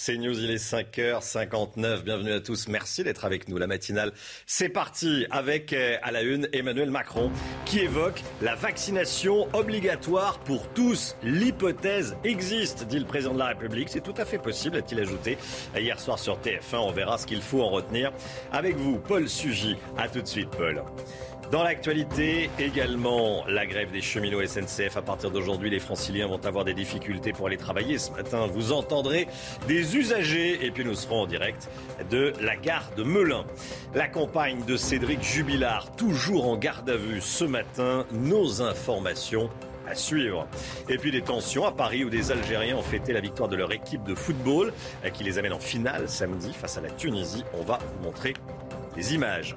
C'est News, il est 5h59. Bienvenue à tous. Merci d'être avec nous. La matinale, c'est parti avec euh, à la une Emmanuel Macron qui évoque la vaccination obligatoire pour tous. L'hypothèse existe, dit le président de la République. C'est tout à fait possible, a-t-il ajouté hier soir sur TF1. On verra ce qu'il faut en retenir. Avec vous, Paul Sugy. À tout de suite, Paul. Dans l'actualité, également, la grève des cheminots SNCF. À partir d'aujourd'hui, les franciliens vont avoir des difficultés pour aller travailler. Ce matin, vous entendrez des usagers. Et puis, nous serons en direct de la gare de Melun. La campagne de Cédric Jubilard, toujours en garde à vue ce matin. Nos informations à suivre. Et puis des tensions à Paris où des Algériens ont fêté la victoire de leur équipe de football qui les amène en finale samedi face à la Tunisie. On va vous montrer les images.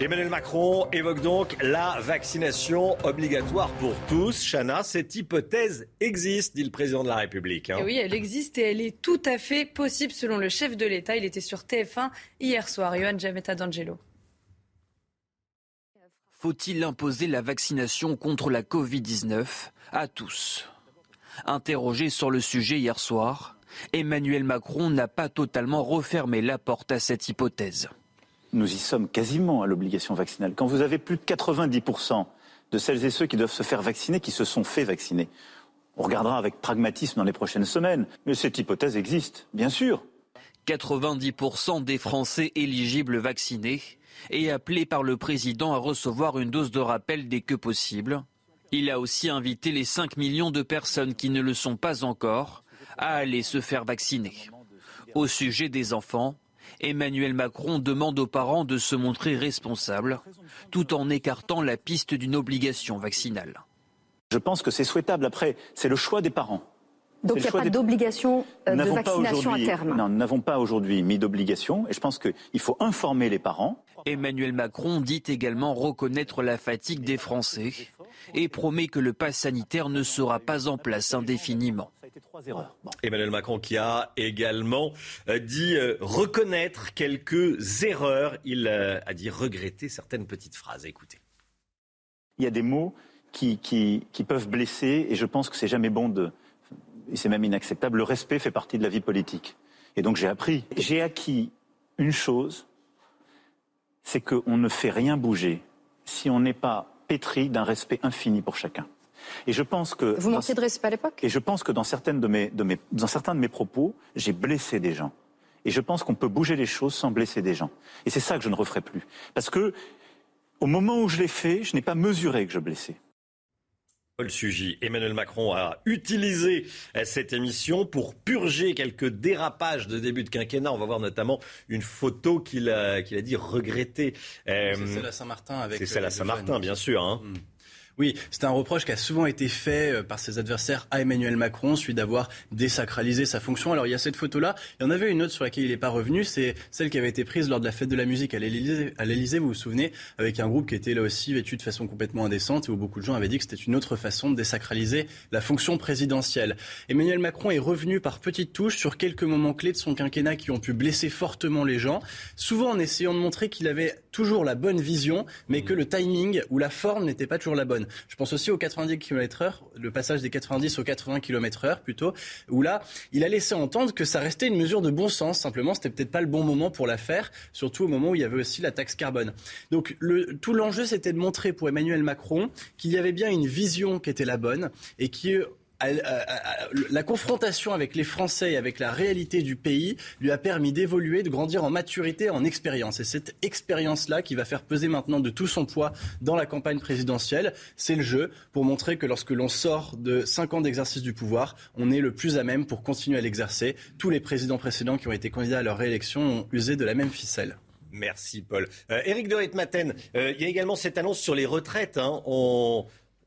Emmanuel Macron évoque donc la vaccination obligatoire pour tous. Chana, cette hypothèse existe, dit le président de la République. Hein. oui, elle existe et elle est tout à fait possible selon le chef de l'État. Il était sur TF1 hier soir. Johan Jametta d'Angelo. Faut-il imposer la vaccination contre la Covid-19 à tous? Interrogé sur le sujet hier soir, Emmanuel Macron n'a pas totalement refermé la porte à cette hypothèse nous y sommes quasiment à l'obligation vaccinale. Quand vous avez plus de 90% de celles et ceux qui doivent se faire vacciner, qui se sont fait vacciner, on regardera avec pragmatisme dans les prochaines semaines. Mais cette hypothèse existe, bien sûr. 90% des Français éligibles vaccinés et appelés par le président à recevoir une dose de rappel dès que possible. Il a aussi invité les 5 millions de personnes qui ne le sont pas encore à aller se faire vacciner. Au sujet des enfants, Emmanuel Macron demande aux parents de se montrer responsables, tout en écartant la piste d'une obligation vaccinale. Je pense que c'est souhaitable. Après, c'est le choix des parents. Donc il n'y a pas d'obligation euh, de vaccination à terme Non, nous n'avons pas aujourd'hui mis d'obligation et je pense qu'il faut informer les parents. Emmanuel Macron dit également reconnaître la fatigue des Français et promet que le pass sanitaire ne sera pas en place indéfiniment. Emmanuel Macron qui a également euh, dit euh, reconnaître quelques erreurs. Il euh, a dit regretter certaines petites phrases. Écoutez. Il y a des mots qui, qui, qui peuvent blesser et je pense que c'est jamais bon de. Et c'est même inacceptable. Le respect fait partie de la vie politique. Et donc j'ai appris. J'ai acquis une chose c'est qu'on ne fait rien bouger si on n'est pas d'un respect infini pour chacun. Et je pense que vous manquiez de respect à l'époque? Et je pense que dans certaines de mes, de mes, dans certains de mes propos, j'ai blessé des gens. Et je pense qu'on peut bouger les choses sans blesser des gens. Et c'est ça que je ne referai plus, parce que au moment où je l'ai fait, je n'ai pas mesuré que je blessais. Paul Sugy, Emmanuel Macron a utilisé euh, cette émission pour purger quelques dérapages de début de quinquennat. On va voir notamment une photo qu'il a, qu'il a dit regretter. c'est celle à Saint-Martin C'est celle à Saint-Martin, bien sûr. Hein. Mm. Oui, c'est un reproche qui a souvent été fait euh, par ses adversaires à Emmanuel Macron, celui d'avoir désacralisé sa fonction. Alors il y a cette photo-là. Il y en avait une autre sur laquelle il n'est pas revenu. C'est celle qui avait été prise lors de la fête de la musique à l'Élysée, vous vous souvenez, avec un groupe qui était là aussi vêtu de façon complètement indécente et où beaucoup de gens avaient dit que c'était une autre façon de désacraliser la fonction présidentielle. Emmanuel Macron est revenu par petites touches sur quelques moments clés de son quinquennat qui ont pu blesser fortement les gens, souvent en essayant de montrer qu'il avait toujours la bonne vision, mais que le timing ou la forme n'était pas toujours la bonne. Je pense aussi aux 90 km heure, le passage des 90 aux 80 km heure plutôt, où là, il a laissé entendre que ça restait une mesure de bon sens. Simplement, c'était peut-être pas le bon moment pour la faire, surtout au moment où il y avait aussi la taxe carbone. Donc, tout l'enjeu, c'était de montrer pour Emmanuel Macron qu'il y avait bien une vision qui était la bonne et qui la confrontation avec les Français et avec la réalité du pays lui a permis d'évoluer, de grandir en maturité, en expérience. Et cette expérience-là qui va faire peser maintenant de tout son poids dans la campagne présidentielle, c'est le jeu pour montrer que lorsque l'on sort de cinq ans d'exercice du pouvoir, on est le plus à même pour continuer à l'exercer. Tous les présidents précédents qui ont été candidats à leur réélection ont usé de la même ficelle. Merci Paul. Euh, Éric de Ritmaten, euh, il y a également cette annonce sur les retraites. Hein.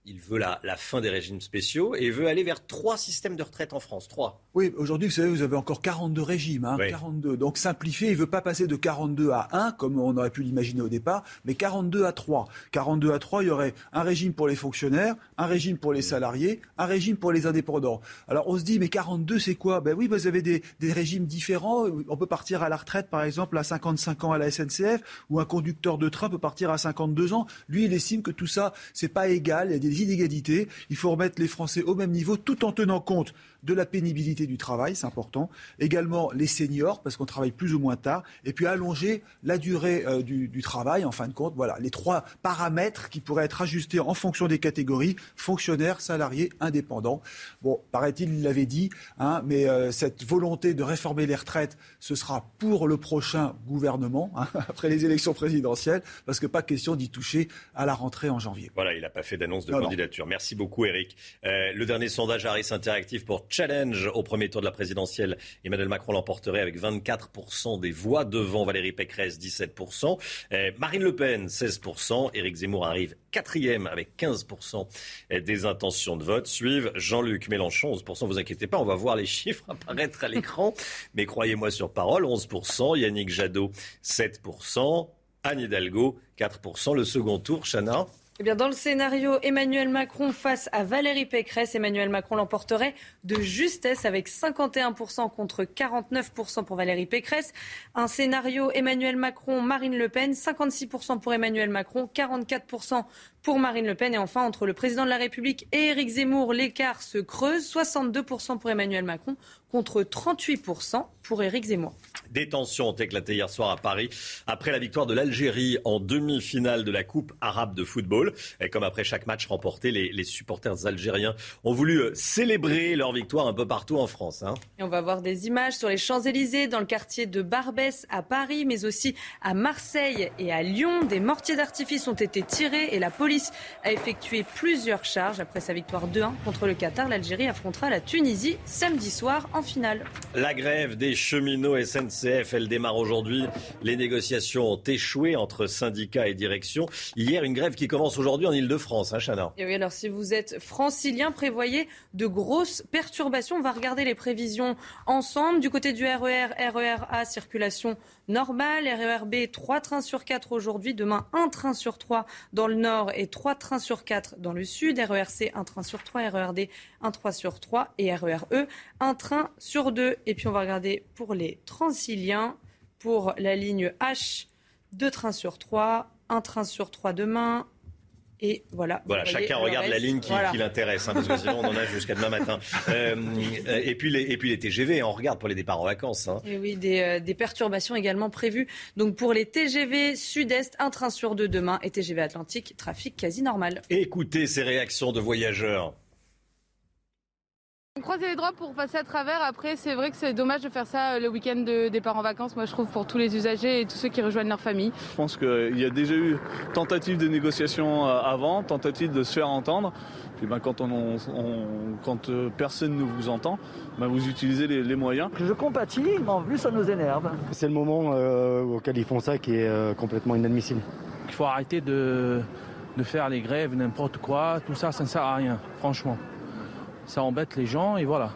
Il veut la, fin des régimes spéciaux et veut aller vers trois systèmes de retraite en France. Trois. Oui, aujourd'hui, vous savez, vous avez encore 42 régimes. Hein, 42. Donc simplifier, il ne veut pas passer de 42 à 1, comme on aurait pu l'imaginer au départ, mais 42 à 3. 42 à 3, il y aurait un régime pour les fonctionnaires, un régime pour les salariés, un régime pour les indépendants. Alors on se dit, mais 42, c'est quoi? Ben oui, vous avez des, des régimes différents. On peut partir à la retraite, par exemple, à 55 ans à la SNCF, ou un conducteur de train peut partir à 52 ans. Lui, il estime que tout ça, c'est pas égal. Il y a des inégalités. Il faut remettre les Français au même niveau tout en tenant compte de la pénibilité du travail, c'est important. Également les seniors, parce qu'on travaille plus ou moins tard. Et puis allonger la durée euh, du, travail, en fin de compte. Voilà, les trois paramètres qui pourraient être ajustés en fonction des catégories, fonctionnaires, salariés, indépendants. Bon, paraît-il, il l'avait dit, hein, mais euh, cette volonté de réformer les retraites, ce sera pour le prochain gouvernement, hein, après les élections présidentielles, parce que pas question d'y toucher à la rentrée en janvier. Voilà, il n'a pas fait d'annonce de candidature. Merci beaucoup, Eric. Euh, le dernier sondage Harris Interactive pour challenge au premier tour de la présidentielle. Emmanuel Macron l'emporterait avec 24% des voix devant Valérie Pécresse, 17%. Euh, Marine Le Pen, 16%. Éric Zemmour arrive quatrième avec 15% des intentions de vote. Suivent Jean-Luc Mélenchon, 11%. Vous inquiétez pas, on va voir les chiffres apparaître à l'écran. Mais croyez-moi sur parole, 11%. Yannick Jadot, 7%. Anne Hidalgo, 4%. Le second tour, Chana eh dans le scénario Emmanuel Macron face à Valérie Pécresse, Emmanuel Macron l'emporterait de justesse avec 51% contre 49% pour Valérie Pécresse. Un scénario Emmanuel Macron, Marine Le Pen, 56% pour Emmanuel Macron, 44% pour Marine Le Pen. Et enfin, entre le président de la République et Éric Zemmour, l'écart se creuse. 62% pour Emmanuel Macron contre 38% pour Éric Zemmour. Des tensions ont éclaté hier soir à Paris après la victoire de l'Algérie en demi-finale de la Coupe arabe de football. Et comme après chaque match remporté, les, supporters algériens ont voulu euh, célébrer leur victoire un peu partout en France. Hein. Et on va voir des images sur les Champs-Élysées, dans le quartier de Barbès à Paris, mais aussi à Marseille et à Lyon. Des mortiers d'artifice ont été tirés et la police a effectué plusieurs charges. Après sa victoire 2-1 contre le Qatar, l'Algérie affrontera la Tunisie samedi soir en finale. La grève des cheminots SNC SNCF, elle démarre aujourd'hui. Les négociations ont échoué entre syndicats et direction. Hier, une grève qui commence aujourd'hui en Ile-de-France, hein, Chana. Et oui, alors si vous êtes francilien, prévoyez de grosses perturbations. On va regarder les prévisions ensemble. Du côté du RER, RER A, circulation normale. RER B, 3 trains sur 4 aujourd'hui. Demain, 1 train sur 3 dans le nord et 3 trains sur 4 dans le sud. RER C, 1 train sur 3. RER D, 1 3 sur 3. Et RER E, 1 train sur 2. Et puis on va regarder pour les transiliens. Pour la ligne H, 2 trains sur 3. 1 train sur 3 demain, et voilà. Voilà, chacun regarde la ligne qui, l'intéresse, hein, parce que sinon on en a jusqu'à demain matin. Euh, et, puis les, et puis les TGV, on regarde pour les départs en vacances. Hein. Et oui, des, euh, des, perturbations également prévues. Donc pour les TGV Sud-Est, un train sur deux demain, et TGV Atlantique, trafic quasi normal. Écoutez ces réactions de voyageurs. On croise les doigts pour passer à travers. Après, c'est vrai que c'est dommage de faire ça euh, le week-end de départ en vacances, moi je trouve, pour tous les usagers et tous ceux qui rejoignent leur famille. Je pense qu'il y a déjà eu tentative de négociation euh, avant, tentative de se faire entendre. Puis ben, quand, on, quand euh, personne ne vous entend, ben, vous utilisez les, moyens. Je compatis, mais en plus ça nous énerve. C'est le moment auquel ils font ça qui est complètement inadmissible. Il faut arrêter de, de faire les grèves, n'importe quoi. Tout ça, ça ne sert à rien, franchement ça embête les gens et voilà.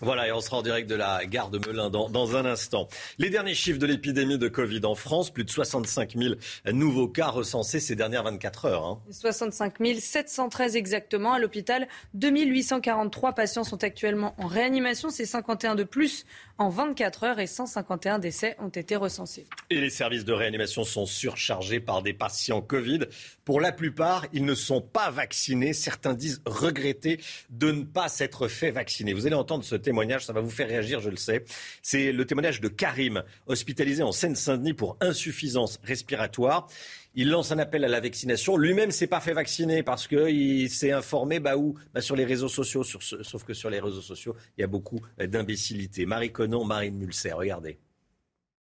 Voilà, et on sera en direct de la gare de Melun dans, dans un instant. Les derniers chiffres de l'épidémie de Covid en France, plus de 65 000 nouveaux cas recensés ces dernières 24 heures. Hein. 65 713 exactement. À l'hôpital, 2843 patients sont actuellement en réanimation. C'est 51 de plus en 24 heures et 151 décès ont été recensés. Et les services de réanimation sont surchargés par des patients Covid. Pour la plupart, ils ne sont pas vaccinés. Certains disent regretter de ne pas s'être fait vacciner. Vous allez entendre ce témoignage, ça va vous faire réagir, je le sais. C'est le témoignage de Karim, hospitalisé en Seine-Saint-Denis pour insuffisance respiratoire. Il lance un appel à la vaccination. Lui-même s'est pas fait vacciner parce qu'il s'est informé bah, où? Bah, Sur les réseaux sociaux. Sur Sauf que sur les réseaux sociaux, il y a beaucoup d'imbécilité. Marie Conan, Marine Mulser, regardez.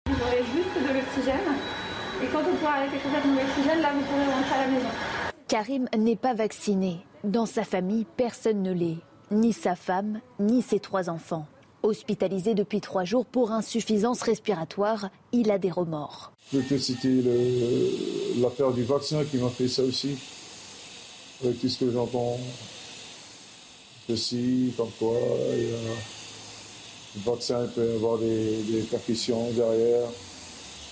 Vous aurez juste de l'oxygène. Et quand vous pourrez arrêter complètement l'oxygène, là, vous pourrez rentrer à la maison. Karim n'est pas vacciné. Dans sa famille, personne ne l'est. Ni sa femme, ni ses trois enfants. Hospitalisé depuis trois jours pour insuffisance respiratoire, il a des remords. C'était l'affaire du vaccin qui m'a fait ça aussi. avec tout ce que j'entends? Ceci, comme quoi, le vaccin peut avoir des, des percussions derrière.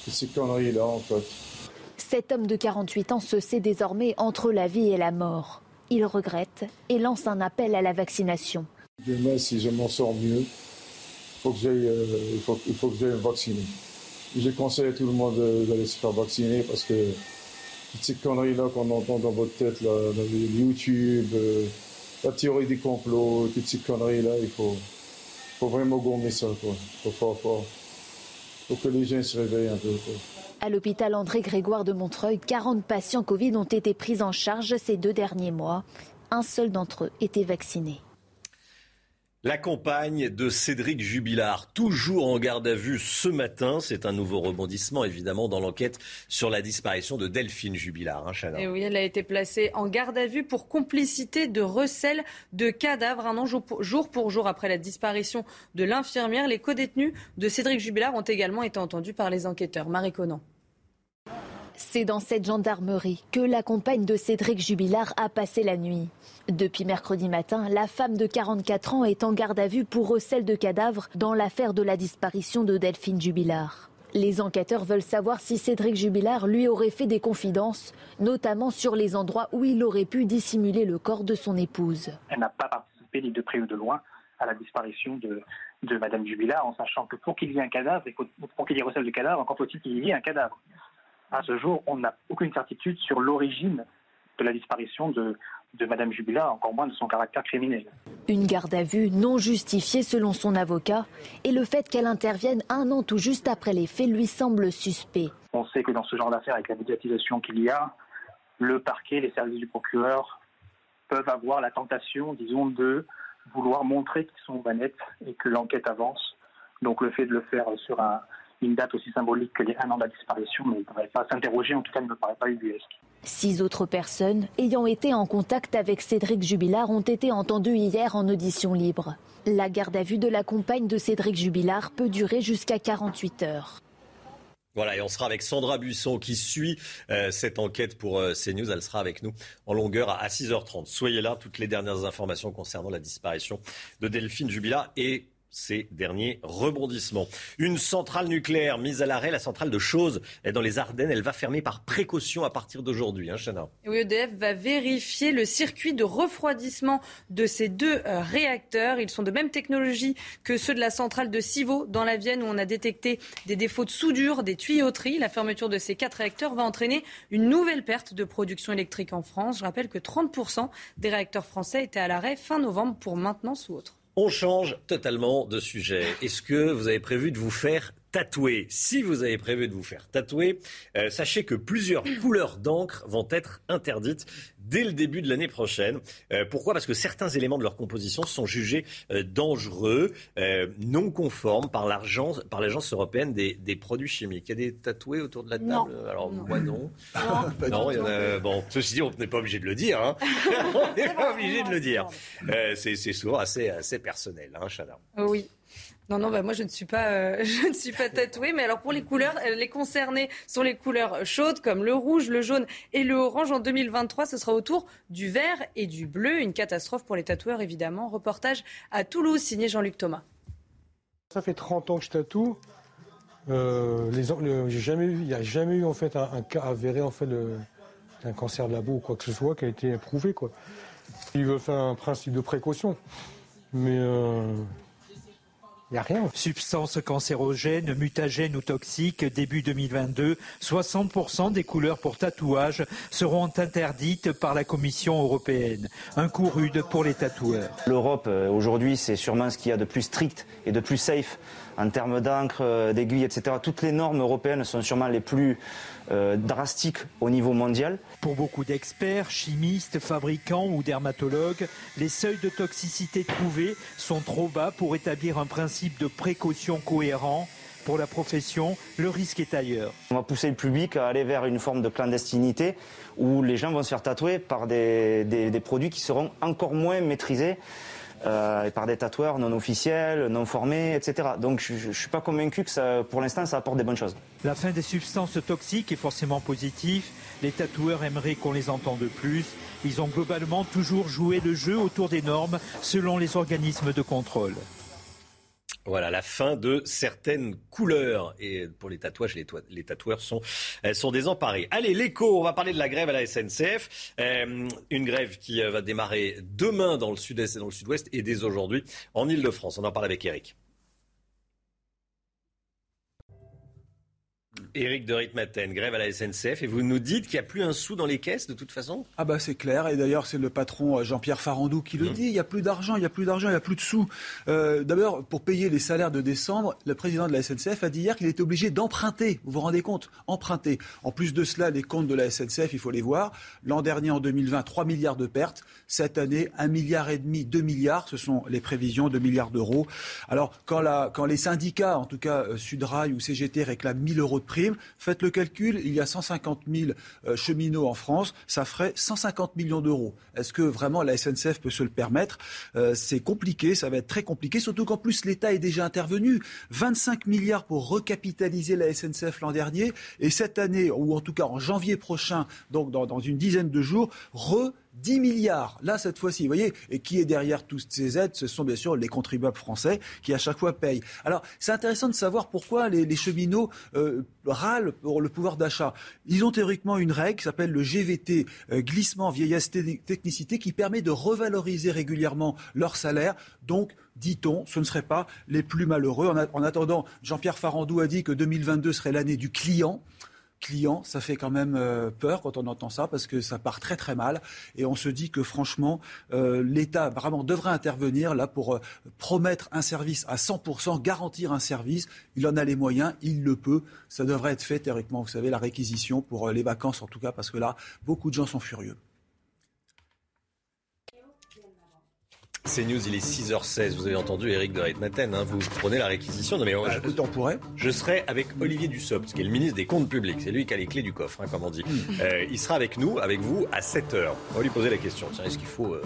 Toutes ces conneries-là, en fait. Cet homme de 48 ans se sait désormais entre la vie et la mort. Il regrette et lance un appel à la vaccination. Demain, si je m'en sors mieux, euh, il, faut, que j'aille me vacciner. Je conseille à tout le monde d'aller se faire vacciner parce que toutes ces conneries-là qu'on entend dans votre tête, là, dans YouTube, euh, la théorie des complots, toutes ces conneries-là, il faut, faut vraiment gommer ça. Quoi. Faut, faut, que les gens se réveillent un peu. À l'hôpital André Grégoire de Montreuil, 40 patients Covid ont été pris en charge ces deux derniers mois. Un seul d'entre eux était vacciné. La compagne de Cédric Jubilard, toujours en garde à vue ce matin. C'est un nouveau rebondissement, évidemment, dans l'enquête sur la disparition de Delphine Jubilard. Hein, Et oui, elle a été placée en garde à vue pour complicité de recel de cadavres. Un an jour pour jour après la disparition de l'infirmière, les co-détenus de Cédric Jubilard ont également été entendus par les enquêteurs. Marie Conan. C'est dans cette gendarmerie que la compagne de Cédric Jubilard a passé la nuit. Depuis mercredi matin, la femme de 44 ans est en garde à vue pour recel de cadavres dans l'affaire de la disparition de Delphine Jubilard. Les enquêteurs veulent savoir si Cédric Jubilard lui aurait fait des confidences, notamment sur les endroits où il aurait pu dissimuler le corps de son épouse. Elle n'a pas participé ni de près ou de loin à la disparition de, de Madame Jubilard, en sachant que pour qu'il y ait un cadavre, et pour qu'il y ait recel de cadavre, encore faut-il qu'il y ait un cadavre à ce jour, on n'a aucune certitude sur l'origine de la disparition de, de Mme Jubilat, encore moins de son caractère criminel. Une garde à vue non justifiée selon son avocat et le fait qu'elle intervienne un an tout juste après les faits lui semble suspect. On sait que dans ce genre d'affaires, avec la médiatisation qu'il y a, le parquet, les services du procureur peuvent avoir la tentation, disons, de vouloir montrer qu'ils sont manettes et que l'enquête avance. Donc le fait de le faire sur un, une date aussi symbolique que les un an de la disparition ne devrait pas s'interroger, en tout cas ne me paraît pas ubuesque. Six autres personnes ayant été en contact avec Cédric Jubilard ont été entendues hier en audition libre. La garde à vue de la compagne de Cédric Jubilard peut durer jusqu'à 48 heures. Voilà, et on sera avec Sandra Buisson qui suit euh, cette enquête pour euh, CNews. Elle sera avec nous en longueur à, 6h30. Soyez là, toutes les dernières informations concernant la disparition de Delphine Jubilard et ces derniers rebondissements. Une centrale nucléaire mise à l'arrêt, la centrale de Chauze dans les Ardennes, elle va fermer par précaution à partir d'aujourd'hui. Hein, Oui, EDF va vérifier le circuit de refroidissement de ces deux euh, réacteurs. Ils sont de même technologie que ceux de la centrale de Civaux dans la Vienne où on a détecté des défauts de soudure, des tuyauteries. La fermeture de ces quatre réacteurs va entraîner une nouvelle perte de production électrique en France. Je rappelle que 30% des réacteurs français étaient à l'arrêt fin novembre pour maintenance ou autre. On change totalement de sujet. Est-ce que vous avez prévu de vous faire tatouer Si vous avez prévu de vous faire tatouer, euh, sachez que plusieurs couleurs d'encre vont être interdites dès le début de l'année prochaine. Euh, pourquoi? Parce que certains éléments de leur composition sont jugés euh, dangereux, euh, non conformes par l'agence européenne des, produits chimiques. Il y a des tatoués autour de la table? Alors moi non. Non, il y en a, bon, ceci dit, on n'est pas obligé de le dire. Hein. on n'est pas obligé de le dire. C'est souvent assez, assez personnel, hein, Chana. Oui. Non, non, bah moi je ne suis pas, euh, je ne suis pas tatouée. Mais alors pour les couleurs, euh, les concernés sont les couleurs chaudes comme le rouge, le jaune et le orange. En 2023, ce sera autour du vert et du bleu. Une catastrophe pour les tatoueurs évidemment. Reportage à Toulouse signé Jean-Luc Thomas. Ça fait 30 ans que je tatoue. Euh, j'ai jamais eu, il n'y a jamais eu en fait un, cas avéré en fait d'un cancer de la peau ou quoi que ce soit qui a été prouvé quoi. Ils veulent faire un principe de précaution, mais euh, il a rien. Substances cancérogènes, mutagènes ou toxiques, début 2022, 60% des couleurs pour tatouage seront interdites par la Commission européenne. Un coup rude pour les tatoueurs. L'Europe, euh, aujourd'hui, c'est sûrement ce qu'il y a de plus strict et de plus safe en termes d'encre, euh, d'aiguille, etc. Toutes les normes européennes sont sûrement les plus euh, drastiques au niveau mondial. Pour beaucoup d'experts, chimistes, fabricants ou dermatologues, les seuils de toxicité trouvés sont trop bas pour établir un principe de précaution cohérent. Pour la profession, le risque est ailleurs. On va pousser le public à aller vers une forme de clandestinité où les gens vont se faire tatouer par des produits qui seront encore moins maîtrisés euh, et par des tatoueurs non officiels, non formés, etc. Donc je ne suis pas convaincu que ça, pour l'instant ça apporte des bonnes choses. La fin des substances toxiques est forcément positive. Les tatoueurs aimeraient qu'on les entende plus. Ils ont globalement toujours joué le jeu autour des normes selon les organismes de contrôle. Voilà, la fin de certaines couleurs. Et pour les tatouages, les, tatoueurs sont, sont désemparés. Allez, l'écho, on va parler de la grève à la SNCF. Euh, une grève qui euh, va démarrer demain dans le sud-est et dans le sud-ouest et dès aujourd'hui en Ile-de-France. On en parle avec Eric. Éric de Ritmaten, grève à la SNCF, et vous nous dites qu'il n'y a plus un sou dans les caisses de toute façon? Ah bah c'est clair, et d'ailleurs c'est le patron euh, Jean-Pierre Farandou qui le mmh. dit, il n'y a plus d'argent, il n'y a plus d'argent, il n'y a plus de sous. Euh, D'abord, pour payer les salaires de décembre, le président de la SNCF a dit hier qu'il était obligé d'emprunter, vous vous rendez compte Emprunter. En plus de cela, les comptes de la SNCF, il faut les voir. L'an dernier, en 2020, 3 milliards de pertes. Cette année, 1 milliard et demi, 2 milliards, ce sont les prévisions, 2 milliards d'euros. Alors quand, la, quand les syndicats, en tout cas euh, Sudrail ou CGT, réclament 1000 euros de faites le calcul, il y a 150 000 euh, cheminots en France, ça ferait 150 millions d'euros. Est-ce que vraiment la SNCF peut se le permettre? Euh, C'est compliqué, ça va être très compliqué, surtout qu'en plus l'État est déjà intervenu. 25 milliards pour recapitaliser la SNCF l'an dernier, et cette année, ou en tout cas en janvier prochain, donc dans, dans une dizaine de jours, re 10 milliards, là cette fois-ci, vous voyez, et qui est derrière toutes ces aides Ce sont bien sûr les contribuables français qui à chaque fois payent. Alors c'est intéressant de savoir pourquoi les, cheminots euh, râlent pour le pouvoir d'achat. Ils ont théoriquement une règle qui s'appelle le GVT, euh, glissement vieillesse technicité, qui permet de revaloriser régulièrement leur salaire. Donc dit-on, ce ne serait pas les plus malheureux. En, attendant, Jean-Pierre Farandou a dit que 2022 serait l'année du client client, ça fait quand même euh, peur quand on entend ça parce que ça part très très mal et on se dit que franchement euh, l'État vraiment devrait intervenir là pour euh, promettre un service à 100%, garantir un service. Il en a les moyens, il le peut. Ça devrait être fait théoriquement, vous savez, la réquisition pour les vacances en tout cas parce que là beaucoup de gens sont furieux. C'est News, il est 6h16. Vous avez entendu Eric de Reitmaten. Hein, vous prenez la réquisition. Non, mais bah, je, pourrait. Je serai avec Olivier Dussopt, qui est le ministre des Comptes Publics. C'est lui qui a les clés du coffre, hein, comme on dit. Hmm. Euh, il sera avec nous, avec vous, à 7h. On va lui poser la question. Est-ce qu'il faut, euh,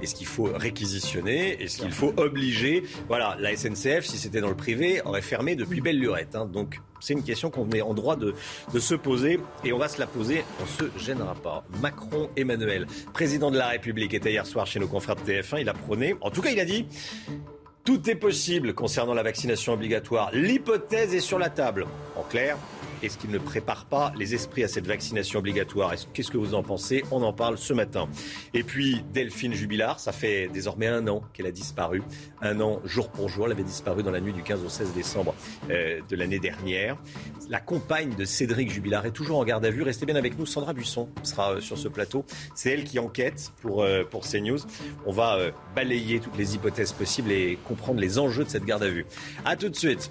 est-ce qu'il faut réquisitionner? Est-ce qu'il faut obliger? Voilà, la SNCF, si c'était dans le privé, aurait fermé depuis belle lurette. Hein, donc, c'est une question qu'on est en droit de, se poser et on va se la poser, on se gênera pas. Macron Emmanuel, président de la République, était hier soir chez nos confrères de TF1, il a prôné, en tout cas il a dit, tout est possible concernant la vaccination obligatoire, l'hypothèse est sur la table. En clair, est-ce qu'il ne prépare pas les esprits à cette vaccination obligatoire Qu'est-ce que vous en pensez On en parle ce matin. Et puis Delphine Jubilard, ça fait désormais un an qu'elle a disparu. Un an jour pour jour. Elle avait disparu dans la nuit du 15 au 16 décembre euh, de l'année dernière. La compagne de Cédric Jubilard est toujours en garde à vue. Restez bien avec nous. Sandra Buisson sera euh, sur ce plateau. C'est elle qui enquête pour, euh, pour CNews. On va balayer toutes les hypothèses possibles et comprendre les enjeux de cette garde à vue. A tout de suite.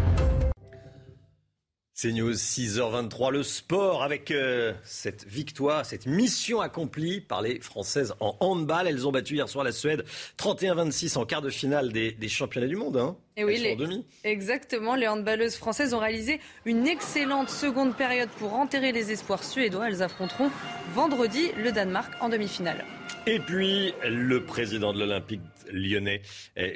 C'est News 6h23, le sport avec euh, cette victoire, cette mission accomplie par les Françaises en handball. Elles ont battu hier soir la Suède 31-26 en quart de finale des, championnats du monde. Hein. Et oui, les, exactement. Les handballeuses françaises ont réalisé une excellente seconde période pour enterrer les espoirs suédois. Elles affronteront vendredi le Danemark en demi-finale. Et puis, le président de l'Olympique lyonnais,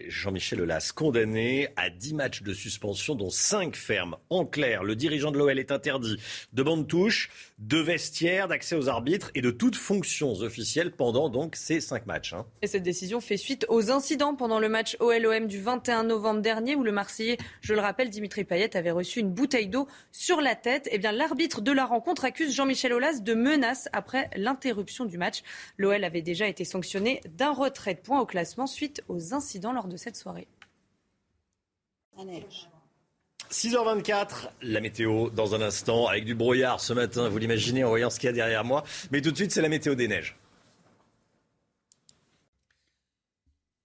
Jean-Michel Aulas, condamné à 10 matchs de suspension, dont 5 fermes. En clair, le dirigeant de l'OL est interdit de bande touche, de vestiaire, d'accès aux arbitres et de toutes fonctions officielles pendant donc ces 5 matchs. Hein. Et cette décision fait suite aux incidents pendant le match OLOM du 21 novembre dernier où le Marseillais, je le rappelle, Dimitri Payet avait reçu une bouteille d'eau sur la tête. Eh bien, l'arbitre de la rencontre accuse Jean-Michel Aulas de menaces après l'interruption du match. L'OL avait déjà été sanctionné d'un retrait de points au classement suite aux incidents lors de cette soirée. 6h24, la météo dans un instant, avec du brouillard ce matin, vous l'imaginez en voyant ce qu'il y a derrière moi. Mais tout de suite, c'est la météo des neiges.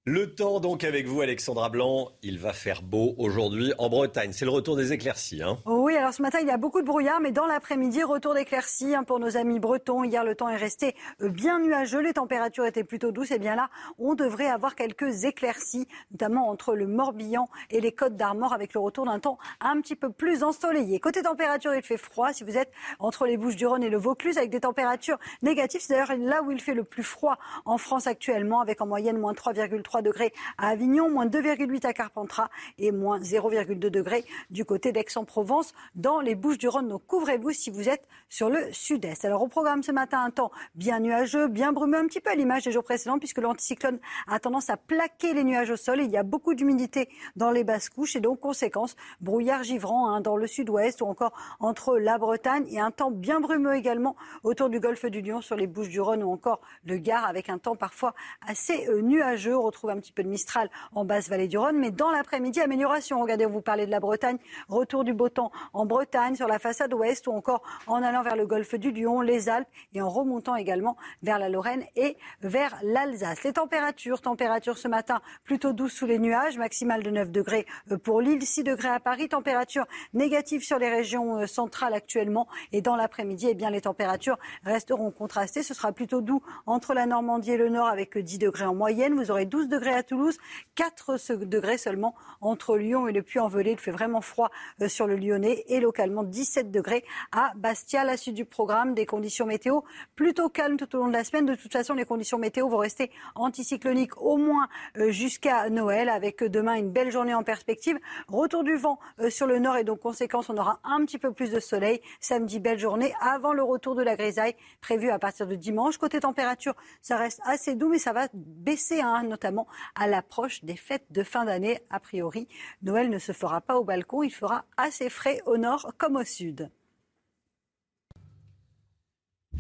Le temps donc avec vous Alexandra Blanc, il va faire beau aujourd'hui en Bretagne. C'est le retour des éclaircies. Hein oui, alors ce matin il y a beaucoup de brouillard, mais dans l'après-midi, retour d'éclaircies hein, pour nos amis bretons. Hier le temps est resté euh, bien nuageux, les températures étaient plutôt douces. Et bien là, on devrait avoir quelques éclaircies, notamment entre le Morbihan et les Côtes d'Armor, avec le retour d'un temps un petit peu plus ensoleillé. Côté température, il fait froid si vous êtes entre les Bouches-du-Rhône et le Vaucluse, avec des températures négatives. C'est d'ailleurs là où il fait le plus froid en France actuellement, avec en moyenne moins 3,3 3 degrés à Avignon, moins 2,8 à Carpentras et moins 0,2 degrés du côté d'Aix-en-Provence dans les Bouches-du-Rhône. Donc couvrez-vous si vous êtes sur le sud-est. Alors au programme ce matin, un temps bien nuageux, bien brumeux, un petit peu à l'image des jours précédents puisque l'anticyclone a tendance à plaquer les nuages au sol. Il y a beaucoup d'humidité dans les basses couches et donc conséquence, brouillard givrant hein, dans le sud-ouest ou encore entre la Bretagne et un temps bien brumeux également autour du golfe du Lion sur les Bouches-du-Rhône ou encore le Gard avec un temps parfois assez euh, nuageux. Un petit peu de Mistral en basse vallée du Rhône, mais dans l'après-midi, amélioration. Regardez, vous parlez de la Bretagne, retour du beau temps en Bretagne, sur la façade ouest ou encore en allant vers le golfe du Lion, les Alpes et en remontant également vers la Lorraine et vers l'Alsace. Les températures, température ce matin plutôt douce sous les nuages, maximale de 9 degrés euh, pour Lille, 6 degrés à Paris, température négative sur les régions euh, centrales actuellement et dans l'après-midi, eh bien les températures resteront contrastées. Ce sera plutôt doux entre la Normandie et le Nord avec 10 degrés en moyenne. Vous aurez 12 degrés à Toulouse, 4 degrés seulement entre Lyon et le Puy-en-Velay. Il fait vraiment froid euh, sur le Lyonnais et localement 17 degrés à Bastia. La suite du programme, des conditions météo plutôt calmes tout au long de la semaine. De toute façon, les conditions météo vont rester anticycloniques au moins euh, jusqu'à Noël avec demain une belle journée en perspective. Retour du vent euh, sur le nord et donc conséquence, on aura un petit peu plus de soleil. Samedi, belle journée avant le retour de la grisaille prévu à partir de dimanche. Côté température, ça reste assez doux, mais ça va baisser, hein, notamment à l'approche des fêtes de fin d'année. A priori, Noël ne se fera pas au balcon, il fera assez frais au nord comme au sud.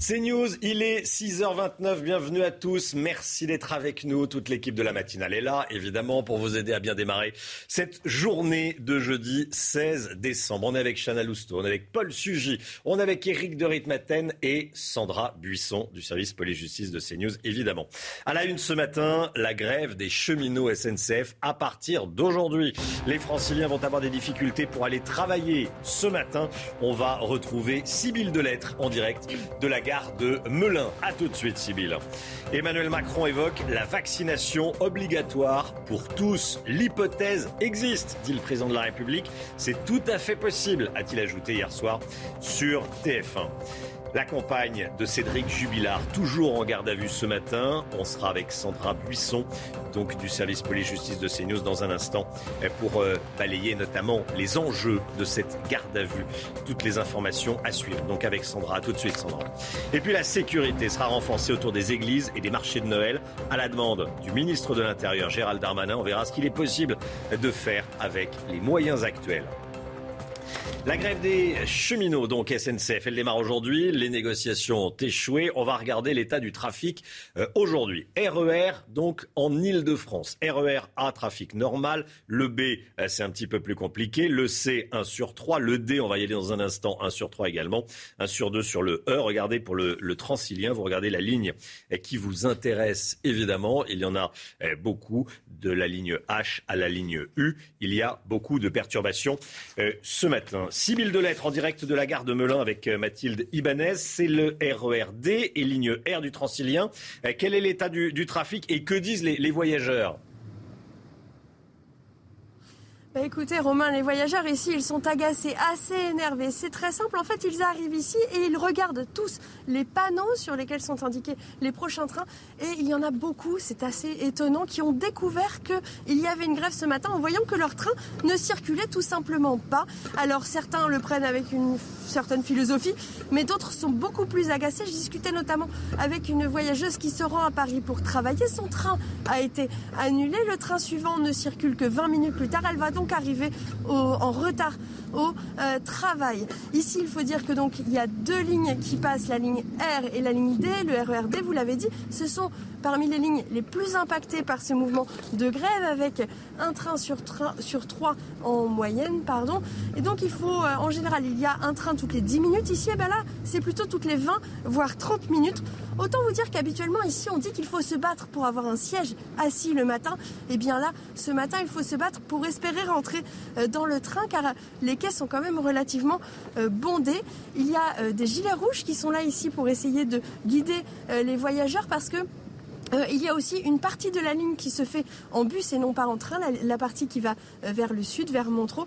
C'est News, il est 6h29, bienvenue à tous, merci d'être avec nous, toute l'équipe de la matinale est là, évidemment, pour vous aider à bien démarrer cette journée de jeudi 16 décembre. On est avec Chana Lousteau, on est avec Paul Sugy, on est avec Eric de Ritmaten et Sandra Buisson du service police-justice de CNews, évidemment. À la une ce matin, la grève des cheminots SNCF à partir d'aujourd'hui. Les franciliens vont avoir des difficultés pour aller travailler ce matin. On va retrouver Sybille Delettre en direct de la de Melun. A tout de suite, Sybille. Emmanuel Macron évoque la vaccination obligatoire pour tous. L'hypothèse existe, dit le président de la République. C'est tout à fait possible, a-t-il ajouté hier soir sur TF1. La campagne de Cédric Jubilard, toujours en garde à vue ce matin. On sera avec Sandra Buisson, donc du service police-justice de CNews, dans un instant, pour euh, balayer notamment les enjeux de cette garde à vue. Toutes les informations à suivre. Donc avec Sandra, tout de suite Sandra. Et puis la sécurité sera renforcée autour des églises et des marchés de Noël à la demande du ministre de l'Intérieur, Gérald Darmanin. On verra ce qu'il est possible de faire avec les moyens actuels. La grève des cheminots, donc SNCF, elle démarre aujourd'hui. Les négociations ont échoué. On va regarder l'état du trafic euh, aujourd'hui. RER, donc en Ile-de-France. RER A, trafic normal. Le B, euh, c'est un petit peu plus compliqué. Le C, 1 sur 3. Le D, on va y aller dans un instant, 1 sur 3 également. 1 sur 2 sur le E. Regardez pour le, le Transilien, vous regardez la ligne euh, qui vous intéresse évidemment. Il y en a beaucoup, de la ligne H à la ligne U. Il y a beaucoup de perturbations ce matin. 6000 de lettres en direct de la gare de Melun avec euh, Mathilde Ibanez. C'est le RERD et ligne R du Transilien. Euh, quel est l'état du, trafic et que disent les voyageurs? Bah écoutez, Romain, les voyageurs ici, ils sont agacés, assez énervés. C'est très simple. En fait, ils arrivent ici et ils regardent tous les panneaux sur lesquels sont indiqués les prochains trains. Et il y en a beaucoup, c'est assez étonnant, qui ont découvert qu'il y avait une grève ce matin en voyant que leur train ne circulait tout simplement pas. Alors certains le prennent avec une certaine philosophie, mais d'autres sont beaucoup plus agacés. Je discutais notamment avec une voyageuse qui se rend à Paris pour travailler. Son train a été annulé. Le train suivant ne circule que 20 minutes plus tard. Elle va donc arriver en retard au euh, travail. Ici, il faut dire que donc il y a deux lignes qui passent, la ligne R et la ligne D. Le RERD, vous l'avez dit, ce sont parmi les lignes les plus impactées par ce mouvement de grève, avec un train sur, sur trois en moyenne, pardon. Et donc il faut, euh, en général, il y a un train toutes les 10 minutes. Ici, et eh ben là, c'est plutôt toutes les 20, voire 30 minutes. Autant vous dire qu'habituellement, ici, on dit qu'il faut se battre pour avoir un siège assis le matin. Et eh bien là, ce matin, il faut se battre pour espérer rentrer euh, dans le train, car les quais sont quand même relativement euh, bondés. Il y a des gilets rouges qui sont là ici pour essayer de guider les voyageurs parce que euh, il y a aussi une partie de la ligne qui se fait en bus et non pas en train, la, partie qui va euh, vers le sud, vers Montreux.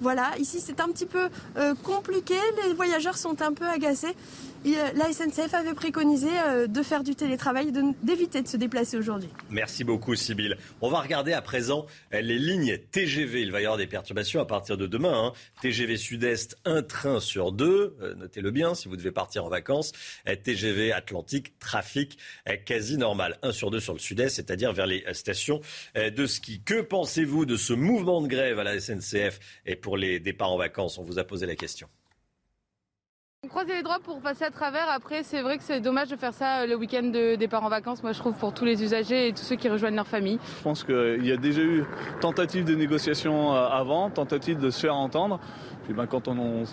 Voilà, ici c'est un petit peu euh, compliqué, les voyageurs sont un peu agacés. Euh, la SNCF avait préconisé euh, de faire du télétravail, d'éviter de, se déplacer aujourd'hui. Merci beaucoup, Sybille. On va regarder à présent euh, les lignes TGV. Il va y avoir des perturbations à partir de demain. Hein. TGV Sud-Est, un train sur deux. Notez-le bien si vous devez partir en vacances. TGV Atlantique, trafic quasi normal. Un sur deux sur le Sud-Est, c'est-à-dire vers les stations de ski. Que pensez-vous de ce mouvement de grève à la SNCF et pour les départs en vacances? On vous a posé la question. Croiser les droits pour passer à travers. Après, c'est vrai que c'est dommage de faire ça euh, le week-end de départ en vacances. Moi, je trouve pour tous les usagers et tous ceux qui rejoignent leur famille. Je pense qu'il y a déjà eu tentative de négociation euh, avant, tentative de se faire entendre. Puis ben, quand, on,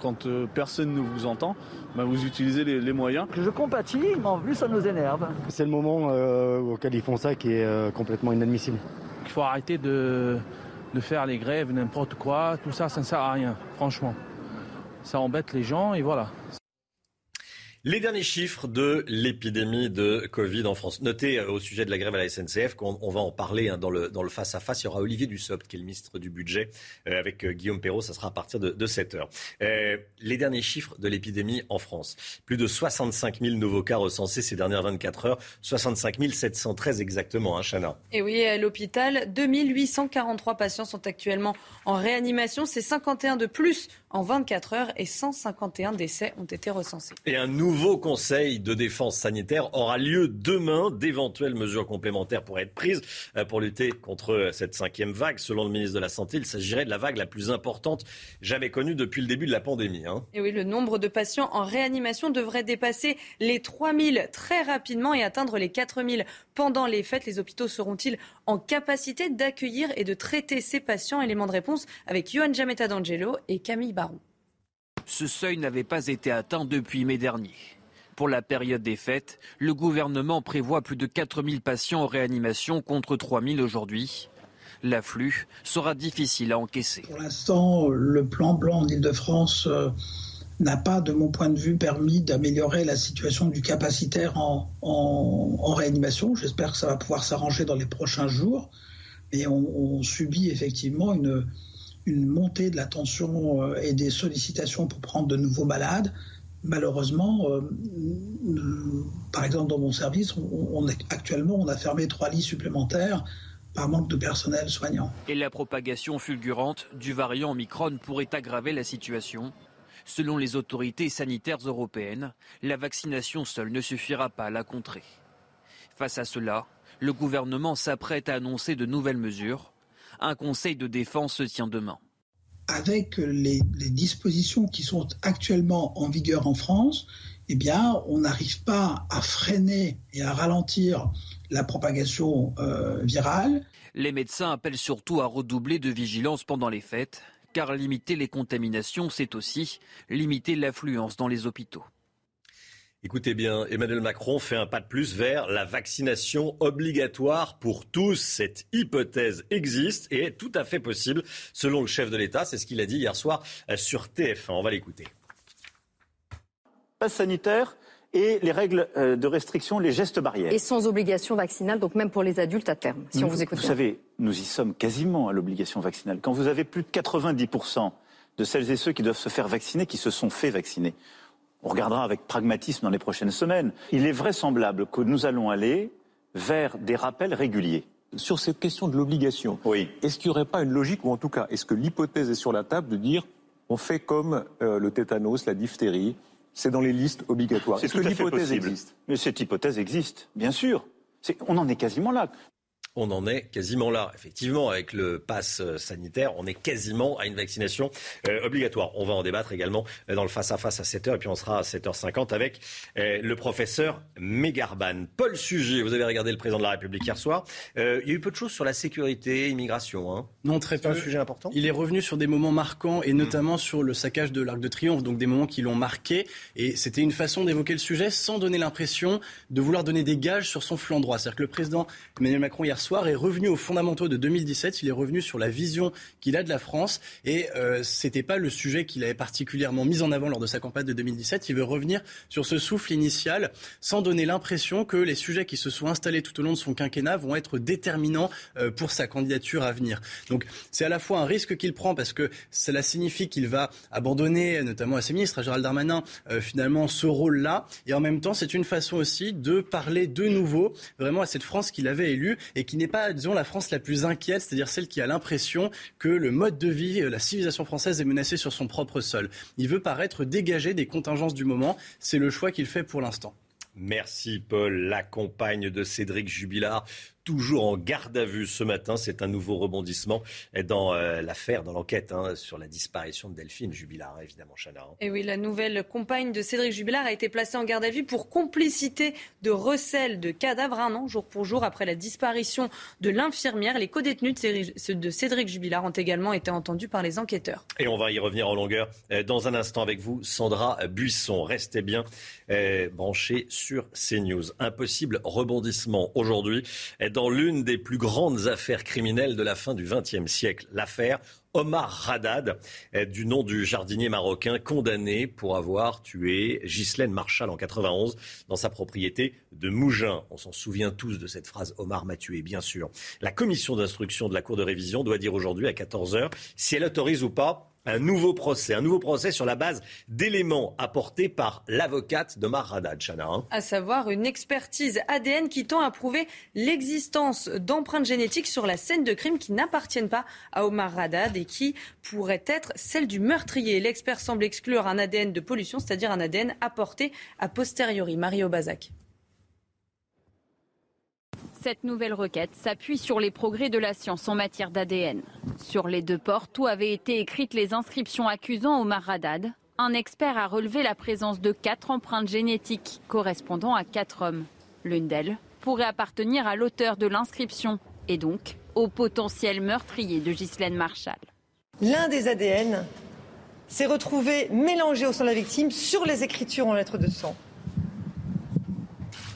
quand euh, personne ne vous entend, ben, vous utilisez les, moyens. Je compatis, mais en plus ça nous énerve. C'est le moment auquel ils font ça qui est complètement inadmissible. Il faut arrêter de, de faire les grèves, n'importe quoi. Tout ça, ça ne sert à rien, franchement ça embête les gens et voilà. Les derniers chiffres de l'épidémie de Covid en France. Notez euh, au sujet de la grève à la SNCF qu'on va en parler hein, dans le dans le face à face. Il y aura Olivier Dussopt qui est le ministre du budget euh, avec euh, Guillaume Perrault. Ça sera à partir de, de 7 heures. les derniers chiffres de l'épidémie en France. Plus de 65 000 nouveaux cas recensés ces dernières 24 heures. 65 713 exactement, hein, Chana. Et oui, à l'hôpital, 2843 patients sont actuellement en réanimation. C'est 51 de plus en 24 heures et 151 décès ont été recensés. Et un nouveau conseil de défense sanitaire aura lieu demain. D'éventuelles mesures complémentaires pourraient être prises euh, pour lutter contre cette cinquième vague. Selon le ministre de la Santé, il s'agirait de la vague la plus importante jamais connue depuis le début de la pandémie. Hein. Et oui, le nombre de patients en réanimation devrait dépasser les 3000 très rapidement et atteindre les 4000 pendant les fêtes. Les hôpitaux seront-ils en capacité d'accueillir et de traiter ces patients? Élément de réponse avec Johan Jametta d'Angelo et Camille Baron. Ce seuil n'avait pas été atteint depuis mai dernier. Pour la période des fêtes, le gouvernement prévoit plus de 4000 patients en réanimation contre 3000 aujourd'hui. L'afflux sera difficile à encaisser. Pour l'instant, le plan blanc en Ile-de-France euh, n'a pas, de mon point de vue, permis d'améliorer la situation du capacitaire en, réanimation. J'espère que ça va pouvoir s'arranger dans les prochains jours. Mais on subit effectivement une, une montée de la tension euh, et des sollicitations pour prendre de nouveaux malades. Malheureusement, euh, par exemple dans mon service, actuellement on a fermé trois lits supplémentaires par manque de personnel soignant. Et la propagation fulgurante du variant Omicron pourrait aggraver la situation. Selon les autorités sanitaires européennes, la vaccination seule ne suffira pas à la contrer. Face à cela, le gouvernement s'apprête à annoncer de nouvelles mesures un conseil de défense se tient demain. Avec les, dispositions qui sont actuellement en vigueur en France, eh bien, on n'arrive pas à freiner et à ralentir la propagation euh, virale. Les médecins appellent surtout à redoubler de vigilance pendant les fêtes, car limiter les contaminations, c'est aussi limiter l'affluence dans les hôpitaux. Écoutez bien, Emmanuel Macron fait un pas de plus vers la vaccination obligatoire pour tous. Cette hypothèse existe et est tout à fait possible selon le chef de l'État. C'est ce qu'il a dit hier soir sur TF1. On va l'écouter. Passe sanitaire et les règles euh, de restriction, les gestes barrières. Et sans obligation vaccinale, donc même pour les adultes à terme, si on vous écoute. Vous savez, nous y sommes quasiment à l'obligation vaccinale. Quand vous avez plus de 90% de celles et ceux qui doivent se faire vacciner, qui se sont fait vacciner, on regardera avec pragmatisme dans les prochaines semaines. Il est vraisemblable que nous allons aller vers des rappels réguliers. Sur cette question de l'obligation, est-ce qu'il n'y aurait pas une logique, ou en tout cas, est-ce que l'hypothèse est sur la table de dire on fait comme euh, le tétanos, la diphtérie, c'est dans les listes obligatoires Est-ce que l'hypothèse existe? Mais cette hypothèse existe, bien sûr. on en est quasiment là. On en est quasiment là. Effectivement, avec le pass euh, sanitaire, on est quasiment à une vaccination euh, obligatoire. On va en débattre également euh, dans le face-à-face -à, 7h et puis on sera à 7h50 avec le professeur Mégarban. Paul Sujet, vous avez regardé le président de la République hier soir. il y a eu peu de choses sur la sécurité, immigration. Hein. Non, très peu. un sujet important? Il est revenu sur des moments marquants et notamment sur le saccage de l'Arc de Triomphe, donc des moments qui l'ont marqué. Et c'était une façon d'évoquer le sujet sans donner l'impression de vouloir donner des gages sur son flanc droit. C'est-à-dire que le président Emmanuel Macron hier soir est revenu aux fondamentaux de 2017. Il est revenu sur la vision qu'il a de la France et euh, c'était pas le sujet qu'il avait particulièrement mis en avant lors de sa campagne de 2017. Il veut revenir sur ce souffle initial sans donner l'impression que les sujets qui se sont installés tout au long de son quinquennat vont être déterminants euh, pour sa candidature à venir. Donc c'est à la fois un risque qu'il prend parce que cela signifie qu'il va abandonner, notamment à ses ministres, à Gérald Darmanin, euh, finalement ce rôle-là. Et en même temps, c'est une façon aussi de parler de nouveau vraiment à cette France qu'il avait élue et qui n'est pas disons, la France la plus inquiète, c'est-à-dire celle qui a l'impression que le mode de vie, la civilisation française est menacée sur son propre sol. Il veut paraître dégagé des contingences du moment. C'est le choix qu'il fait pour l'instant. Merci Paul, la compagne de Cédric Jubilard toujours en garde à vue ce matin. C'est un nouveau rebondissement dans euh, l'affaire, dans l'enquête hein, sur la disparition de Delphine Jubilard, évidemment, Chana. Hein. Et oui, la nouvelle compagne de Cédric Jubilard a été placée en garde à vue pour complicité de recel de cadavres un an, jour pour jour, après la disparition de l'infirmière. Les co-détenus de Cédric Jubilard ont également été entendus par les enquêteurs. Et on va y revenir en longueur euh, dans un instant avec vous, Sandra Buisson. Restez bien euh, branchés sur CNews. Impossible rebondissement aujourd'hui dans l'une des plus grandes affaires criminelles de la fin du XXe siècle, l'affaire Omar Haddad, du nom du jardinier marocain condamné pour avoir tué Ghislaine Marshall en 91 dans sa propriété de Mougins. On s'en souvient tous de cette phrase Omar m'a tué, bien sûr. La commission d'instruction de la Cour de révision doit dire aujourd'hui à 14h si elle autorise ou pas un nouveau procès, un nouveau procès sur la base d'éléments apportés par l'avocate de Haddad, Chana. Hein. À savoir une expertise ADN qui tend à prouver l'existence d'empreintes génétiques sur la scène de crime qui n'appartiennent pas à Omar Haddad et qui pourraient être celles du meurtrier. L'expert semble exclure un ADN de pollution, c'est-à-dire un ADN apporté a posteriori. Mario Bazac. Cette nouvelle requête s'appuie sur les progrès de la science en matière d'ADN. Sur les deux portes où avaient été écrites les inscriptions accusant Omar Haddad, un expert a relevé la présence de quatre empreintes génétiques correspondant à quatre hommes. L'une d'elles pourrait appartenir à l'auteur de l'inscription et donc au potentiel meurtrier de Ghislaine Marshall. L'un des ADN s'est retrouvé mélangé au sang de la victime sur les écritures en lettres de sang.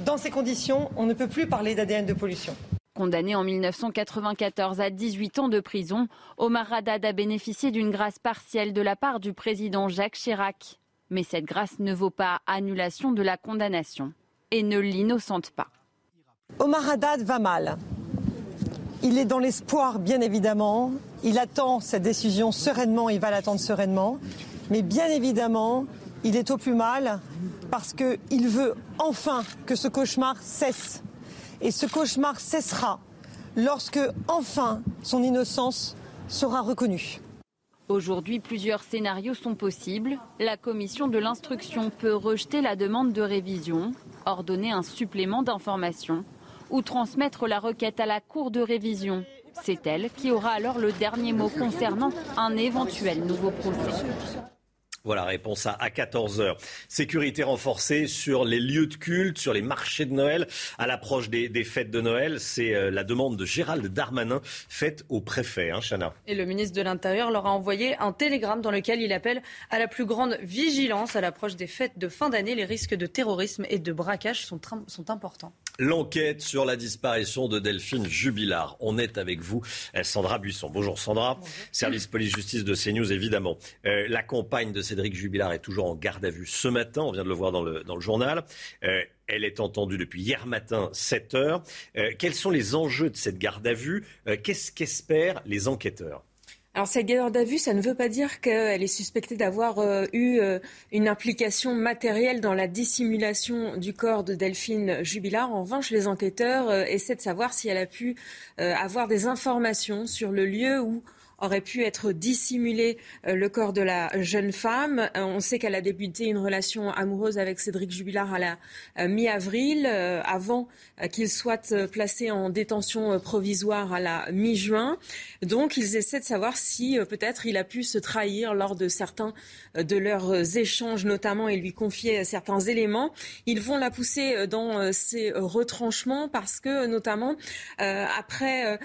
Dans ces conditions, on ne peut plus parler d'ADN de pollution. Condamné en 1994 à 18 ans de prison, Omar Haddad a bénéficié d'une grâce partielle de la part du président Jacques Chirac. Mais cette grâce ne vaut pas annulation de la condamnation et ne l'innocente pas. Omar Haddad va mal. Il est dans l'espoir, bien évidemment. Il attend cette décision sereinement, il va l'attendre sereinement. Mais bien évidemment, il est au plus mal parce qu'il veut enfin que ce cauchemar cesse. Et ce cauchemar cessera lorsque enfin son innocence sera reconnue. Aujourd'hui, plusieurs scénarios sont possibles. La commission de l'instruction peut rejeter la demande de révision, ordonner un supplément d'information ou transmettre la requête à la Cour de révision. C'est elle qui aura alors le dernier mot concernant un éventuel nouveau procès. Voilà, réponse à, à 14h. Sécurité renforcée sur les lieux de culte, sur les marchés de Noël, à l'approche des, fêtes de Noël. C'est euh, la demande de Gérald Darmanin faite au préfet, hein, Chana. Et le ministre de l'Intérieur leur a envoyé un télégramme dans lequel il appelle à la plus grande vigilance à l'approche des fêtes de fin d'année. Les risques de terrorisme et de braquage sont importants. L'enquête sur la disparition de Delphine Jubilard. On est avec vous, euh, Sandra Buisson. Bonjour Sandra, service police-justice de CNews évidemment. Euh, la compagne de Cédric Jubilard est toujours en garde à vue ce matin, on vient de le voir dans le, dans le journal. Euh, elle est entendue depuis hier matin, 7 heures. quels sont les enjeux de cette garde à vue? Qu'est-ce qu'espèrent les enquêteurs? Alors cette garde à vue, ça ne veut pas dire qu'elle est suspectée d'avoir euh, eu euh, une implication matérielle dans la dissimulation du corps de Delphine Jubilard. En revanche, les enquêteurs euh, essaient de savoir si elle a pu avoir des informations sur le lieu où aurait pu être dissimulé le corps de la jeune femme. On sait qu'elle a débuté une relation amoureuse avec Cédric Jubilard à la mi-avril, avant qu'il soit placé en détention provisoire à la mi-juin. Donc, ils essaient de savoir si peut-être il a pu se trahir lors de certains de leurs échanges, notamment, et lui confier certains éléments. Ils vont la pousser dans ses retranchements parce que, notamment, après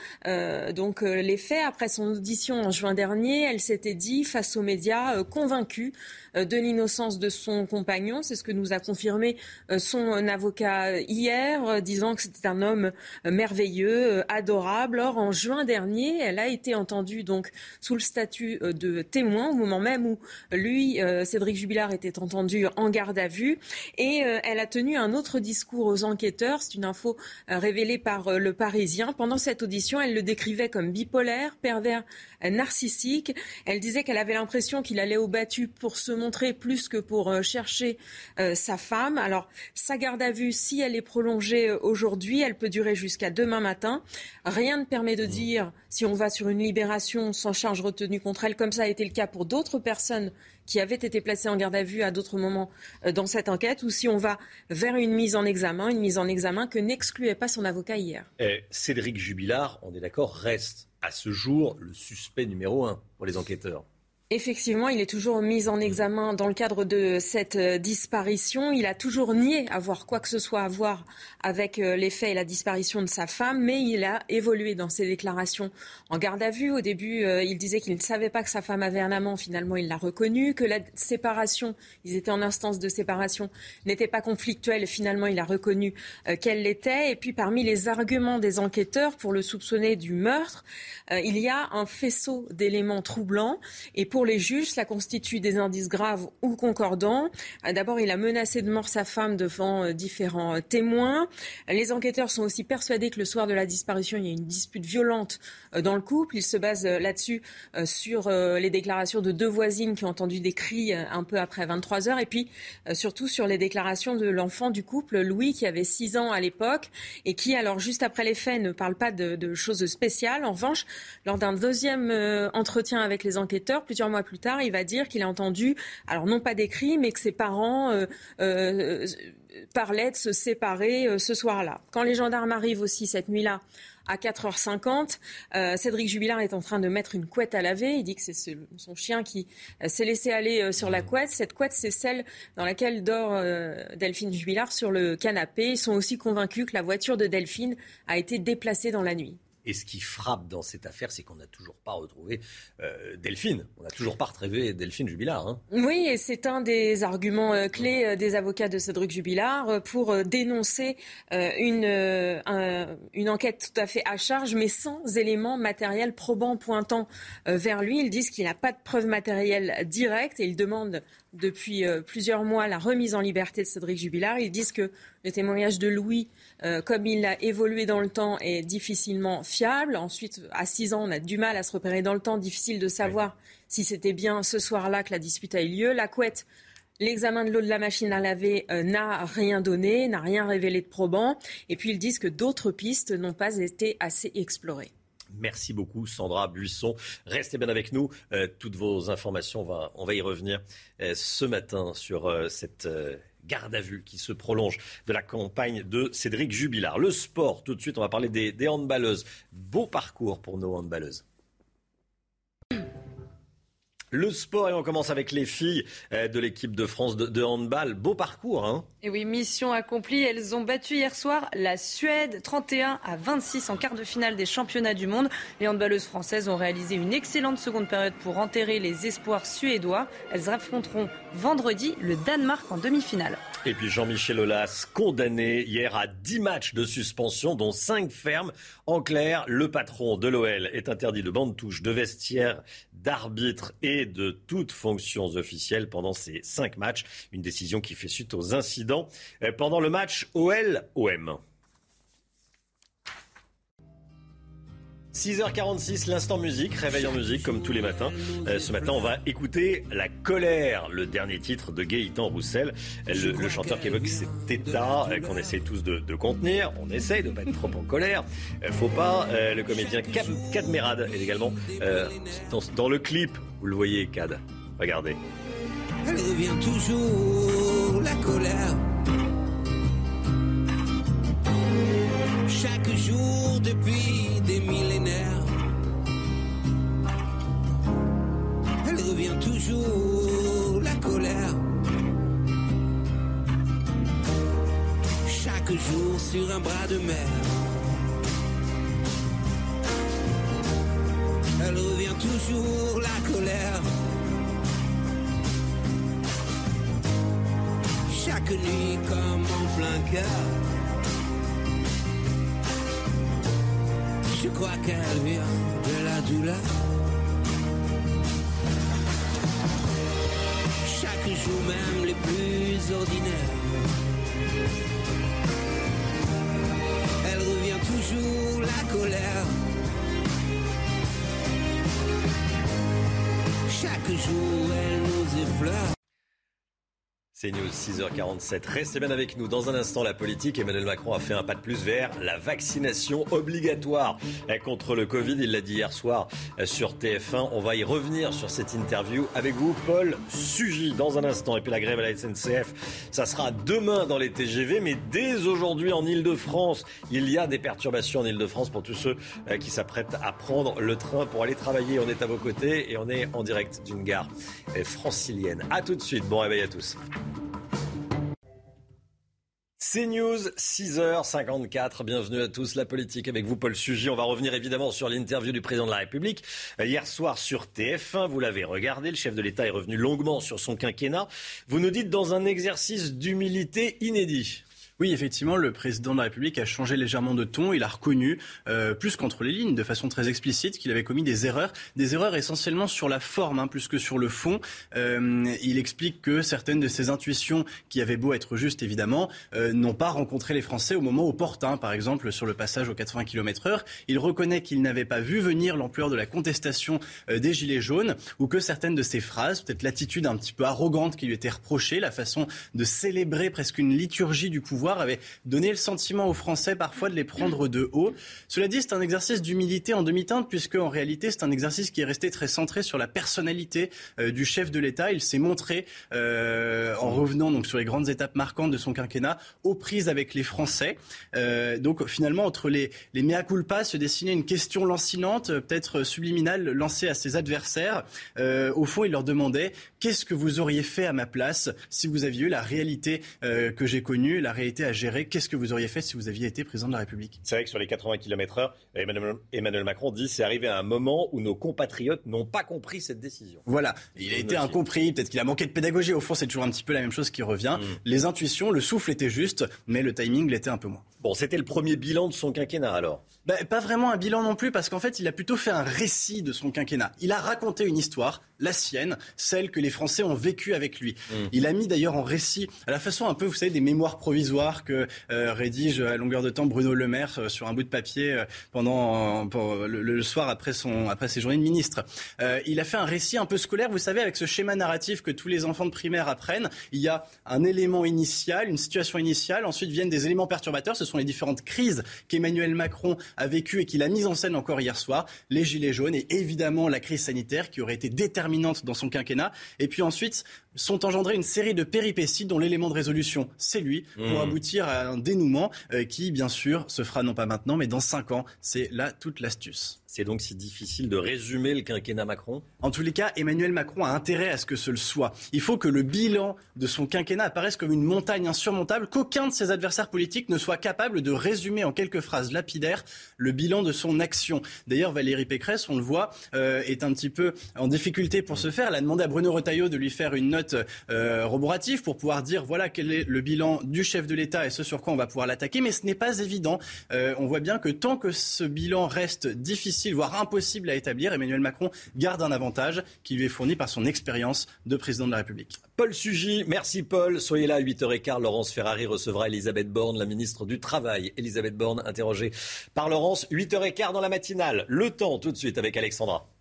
donc les faits, après son audition en juin dernier, elle s'était dit face aux médias convaincue euh, de l'innocence de son compagnon. C'est ce que nous a confirmé euh, son avocat hier, euh, disant que c'était un homme merveilleux, adorable. Or, en juin dernier, elle a été entendue donc sous le statut de témoin au moment même où lui, Cédric Jubilard, était entendu en garde à vue. Et elle a tenu un autre discours aux enquêteurs. C'est une info révélée par Le Parisien. Pendant cette audition, elle le décrivait comme bipolaire, pervers, narcissique. Elle disait qu'elle avait l'impression qu'il allait au battu pour se montrer plus que pour euh, chercher euh, sa femme. Alors, sa garde à vue, si elle est prolongée euh, aujourd'hui, elle peut durer jusqu'à demain matin. Rien ne permet de dire si on va sur une libération sans charge retenue contre elle, comme ça a été le cas pour d'autres personnes qui avaient été placées en garde à vue à d'autres moments dans cette enquête, ou si on va vers une mise en examen, une mise en examen que n'excluait pas son avocat hier. Et Cédric Jubilard, on est d'accord, reste à ce jour le suspect numéro un pour les enquêteurs. Effectivement, il est toujours mis en examen dans le cadre de cette euh, disparition. Il a toujours nié avoir quoi que ce soit à voir avec euh, les faits et la disparition de sa femme, mais il a évolué dans ses déclarations en garde à vue. Au début, euh, il disait qu'il ne savait pas que sa femme avait un amant. Finalement, il l'a reconnu. Que la séparation, ils étaient en instance de séparation, n'était pas conflictuelle. Finalement, il a reconnu qu'elle l'était. Et puis, parmi les arguments des enquêteurs pour le soupçonner du meurtre, il y a un faisceau d'éléments troublants. Et pour les juges, cela constitue des indices graves ou concordants. Euh, d'abord, il a menacé de mort sa femme devant euh, différents euh, témoins. Les enquêteurs sont aussi persuadés que le soir de la disparition, il y a une dispute violente dans le couple. Ils se basent là-dessus sur les déclarations de deux voisines qui ont entendu des cris un peu après 23 heures et puis surtout sur les déclarations de l'enfant du couple, Louis, qui avait 6 ans à l'époque et qui, alors juste après les faits, ne parle pas de, de choses spéciales. En revanche, lors d'un deuxième entretien avec les enquêteurs, plusieurs mois plus tard, il va dire qu'il a entendu, alors non pas des cris, mais que ses parents euh, euh, parlaient de se séparer euh, ce soir-là. Quand les gendarmes arrivent aussi cette nuit-là, à 4h50. Cédric Jubilard est en train de mettre une couette à laver. Il dit que c'est son chien qui s'est laissé aller sur la couette. Cette couette, c'est celle dans laquelle dort Delphine Jubilard sur le canapé. Ils sont aussi convaincus que la voiture de Delphine a été déplacée dans la nuit. Et ce qui frappe dans cette affaire, c'est qu'on n'a toujours pas retrouvé euh, Delphine. On n'a toujours pas retrouvé Delphine Jubilard. Hein. Oui, et c'est un des arguments euh, clés euh, des avocats de Cédric Jubilard pour dénoncer une, une enquête tout à fait à charge, mais sans éléments matériels probants pointant vers lui. Ils disent qu'il n'a pas de preuves matérielles directes et ils demandent depuis plusieurs mois la remise en liberté de Cédric Jubilard. Ils disent que le témoignage de Louis euh, comme il a évolué dans le temps, est difficilement fiable. Ensuite, à 6 ans, on a du mal à se repérer dans le temps, difficile de savoir si c'était bien ce soir-là que la dispute a eu lieu. La couette, L'examen de l'eau de la machine à laver euh, n'a rien donné, n'a rien révélé de probant. Et puis ils disent que d'autres pistes n'ont pas été assez explorées. Merci beaucoup, Sandra Buisson. Restez bien avec nous. Euh, toutes vos informations, on va, on va y revenir ce matin sur cette garde à vue qui se prolonge de la campagne de Cédric Jubilard. Le sport, tout de suite, on va parler des, des handballeuses. Beau parcours pour nos handballeuses. Le sport, et on commence avec les filles euh, de l'équipe de France de, handball. Beau parcours, hein Et oui, mission accomplie. Elles ont battu hier soir la Suède 31 à 26 en quart de finale des championnats du monde. Les handballeuses françaises ont réalisé une excellente seconde période pour enterrer les espoirs suédois. Elles affronteront vendredi le Danemark en demi-finale. Et puis Jean-Michel Aulas, condamné hier à 10 matchs de suspension, dont 5 fermes. En clair, le patron de l'OL est interdit de bande touche, de vestiaire, d'arbitre et de toutes fonctions officielles pendant ces 5 matchs. Une décision qui fait suite aux incidents euh, pendant le match OL-OM. 6h46, l'instant musique, réveil en musique comme tous les matins. Euh, ce matin, on va écouter La colère, le dernier titre de Gaëtan Roussel, le, le chanteur qui évoque cet état euh, qu'on essaie tous de, de, contenir. On essaye de pas être trop en colère. Euh, faut pas. le comédien Cad, Cad Merad est également dans, dans, le clip. Vous le voyez, Cad. Regardez. Elle revient toujours, la colère. Chaque jour depuis des millénaires. Elle revient toujours, la colère. Chaque jour sur un bras de mer. Elle revient toujours, la colère. Chaque nuit comme en plein cœur. Je crois qu'elle vient de la douleur? Chaque jour, même les plus ordinaires. Elle revient toujours la colère. Chaque jour, elle nous effleure. C'est News 6h47. Restez bien avec nous. Dans un instant, la politique. Emmanuel Macron a fait un pas de plus vers la vaccination obligatoire contre le Covid. Il l'a dit hier soir sur TF1. On va y revenir sur cette interview avec vous, Paul Sugy, dans un instant. Et puis la grève à la SNCF, ça sera demain dans les TGV, mais dès aujourd'hui en Ile-de-France, il y a des perturbations en Ile-de-France pour tous ceux euh, qui s'apprêtent à prendre le train pour aller travailler. On est à vos côtés et on est en direct d'une gare francilienne. A tout de suite. Bon réveil à tous. C'est News, 6h54. Bienvenue à tous. La politique avec vous, Paul Sugy. On va revenir évidemment sur l'interview du président de la République euh, hier soir sur TF1. Vous l'avez regardé. Le chef de l'État est revenu longuement sur son quinquennat. Vous nous dites dans un exercice d'humilité inédit. Oui, effectivement, le président de la République a changé légèrement de ton. Il a reconnu, euh, plus qu'entre les lignes, de façon très explicite, qu'il avait commis des erreurs. Des erreurs essentiellement sur la forme, hein, plus que sur le fond. Euh, il explique que certaines de ses intuitions, qui avaient beau être justes évidemment, euh, n'ont pas rencontré les Français au moment opportun. Par exemple, sur le passage aux 80 km heure, il reconnaît qu'il n'avait pas vu venir l'ampleur de la contestation des Gilets jaunes, ou que certaines de ses phrases, peut-être l'attitude un petit peu arrogante qui lui était reprochée, la façon de célébrer presque une liturgie du pouvoir, avait donné le sentiment aux Français parfois de les prendre de haut. Cela dit, c'est un exercice d'humilité en demi-teinte, puisque en réalité, c'est un exercice qui est resté très centré sur la personnalité euh, du chef de l'État. Il s'est montré, euh, en revenant donc sur les grandes étapes marquantes de son quinquennat, aux prises avec les Français. Euh, donc finalement, entre les, les mea culpa se dessinait une question lancinante, peut-être subliminale, lancée à ses adversaires. au fond, il leur demandait qu'est-ce que vous auriez fait à ma place si vous aviez eu la réalité que j'ai connue, la réalité à gérer. Qu'est-ce que vous auriez fait si vous aviez été président de la République? C'est vrai que sur les 80 km/h, Emmanuel, Emmanuel Macron dit c'est arrivé à un moment où nos compatriotes n'ont pas compris cette décision. Voilà, il a été incompris, peut-être qu'il a manqué de pédagogie. Au fond, c'est toujours un petit peu la même chose qui revient. Mm. Les intuitions, le souffle était juste, mais le timing l'était un peu moins. Bon, c'était le premier bilan de son quinquennat alors bah, Pas vraiment un bilan non plus, parce qu'en fait, il a plutôt fait un récit de son quinquennat. Il a raconté une histoire, la sienne, celle que les Français ont vécue avec lui. Mm. Il a mis d'ailleurs en récit, à la façon un peu, vous savez, des mémoires provisoires que euh, rédige à longueur de temps Bruno Le Maire euh, sur un bout de papier euh, pendant le, soir après, son, après ses journées de ministre. il a fait un récit un peu scolaire, vous savez, avec ce schéma narratif que tous les enfants de primaire apprennent. Il y a un élément initial, une situation initiale, ensuite viennent des éléments perturbateurs, ce sont les différentes crises qu'Emmanuel Macron a vécues et qu'il a mises en scène encore hier soir, les gilets jaunes et évidemment la crise sanitaire qui aurait été déterminante dans son quinquennat. Et puis ensuite, sont engendrées une série de péripéties dont l'élément de résolution, c'est lui, pour mmh. aboutir à un dénouement euh, qui, bien sûr, se fera non pas maintenant, mais dans cinq ans. C'est là toute l'astuce. C'est donc si difficile de résumer le quinquennat Macron? En tous les cas, Emmanuel Macron a intérêt à ce que ce le soit. Il faut que le bilan de son quinquennat apparaisse comme une montagne insurmontable, qu'aucun de ses adversaires politiques ne soit capable de résumer en quelques phrases lapidaires le bilan de son action. D'ailleurs, Valérie Pécresse, on le voit, euh, est un petit peu en difficulté pour ce faire. Elle a demandé à Bruno Retailleau de lui faire une note note euh, pour pouvoir dire voilà quel est le bilan du chef de l'État et ce sur quoi on va pouvoir l'attaquer. Mais ce n'est pas évident. Euh, on voit bien que tant que ce bilan reste difficile, voire impossible à établir, Emmanuel Macron garde un avantage qui lui est fourni par son expérience de président de la République. Paul Sugy, merci Paul. Soyez là à 8h15. Laurence Ferrari recevra Elisabeth Borne, la ministre du Travail. Elisabeth Borne, interrogée par Laurence. 8h15 dans la matinale. Le temps tout de suite avec Alexandra.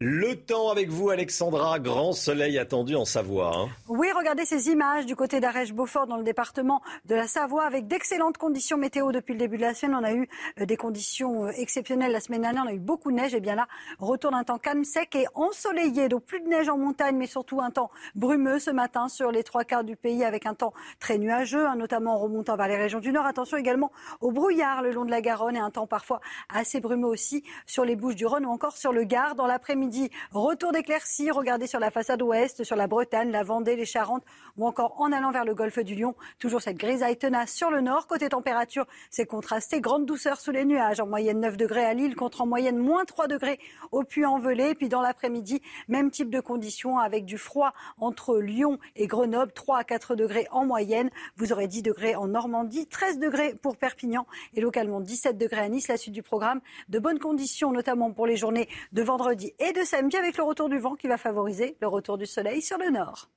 Le temps avec vous, Alexandra. Grand soleil attendu en Savoie. Hein. Oui, regardez ces images du côté d'Arèche-Beaufort dans le département de la Savoie avec d'excellentes conditions météo depuis le début de la semaine. On a eu euh, des conditions euh, exceptionnelles la semaine dernière. On a eu beaucoup de neige. Et bien là, retour d'un temps calme, sec et ensoleillé. Donc plus de neige en montagne, mais surtout un temps brumeux ce matin sur les trois quarts du pays avec un temps très nuageux, hein, notamment en remontant vers les régions du Nord. Attention également au brouillard le long de la Garonne et un temps parfois assez brumeux aussi sur les Bouches du Rhône ou encore sur le Gard dans l'après-midi Retour d'éclaircies, regardez sur la façade ouest, sur la Bretagne, la Vendée, les Charentes ou encore en allant vers le golfe du Lion. Toujours cette grisaille tenace sur le nord. Côté température, c'est contrasté. Grande douceur sous les nuages. En moyenne 9 degrés à Lille contre en moyenne moins 3 degrés au Puy-en-Velay. Puis dans l'après-midi, même type de conditions avec du froid entre Lyon et Grenoble. 3 à 4 degrés en moyenne. Vous aurez 10 degrés en Normandie, 13 degrés pour Perpignan et localement 17 degrés à Nice. La suite du programme, de bonnes conditions notamment pour les journées de vendredi et de samedi avec le retour du vent qui va favoriser le retour du soleil sur le nord.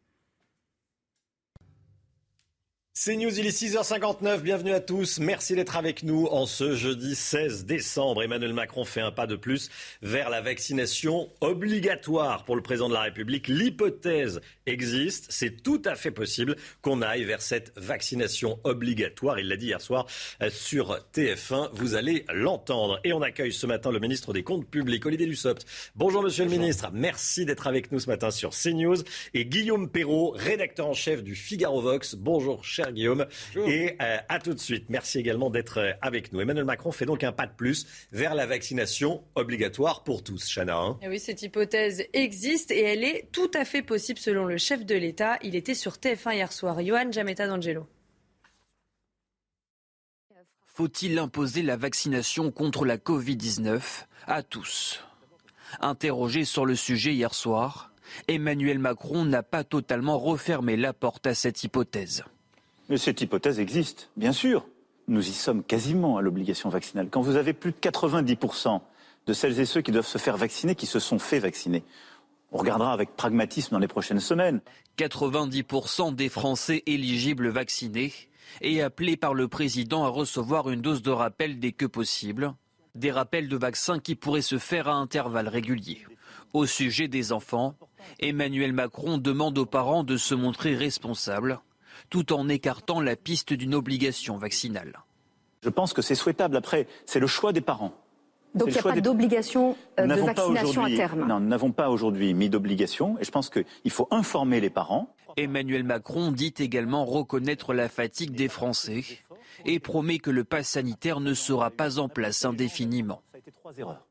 C'est News, il est 6h59, bienvenue à tous. Merci d'être avec nous en ce jeudi 16 décembre. Emmanuel Macron fait un pas de plus vers la vaccination obligatoire pour le président de la République. L'hypothèse existe, c'est tout à fait possible qu'on aille vers cette vaccination obligatoire. Il l'a dit hier soir sur TF1, vous allez l'entendre. Et on accueille ce matin le ministre des Comptes publics, Olivier Dussopt. Bonjour monsieur le ministre, merci d'être avec nous ce matin sur CNews. Et Guillaume Perrault, rédacteur en chef du Figaro Vox. Bonjour cher Guillaume. Et euh, à tout de suite. Merci également d'être euh, avec nous. Emmanuel Macron fait donc un pas de plus vers la vaccination obligatoire pour tous. Chana. Hein. Eh oui, cette hypothèse existe et elle est tout à fait possible selon le chef de l'État. Il était sur TF1 hier soir. Johan Jametta d'Angelo. Faut-il imposer la vaccination contre la Covid-19 à tous? Interrogé sur le sujet hier soir, Emmanuel Macron n'a pas totalement refermé la porte à cette hypothèse. Mais cette hypothèse existe, bien sûr. Nous y sommes quasiment à l'obligation vaccinale. Quand vous avez plus de 90% de celles et ceux qui doivent se faire vacciner qui se sont fait vacciner, on regardera avec pragmatisme dans les prochaines semaines. 90% des Français éligibles vaccinés et appelés par le président à recevoir une dose de rappel dès que possible. Des rappels de vaccins qui pourraient se faire à intervalles réguliers. Au sujet des enfants, Emmanuel Macron demande aux parents de se montrer responsables tout en écartant la piste d'une obligation vaccinale. Je pense que c'est souhaitable. Après, c'est le choix des parents. Donc il n'y a pas d'obligation euh, de vaccination à terme Non, nous n'avons pas aujourd'hui mis d'obligation et je pense qu'il faut informer les parents. Emmanuel Macron dit également reconnaître la fatigue des Français et promet que le pass sanitaire ne sera pas en place indéfiniment. Ça a été trois erreurs.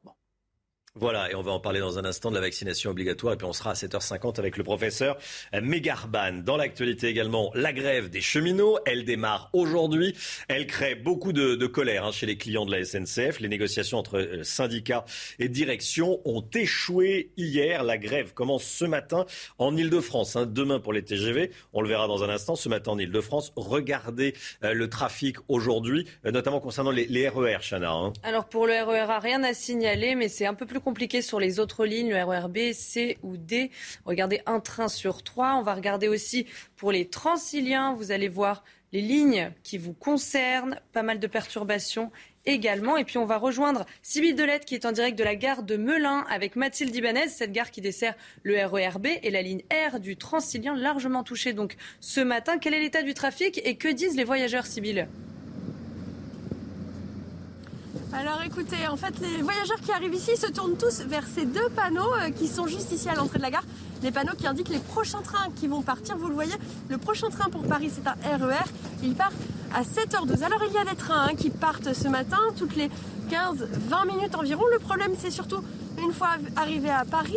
Voilà, et on va en parler dans un instant de la vaccination obligatoire, et puis on sera à 7h50 avec le professeur Megarban. Dans l'actualité également, la grève des cheminots, elle démarre aujourd'hui. Elle crée beaucoup de, colère hein, chez les clients de la SNCF. Les négociations entre euh, syndicats et direction ont échoué hier. La grève commence ce matin en Ile-de-France. Hein. Demain pour les TGV, on le verra dans un instant. Ce matin en Ile-de-France, regardez euh, le trafic aujourd'hui, euh, notamment concernant les, RER, e Chana. Hein. Alors pour le RER, e rien à signaler, mais c'est un peu plus compliqué sur les autres lignes, le RER C ou D. Regardez un train sur trois. On va regarder aussi pour les transiliens. Vous allez voir les lignes qui vous concernent, pas mal de perturbations également. Et puis on va rejoindre Sybille Delette qui est en direct de la gare de Melun avec Mathilde Ibanez, cette gare qui dessert le RERB et la ligne R du Transilien largement touchée donc ce matin. Quel est l'état du trafic et que disent les voyageurs, Sybille? Alors écoutez, en fait les voyageurs qui arrivent ici se tournent tous vers ces deux panneaux euh, qui sont juste ici à l'entrée de la gare. Les panneaux qui indiquent les prochains trains qui vont partir. Vous le voyez, le prochain train pour Paris c'est un RER. E il part à 7h12. Alors il y a des trains hein, qui partent ce matin toutes les 15-20 minutes environ. Le problème c'est surtout une fois arrivé à Paris,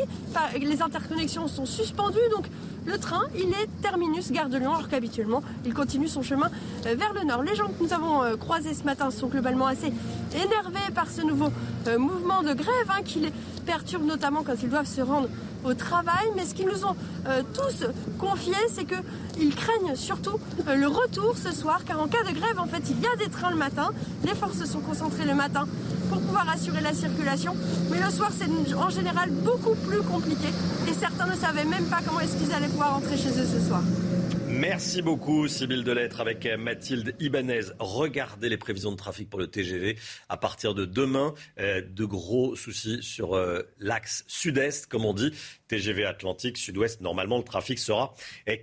les interconnexions sont suspendues donc le train, il est terminus Gare de Lyon, alors qu'habituellement, il continue son chemin euh, vers le nord. Les gens que nous avons euh, croisés ce matin sont globalement assez énervés par ce nouveau euh, mouvement de grève hein, qui les perturbe notamment quand ils doivent se rendre au travail. Mais ce qu'ils nous ont tous confié, c'est qu'ils craignent surtout le retour ce soir, car en cas de grève, en fait, il y a des trains le matin. Les forces sont concentrées le matin pour pouvoir assurer la circulation. Mais le soir, c'est en général beaucoup plus compliqué. Et certains ne savaient même pas comment est-ce qu'ils allaient pouvoir rentrer chez eux ce soir. Merci beaucoup, Sybille Delettre, avec Mathilde Ibanez. Regardez les prévisions de trafic pour le TGV. À partir de demain, euh, de gros soucis sur euh, l'axe sud-est, comme on dit. TGV Atlantique, sud-ouest, normalement, le trafic sera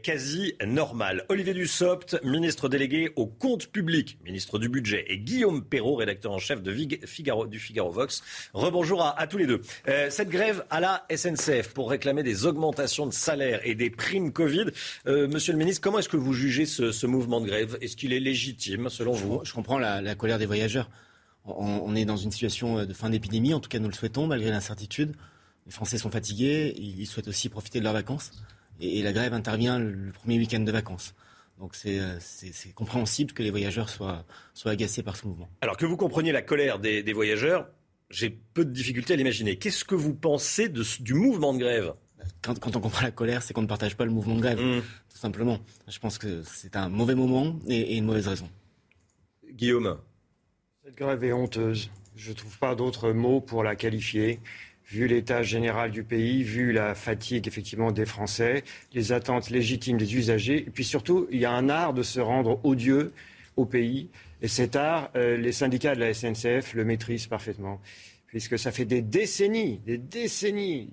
quasi normal. Olivier Dussopt, ministre délégué au compte public, ministre du budget, et Guillaume Perrault, rédacteur en chef de Figaro, du Figaro Vox. Rebonjour à, tous les deux. Euh, cette grève à la SNCF pour réclamer des augmentations de salaire et des primes Covid. monsieur le ministre, comment est-ce que vous jugez ce, mouvement de grève? Est-ce qu'il est légitime, selon vous? Je comprends la, colère des voyageurs. On, est dans une situation de fin d'épidémie, en tout cas nous le souhaitons, malgré l'incertitude. Les Français sont fatigués, ils souhaitent aussi profiter de leurs vacances. Et, la grève intervient le premier week-end de vacances. Donc c'est compréhensible que les voyageurs soient, soient agacés par ce mouvement. Alors que vous compreniez la colère des, voyageurs, j'ai peu de difficultés à l'imaginer. Qu'est-ce que vous pensez du mouvement de grève? Quand, on comprend la colère, c'est qu'on ne partage pas le mouvement de grève, mmh. Tout simplement. Je pense que c'est un mauvais moment et, une mauvaise raison. Guillaume Cette grève est honteuse. Je ne trouve pas d'autres mots pour la qualifier. Vu l'état général du pays, vu la fatigue effectivement des Français, les attentes légitimes des usagers, et puis surtout, il y a un art de se rendre odieux au pays. Et cet art, euh, les syndicats de la SNCF le maîtrisent parfaitement puisque ça fait des décennies, des décennies,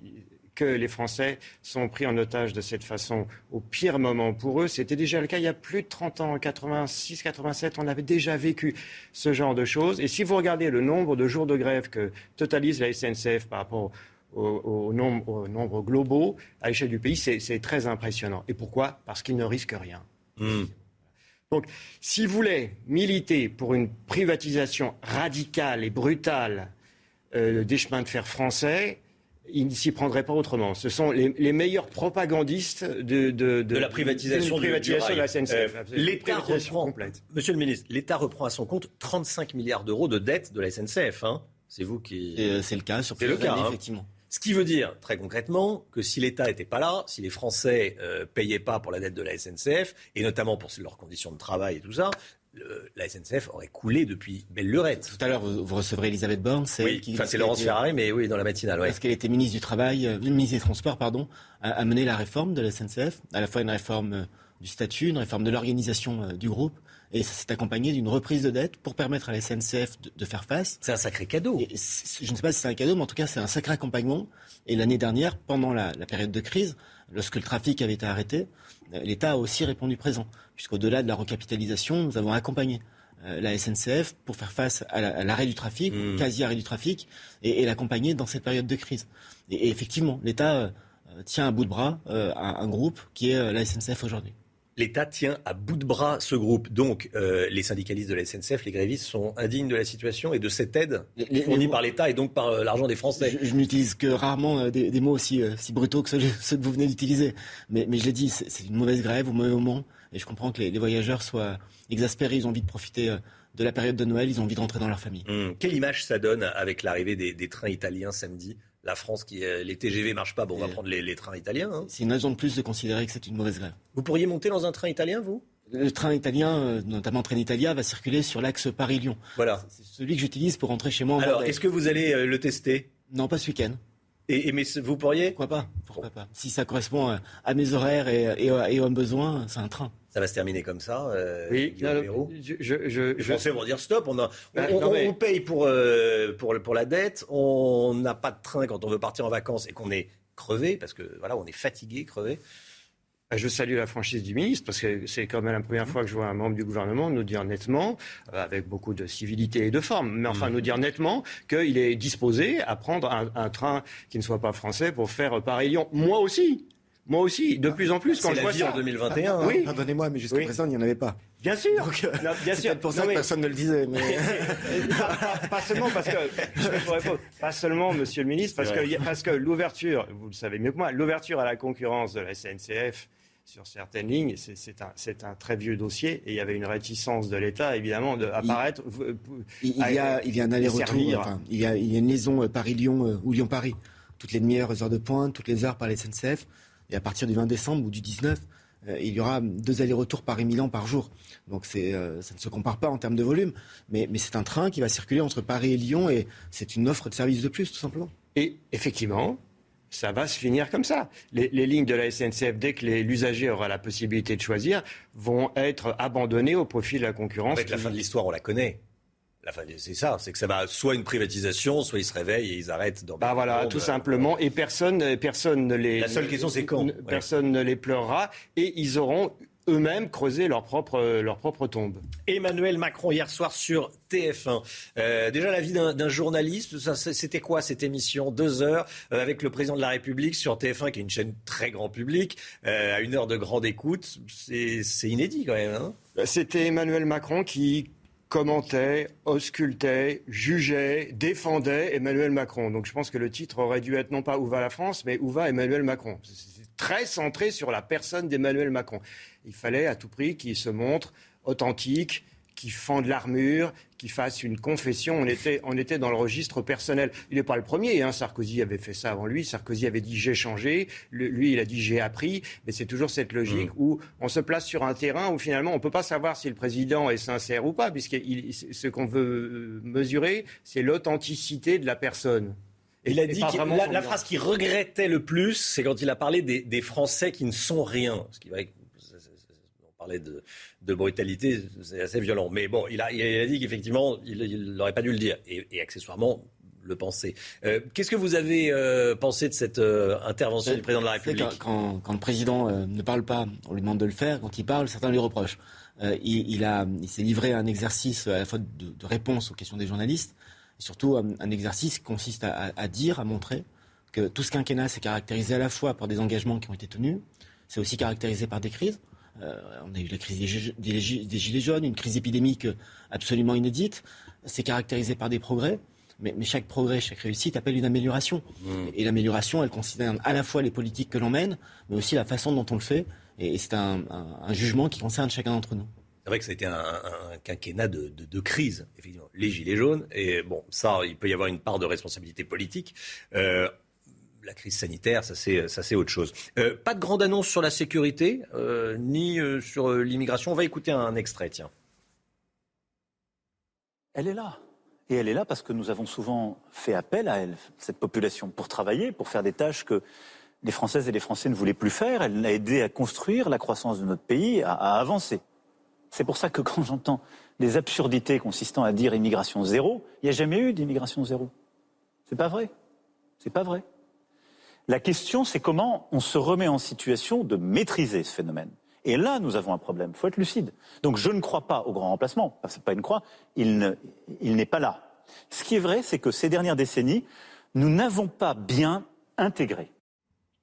que les Français sont pris en otage de cette façon au pire moment pour eux. C'était déjà le cas il y a plus de 30 ans, en 86, 87, on avait déjà vécu ce genre de choses. Et si vous regardez le nombre de jours de grève que totalise la SNCF par rapport au, nombre, globaux à l'échelle du pays, c'est très impressionnant. Et pourquoi? Parce qu'ils ne risquent rien. Hmm. Donc, s'ils voulaient militer pour une privatisation radicale et brutale euh, des chemins de fer français, il ne s'y prendrait pas autrement. Ce sont les, meilleurs propagandistes de, de, la privatisation, de, la SNCF. Euh, L'État reprend, Monsieur le ministre, l'État reprend à son compte 35 milliards d'euros de dettes de la SNCF. Hein. C'est vous qui. Euh, c'est le cas sur le cas, hein. effectivement. Ce qui veut dire, très concrètement, que si l'État n'était pas là, si les Français ne euh, payaient pas pour la dette de la SNCF, et notamment pour leurs conditions de travail et tout ça, la SNCF aurait coulé depuis belle lurette. Tout à l'heure, vous, recevrez Elisabeth Borne. C'est oui, qui, enfin, c'est Laurence Ferrari, mais oui, dans la matinale. Parce qu'elle était ministre du Travail, euh, ministre des Transports, pardon, a, mené la réforme de la SNCF, à la fois une réforme euh, du statut, une réforme de l'organisation euh, du groupe, et ça s'est accompagné d'une reprise de dette pour permettre à la SNCF de, faire face. C'est un sacré cadeau. je ne sais pas si c'est un cadeau, mais en tout cas, c'est un sacré accompagnement. Et l'année dernière, pendant la, la période de crise, lorsque le trafic avait été arrêté, l'État a aussi répondu présent, puisqu'au-delà de la recapitalisation, nous avons accompagné euh, la SNCF pour faire face à l'arrêt du trafic, mmh. quasi-arrêt du trafic, et, l'accompagner dans cette période de crise. Et, effectivement, l'État euh, tient à bout de bras euh, un, groupe qui est la SNCF aujourd'hui. L'État tient à bout de bras ce groupe. Donc, les syndicalistes de la SNCF, les grévistes, sont indignes de la situation et de cette aide fournie par l'État et donc par l'argent des Français. Je, n'utilise que rarement des, mots aussi si brutaux que ceux, que vous venez d'utiliser. Mais, mais, je l'ai dit, c'est une mauvaise grève au mauvais moment. Et je comprends que les, voyageurs soient exaspérés, ils ont envie de profiter euh, de la période de Noël, ils ont envie de rentrer dans leur famille. Hum, quelle image ça donne avec l'arrivée des, trains italiens samedi? La France, qui, euh, les TGV marchent pas, bon, on va prendre les, trains italiens. Hein. C'est une raison de plus de considérer que c'est une mauvaise grève. Vous pourriez monter dans un train italien, vous? Le train italien, euh, notamment Trenitalia, va circuler sur l'axe Paris-Lyon. Voilà. C'est celui que j'utilise pour rentrer chez moi. Alors, est-ce que vous allez le tester? Non, pas ce week-end. Et, mais vous pourriez? Pourquoi pas? Pourquoi pas Si ça correspond à mes horaires et, et aux besoins, c'est un train ça va se terminer comme ça. Euh, oui, je, je, Les Français vont dire stop. On, a, on, paye pour, euh, pour, pour la dette. On n'a pas de train quand on veut partir en vacances et qu'on est crevé parce que voilà, on est fatigué, crevé. Bah, je salue la franchise du ministre parce que c'est quand même la première mmh. fois que je vois un membre du gouvernement nous dire nettement, euh, avec beaucoup de civilité et de forme, mais enfin mmh. nous dire nettement qu'il est disposé à prendre un, un, train qui ne soit pas français pour faire Paris-Lyon. Moi aussi. Moi aussi, de plus en plus, quand je vois ça. en 2021. Hein. Oui. Pardonnez-moi, mais jusqu'à présent, il n'y en avait pas. Bien sûr. Euh, bien sûr. pour ça que personne ne le disait. Mais... pas, seulement parce que je vais vous répondre. Pas seulement, Monsieur le Ministre, parce que parce que l'ouverture, vous le savez mieux que moi, l'ouverture à la concurrence de la SNCF sur certaines lignes, c'est un, un, très vieux dossier et il y avait une réticence de l'État, évidemment, d'apparaître. Il, il, y a, il y a un aller-retour, enfin, il, y a, il y a une liaison euh, Paris-Lyon euh, ou Lyon-Paris toutes les demi-heures, heures de pointe, toutes les heures par la SNCF. Et à partir du 20 décembre ou du 19, euh, il y aura deux allers-retours Paris-Milan par jour. Donc euh, ça ne se compare pas en termes de volume, mais, c'est un train qui va circuler entre Paris et Lyon et c'est une offre de service de plus, tout simplement. Et effectivement, ça va se finir comme ça. Les, lignes de la SNCF, dès que l'usager aura la possibilité de choisir, vont être abandonnées au profit de la concurrence. la fin de l'histoire, on la connaît. C'est ça, c'est que ça va soit une privatisation, soit ils se réveillent et ils arrêtent. Dans bah voilà, tout simplement. Et personne, personne ne les. La seule question, c'est quand. Personne ne les pleurera et ils auront eux-mêmes creusé leur propre, leur propre tombe. Emmanuel Macron hier soir sur TF1. Euh, déjà l'avis d'un journaliste, c'était quoi cette émission? Deux heures euh, avec le président de la République sur TF1, qui est une chaîne très grand public, euh, à une heure de grande écoute. C'est inédit quand même. Hein? C'était Emmanuel Macron qui commentait, auscultait, jugeait, défendait Emmanuel Macron. Donc je pense que le titre aurait dû être non pas Où va la France, mais Où va Emmanuel Macron. C'est très centré sur la personne d'Emmanuel Macron. Il fallait à tout prix qu'il se montre authentique, qui fende l'armure, qui fasse une confession. On était, on était dans le registre personnel. Il n'est pas le premier. Hein. Sarkozy avait fait ça avant lui. Sarkozy avait dit j'ai changé. lui, il a dit j'ai appris. Mais c'est toujours cette logique mmh. où on se place sur un terrain où finalement on ne peut pas savoir si le président est sincère ou pas, puisque ce qu'on veut mesurer, c'est l'authenticité de la personne. Il a dit que la, phrase qu'il regrettait le plus, c'est quand il a parlé des, des, Français qui ne sont rien. Ce qui va on parlait de, de brutalité, c'est assez violent. Mais bon, il a, il a dit qu'effectivement, il n'aurait pas dû le dire. Et, accessoirement, le penser. Euh, qu'est-ce que vous avez euh, pensé de cette euh, intervention du président de la République quand, quand, le président ne parle pas, on lui demande de le faire. Quand il parle, certains lui reprochent. il, il, s'est livré à un exercice à la fois de, de, réponse aux questions des journalistes, et surtout un, exercice qui consiste à, à, dire, à montrer que tout ce quinquennat s'est caractérisé à la fois par des engagements qui ont été tenus, c'est aussi caractérisé par des crises. Euh, on a eu la crise des, gilets jaunes, une crise épidémique absolument inédite. C'est caractérisé par des progrès. Mais, chaque progrès, chaque réussite appelle une amélioration. Mmh. Et l'amélioration, elle concerne à la fois les politiques que l'on mène, mais aussi la façon dont on le fait. Et, c'est un, jugement qui concerne chacun d'entre nous. C'est vrai que ça a été un, quinquennat de, crise, effectivement. Les gilets jaunes, et bon, ça, il peut y avoir une part de responsabilité politique. Euh, la crise sanitaire, ça c'est autre chose. Euh, pas de grande annonce sur la sécurité, euh, ni euh, sur l'immigration. On va écouter un extrait, tiens. Elle est là. Et elle est là parce que nous avons souvent fait appel à elle, cette population, pour travailler, pour faire des tâches que les Françaises et les Français ne voulaient plus faire. Elle a aidé à construire la croissance de notre pays, à, à avancer. C'est pour ça que quand j'entends des absurdités consistant à dire immigration zéro, il n'y a jamais eu d'immigration zéro. C'est pas vrai. C'est pas vrai. La question, c'est comment on se remet en situation de maîtriser ce phénomène. Et là, nous avons un problème. Il faut être lucide. Donc, je ne crois pas au grand remplacement. Ce n'est pas une croix. Il n'est pas là. Ce qui est vrai, c'est que ces dernières décennies, nous n'avons pas bien intégré.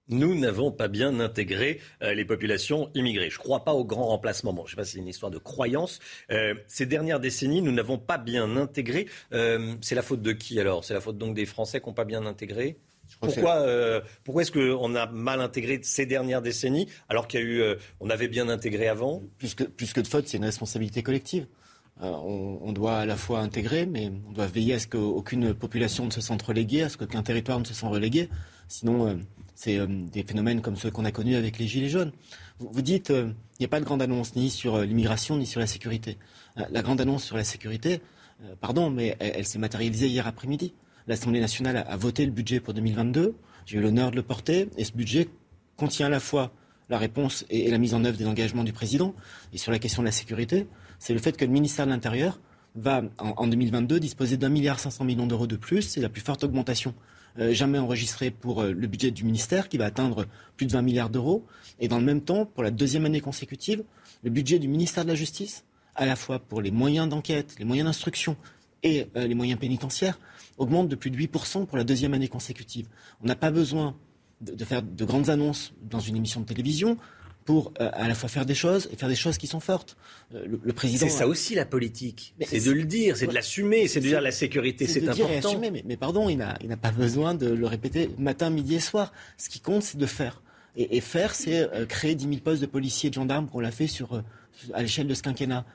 Nous n'avons pas bien intégré euh, les populations immigrées. Je ne crois pas au grand remplacement. Bon, je ne sais pas si c'est une histoire de croyance. Euh, ces dernières décennies, nous n'avons pas bien intégré. Euh, c'est la faute de qui alors? C'est la faute donc des Français qui n'ont pas bien intégré? Pourquoi, euh, pourquoi est-ce qu'on a mal intégré ces dernières décennies alors qu'il y a eu, euh, on avait bien intégré avant plus que, plus que de faute, c'est une responsabilité collective. Euh, on, doit à la fois intégrer, mais on doit veiller à ce qu'aucune population ne se sente reléguée, à ce qu'aucun territoire ne se sente relégué. Sinon, c'est des phénomènes comme ceux qu'on a connus avec les Gilets jaunes. Vous, dites, il n'y a pas de grande annonce ni sur l'immigration ni sur la sécurité. la grande annonce sur la sécurité, pardon, mais elle s'est matérialisée hier après-midi. L'Assemblée nationale a voté le budget pour 2022. J'ai eu l'honneur de le porter. Et ce budget contient à la fois la réponse et la mise en œuvre des engagements du président. Et sur la question de la sécurité, c'est le fait que le ministère de l'Intérieur va, en, 2022, disposer d'un milliard cinq cents millions d'euros de plus. C'est la plus forte augmentation euh, jamais enregistrée pour euh, le budget du ministère, qui va atteindre plus de 20 milliards d'euros. Et dans le même temps, pour la deuxième année consécutive, le budget du ministère de la Justice, à la fois pour les moyens d'enquête, les moyens d'instruction et euh, les moyens pénitentiaires, augmente de plus de 8% pour la deuxième année consécutive. On n'a pas besoin de, faire de grandes annonces dans une émission de télévision pour euh, à la fois faire des choses et faire des choses qui sont fortes. Euh, le, président. C'est ça aussi la politique. C'est de le dire, c'est de l'assumer, c'est de dire la sécurité, c'est important. Assumer, mais, pardon, il n'a pas besoin de le répéter matin, midi et soir. Ce qui compte, c'est de faire. Et, faire, c'est créer 10 000 postes de policiers et de gendarmes qu'on l'a fait sur, à l'échelle de ce quinquennat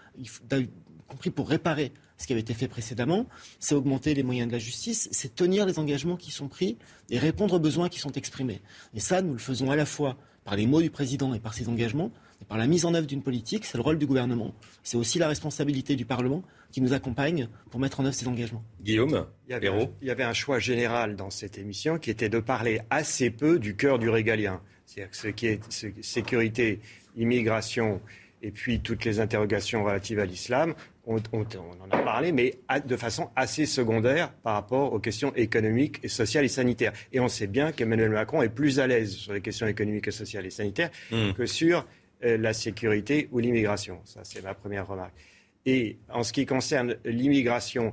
compris pour réparer ce qui avait été fait précédemment, c'est augmenter les moyens de la justice, c'est tenir les engagements qui sont pris et répondre aux besoins qui sont exprimés. Et ça, nous le faisons à la fois par les mots du président et par ses engagements, et par la mise en œuvre d'une politique, c'est le rôle du gouvernement. C'est aussi la responsabilité du Parlement qui nous accompagne pour mettre en œuvre ces engagements. Guillaume, il y, avait un, il y avait un choix général dans cette émission qui était de parler assez peu du cœur du régalien. C'est-à-dire ce qui est sécurité, immigration et puis toutes les interrogations relatives à l'islam, on, on, on, en a parlé, mais de façon assez secondaire par rapport aux questions économiques, et sociales et sanitaires. Et on sait bien qu'Emmanuel Macron est plus à l'aise sur les questions économiques, et sociales et sanitaires mmh. que sur euh, la sécurité ou l'immigration. Ça, c'est ma première remarque. Et en ce qui concerne l'immigration,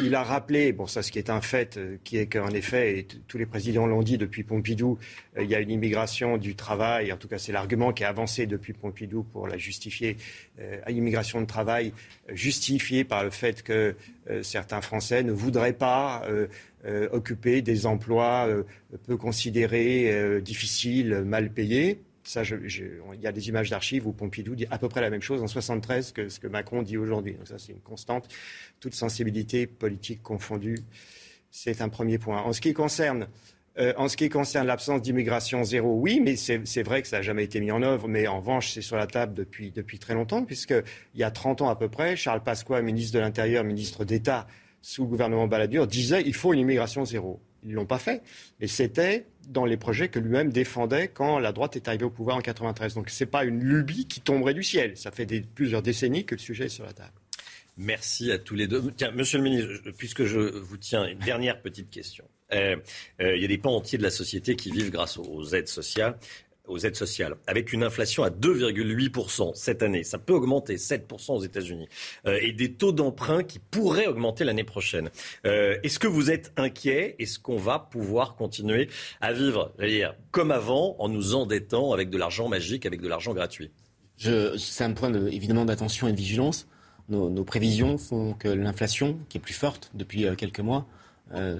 il a rappelé, bon ça ce qui est un fait, euh, qui est qu'en effet, et tous les présidents l'ont dit depuis Pompidou, euh, il y a une immigration du travail, en tout cas c'est l'argument qui a avancé depuis Pompidou pour la justifier, euh, immigration de travail justifiée par le fait que euh, certains Français ne voudraient pas euh, euh, occuper des emplois peu considérés, difficiles, mal payés. Il y a des images d'archives où Pompidou dit à peu près la même chose en 73 que ce que Macron dit aujourd'hui. Donc ça, c'est une constante. Toute sensibilité politique confondue, c'est un premier point. En ce qui concerne euh, l'absence d'immigration zéro, oui, mais c'est vrai que ça n'a jamais été mis en œuvre. Mais en revanche, c'est sur la table depuis, depuis très longtemps, puisqu'il y a 30 ans à peu près, Charles Pasqua, ministre de l'Intérieur, ministre d'État sous le gouvernement Balladur, disait il faut une immigration zéro. Ils l'ont pas fait. Mais c'était dans les projets que lui-même défendait quand la droite est arrivée au pouvoir en 93. Donc ce n'est pas une lubie qui tomberait du ciel. Ça fait plusieurs décennies que le sujet est sur la table. Merci à tous les deux. Monsieur le ministre, puisque je vous tiens, une dernière petite question. Euh, euh, il y a des pans entiers de la société qui vivent grâce aux aides sociales aux aides sociales, avec une inflation à 2,8% cette année. Ça peut augmenter 7% aux États-Unis. Euh, et des taux d'emprunt qui pourraient augmenter l'année prochaine. Euh, Est-ce que vous êtes inquiet? Est-ce qu'on va pouvoir continuer à vivre dire, comme avant en nous endettant avec de l'argent magique, avec de l'argent gratuit? C'est un point de, évidemment d'attention et de vigilance. Nos, prévisions font que l'inflation, qui est plus forte depuis euh, quelques mois,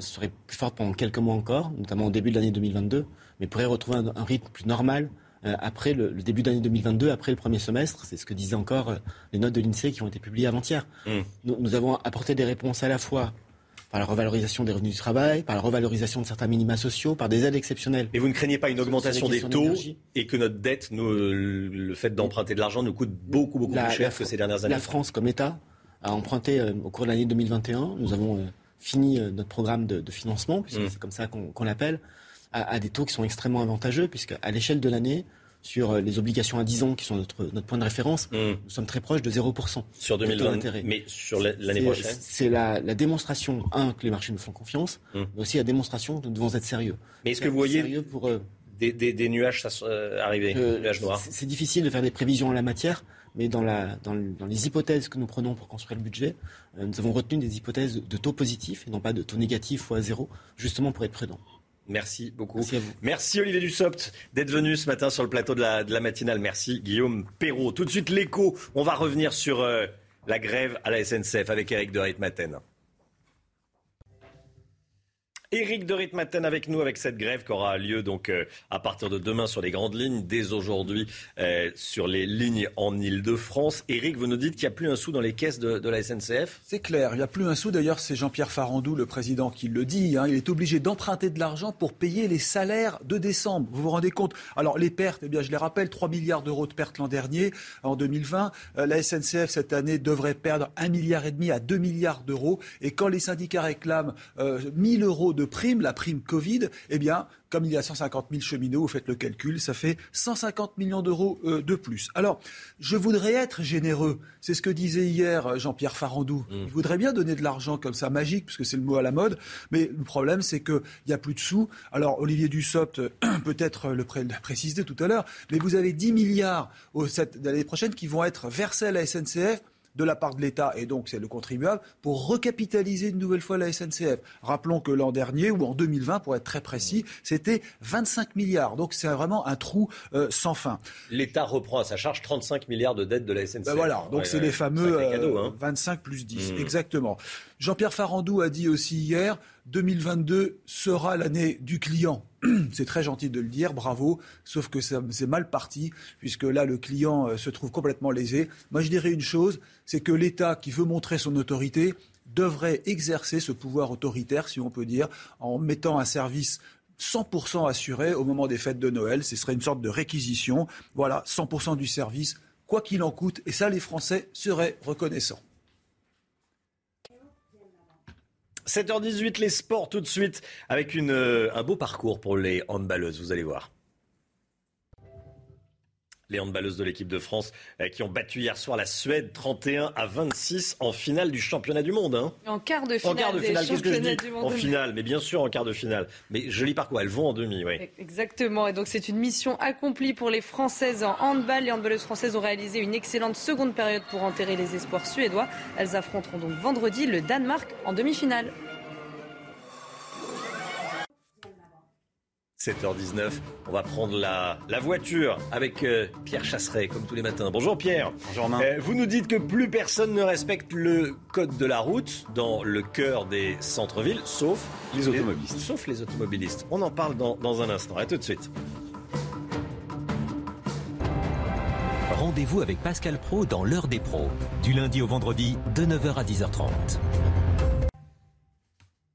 serait plus forte pendant quelques mois encore, notamment au début de l'année 2022, mais pourrait retrouver un, un rythme plus normal euh, après le, le début d'année 2022, après le premier semestre. C'est ce que disaient encore euh, les notes de l'INSEE qui ont été publiées avant-hier. Mmh. Nous, nous, avons apporté des réponses à la fois par la revalorisation des revenus du travail, par la revalorisation de certains minima sociaux, par des aides exceptionnelles. Et vous ne craignez pas une augmentation des taux et que notre dette, nous, le fait d'emprunter de l'argent, nous coûte beaucoup, beaucoup la, plus cher la, que ces dernières années La France, comme État, a emprunté euh, au cours de l'année 2021. Nous avons euh, fini euh, notre programme de, de financement, puisque mmh. c'est comme ça qu'on qu l'appelle, à, à, des taux qui sont extrêmement avantageux, puisque à l'échelle de l'année, sur les obligations à 10 ans, qui sont notre, notre point de référence, mmh. nous sommes très proches de 0%. Sur 2020, mais sur l'année prochaine C'est la, la, démonstration, un, que les marchés nous font confiance, mmh. mais aussi la démonstration que nous devons être sérieux. Mais est-ce que vous voyez pour, euh, des, des, des, nuages euh, arriver, euh, nuages noirs C'est difficile de faire des prévisions en la matière, mais dans, la, dans, le, dans, les hypothèses que nous prenons pour construire le budget, euh, nous avons retenu des hypothèses de taux positifs et non pas de taux négatifs ou à zéro, justement pour être prudent. Merci beaucoup. Merci, à vous. Merci Olivier Dussopt d'être venu ce matin sur le plateau de la, de la matinale. Merci Guillaume Perrault. Tout de suite l'écho. On va revenir sur euh, la grève à la SNCF avec Eric de Ritmaten. Éric de Ritmaten avec nous avec cette grève qui aura lieu donc euh, à partir de demain sur les grandes lignes, dès aujourd'hui euh, sur les lignes en Ile-de-France. Éric, vous nous dites qu'il n'y a plus un sou dans les caisses de, la SNCF C'est clair, il n'y a plus un sou. D'ailleurs, c'est Jean-Pierre Farandou, le président, qui le dit. Hein. Il est obligé d'emprunter de l'argent pour payer les salaires de décembre. Vous vous rendez compte? Alors les pertes, eh bien, je les rappelle, 3 milliards d'euros de pertes l'an dernier, en 2020. Euh, la SNCF cette année devrait perdre 1 milliard à 2 milliards d'euros. Et quand les syndicats réclament euh, 1000 euros de de prime, la prime Covid, eh bien, comme il y a 150 000 cheminots, vous faites le calcul, ça fait 150 millions d'euros euh, de plus. Alors, je voudrais être généreux. C'est ce que disait hier euh, Jean-Pierre Farandou. Mmh. Il voudrait bien donner de l'argent comme ça, magique, puisque c'est le mot à la mode. Mais le problème, c'est qu'il n'y a plus de sous. Alors, Olivier Dussopt, peut-être le, pré le préciser tout à l'heure, mais vous avez 10 milliards l'année prochaine qui vont être versés à la SNCF de la part de l'État, et donc c'est le contribuable, pour recapitaliser une nouvelle fois la SNCF. Rappelons que l'an dernier, ou en 2020 pour être très précis, c'était 25 milliards. Donc c'est vraiment un trou euh, sans fin. L'État reprend à sa charge 35 milliards de dettes de la SNCF. Ben voilà, donc ouais, c'est ouais, les fameux cadeau, hein. 25 plus 10, mmh. exactement. Jean-Pierre Farandou a dit aussi hier, 2022 sera l'année du client. C'est très gentil de le dire, bravo, sauf que c'est mal parti, puisque là, le client euh, se trouve complètement lésé. Moi, je dirais une chose, c'est que l'État qui veut montrer son autorité devrait exercer ce pouvoir autoritaire, si on peut dire, en mettant un service 100% assuré au moment des fêtes de Noël. Ce serait une sorte de réquisition. Voilà, 100% du service, quoi qu'il en coûte. Et ça, les Français seraient reconnaissants. 7h18, les sports tout de suite, avec euh, un beau parcours pour les handballeuses, vous allez voir les handballeuses de l'équipe de France euh, qui ont battu hier soir la Suède 31 à 26 en finale du championnat du monde. Hein. En quart de finale. En quart de finale, qu'est-ce que je dis En finale, mais bien sûr en quart de finale. Mais joli parcours, elles vont en demi, oui. Exactement, et donc c'est une mission accomplie pour les Françaises en handball. Les handballeuses françaises ont réalisé une excellente seconde période pour enterrer les espoirs suédois. Elles affronteront donc vendredi le Danemark en demi-finale. 7h19. On va prendre la, la voiture avec euh, Pierre Chasseret, comme tous les matins. Bonjour Pierre. Bonjour Romain. Euh, vous nous dites que plus personne ne respecte le code de la route dans le cœur des centres-villes, sauf les automobilistes. sauf les automobilistes. On en parle dans, dans un instant. À tout de suite. Rendez-vous avec Pascal Pro dans l'heure des pros, du lundi au vendredi de 9h à 10h30.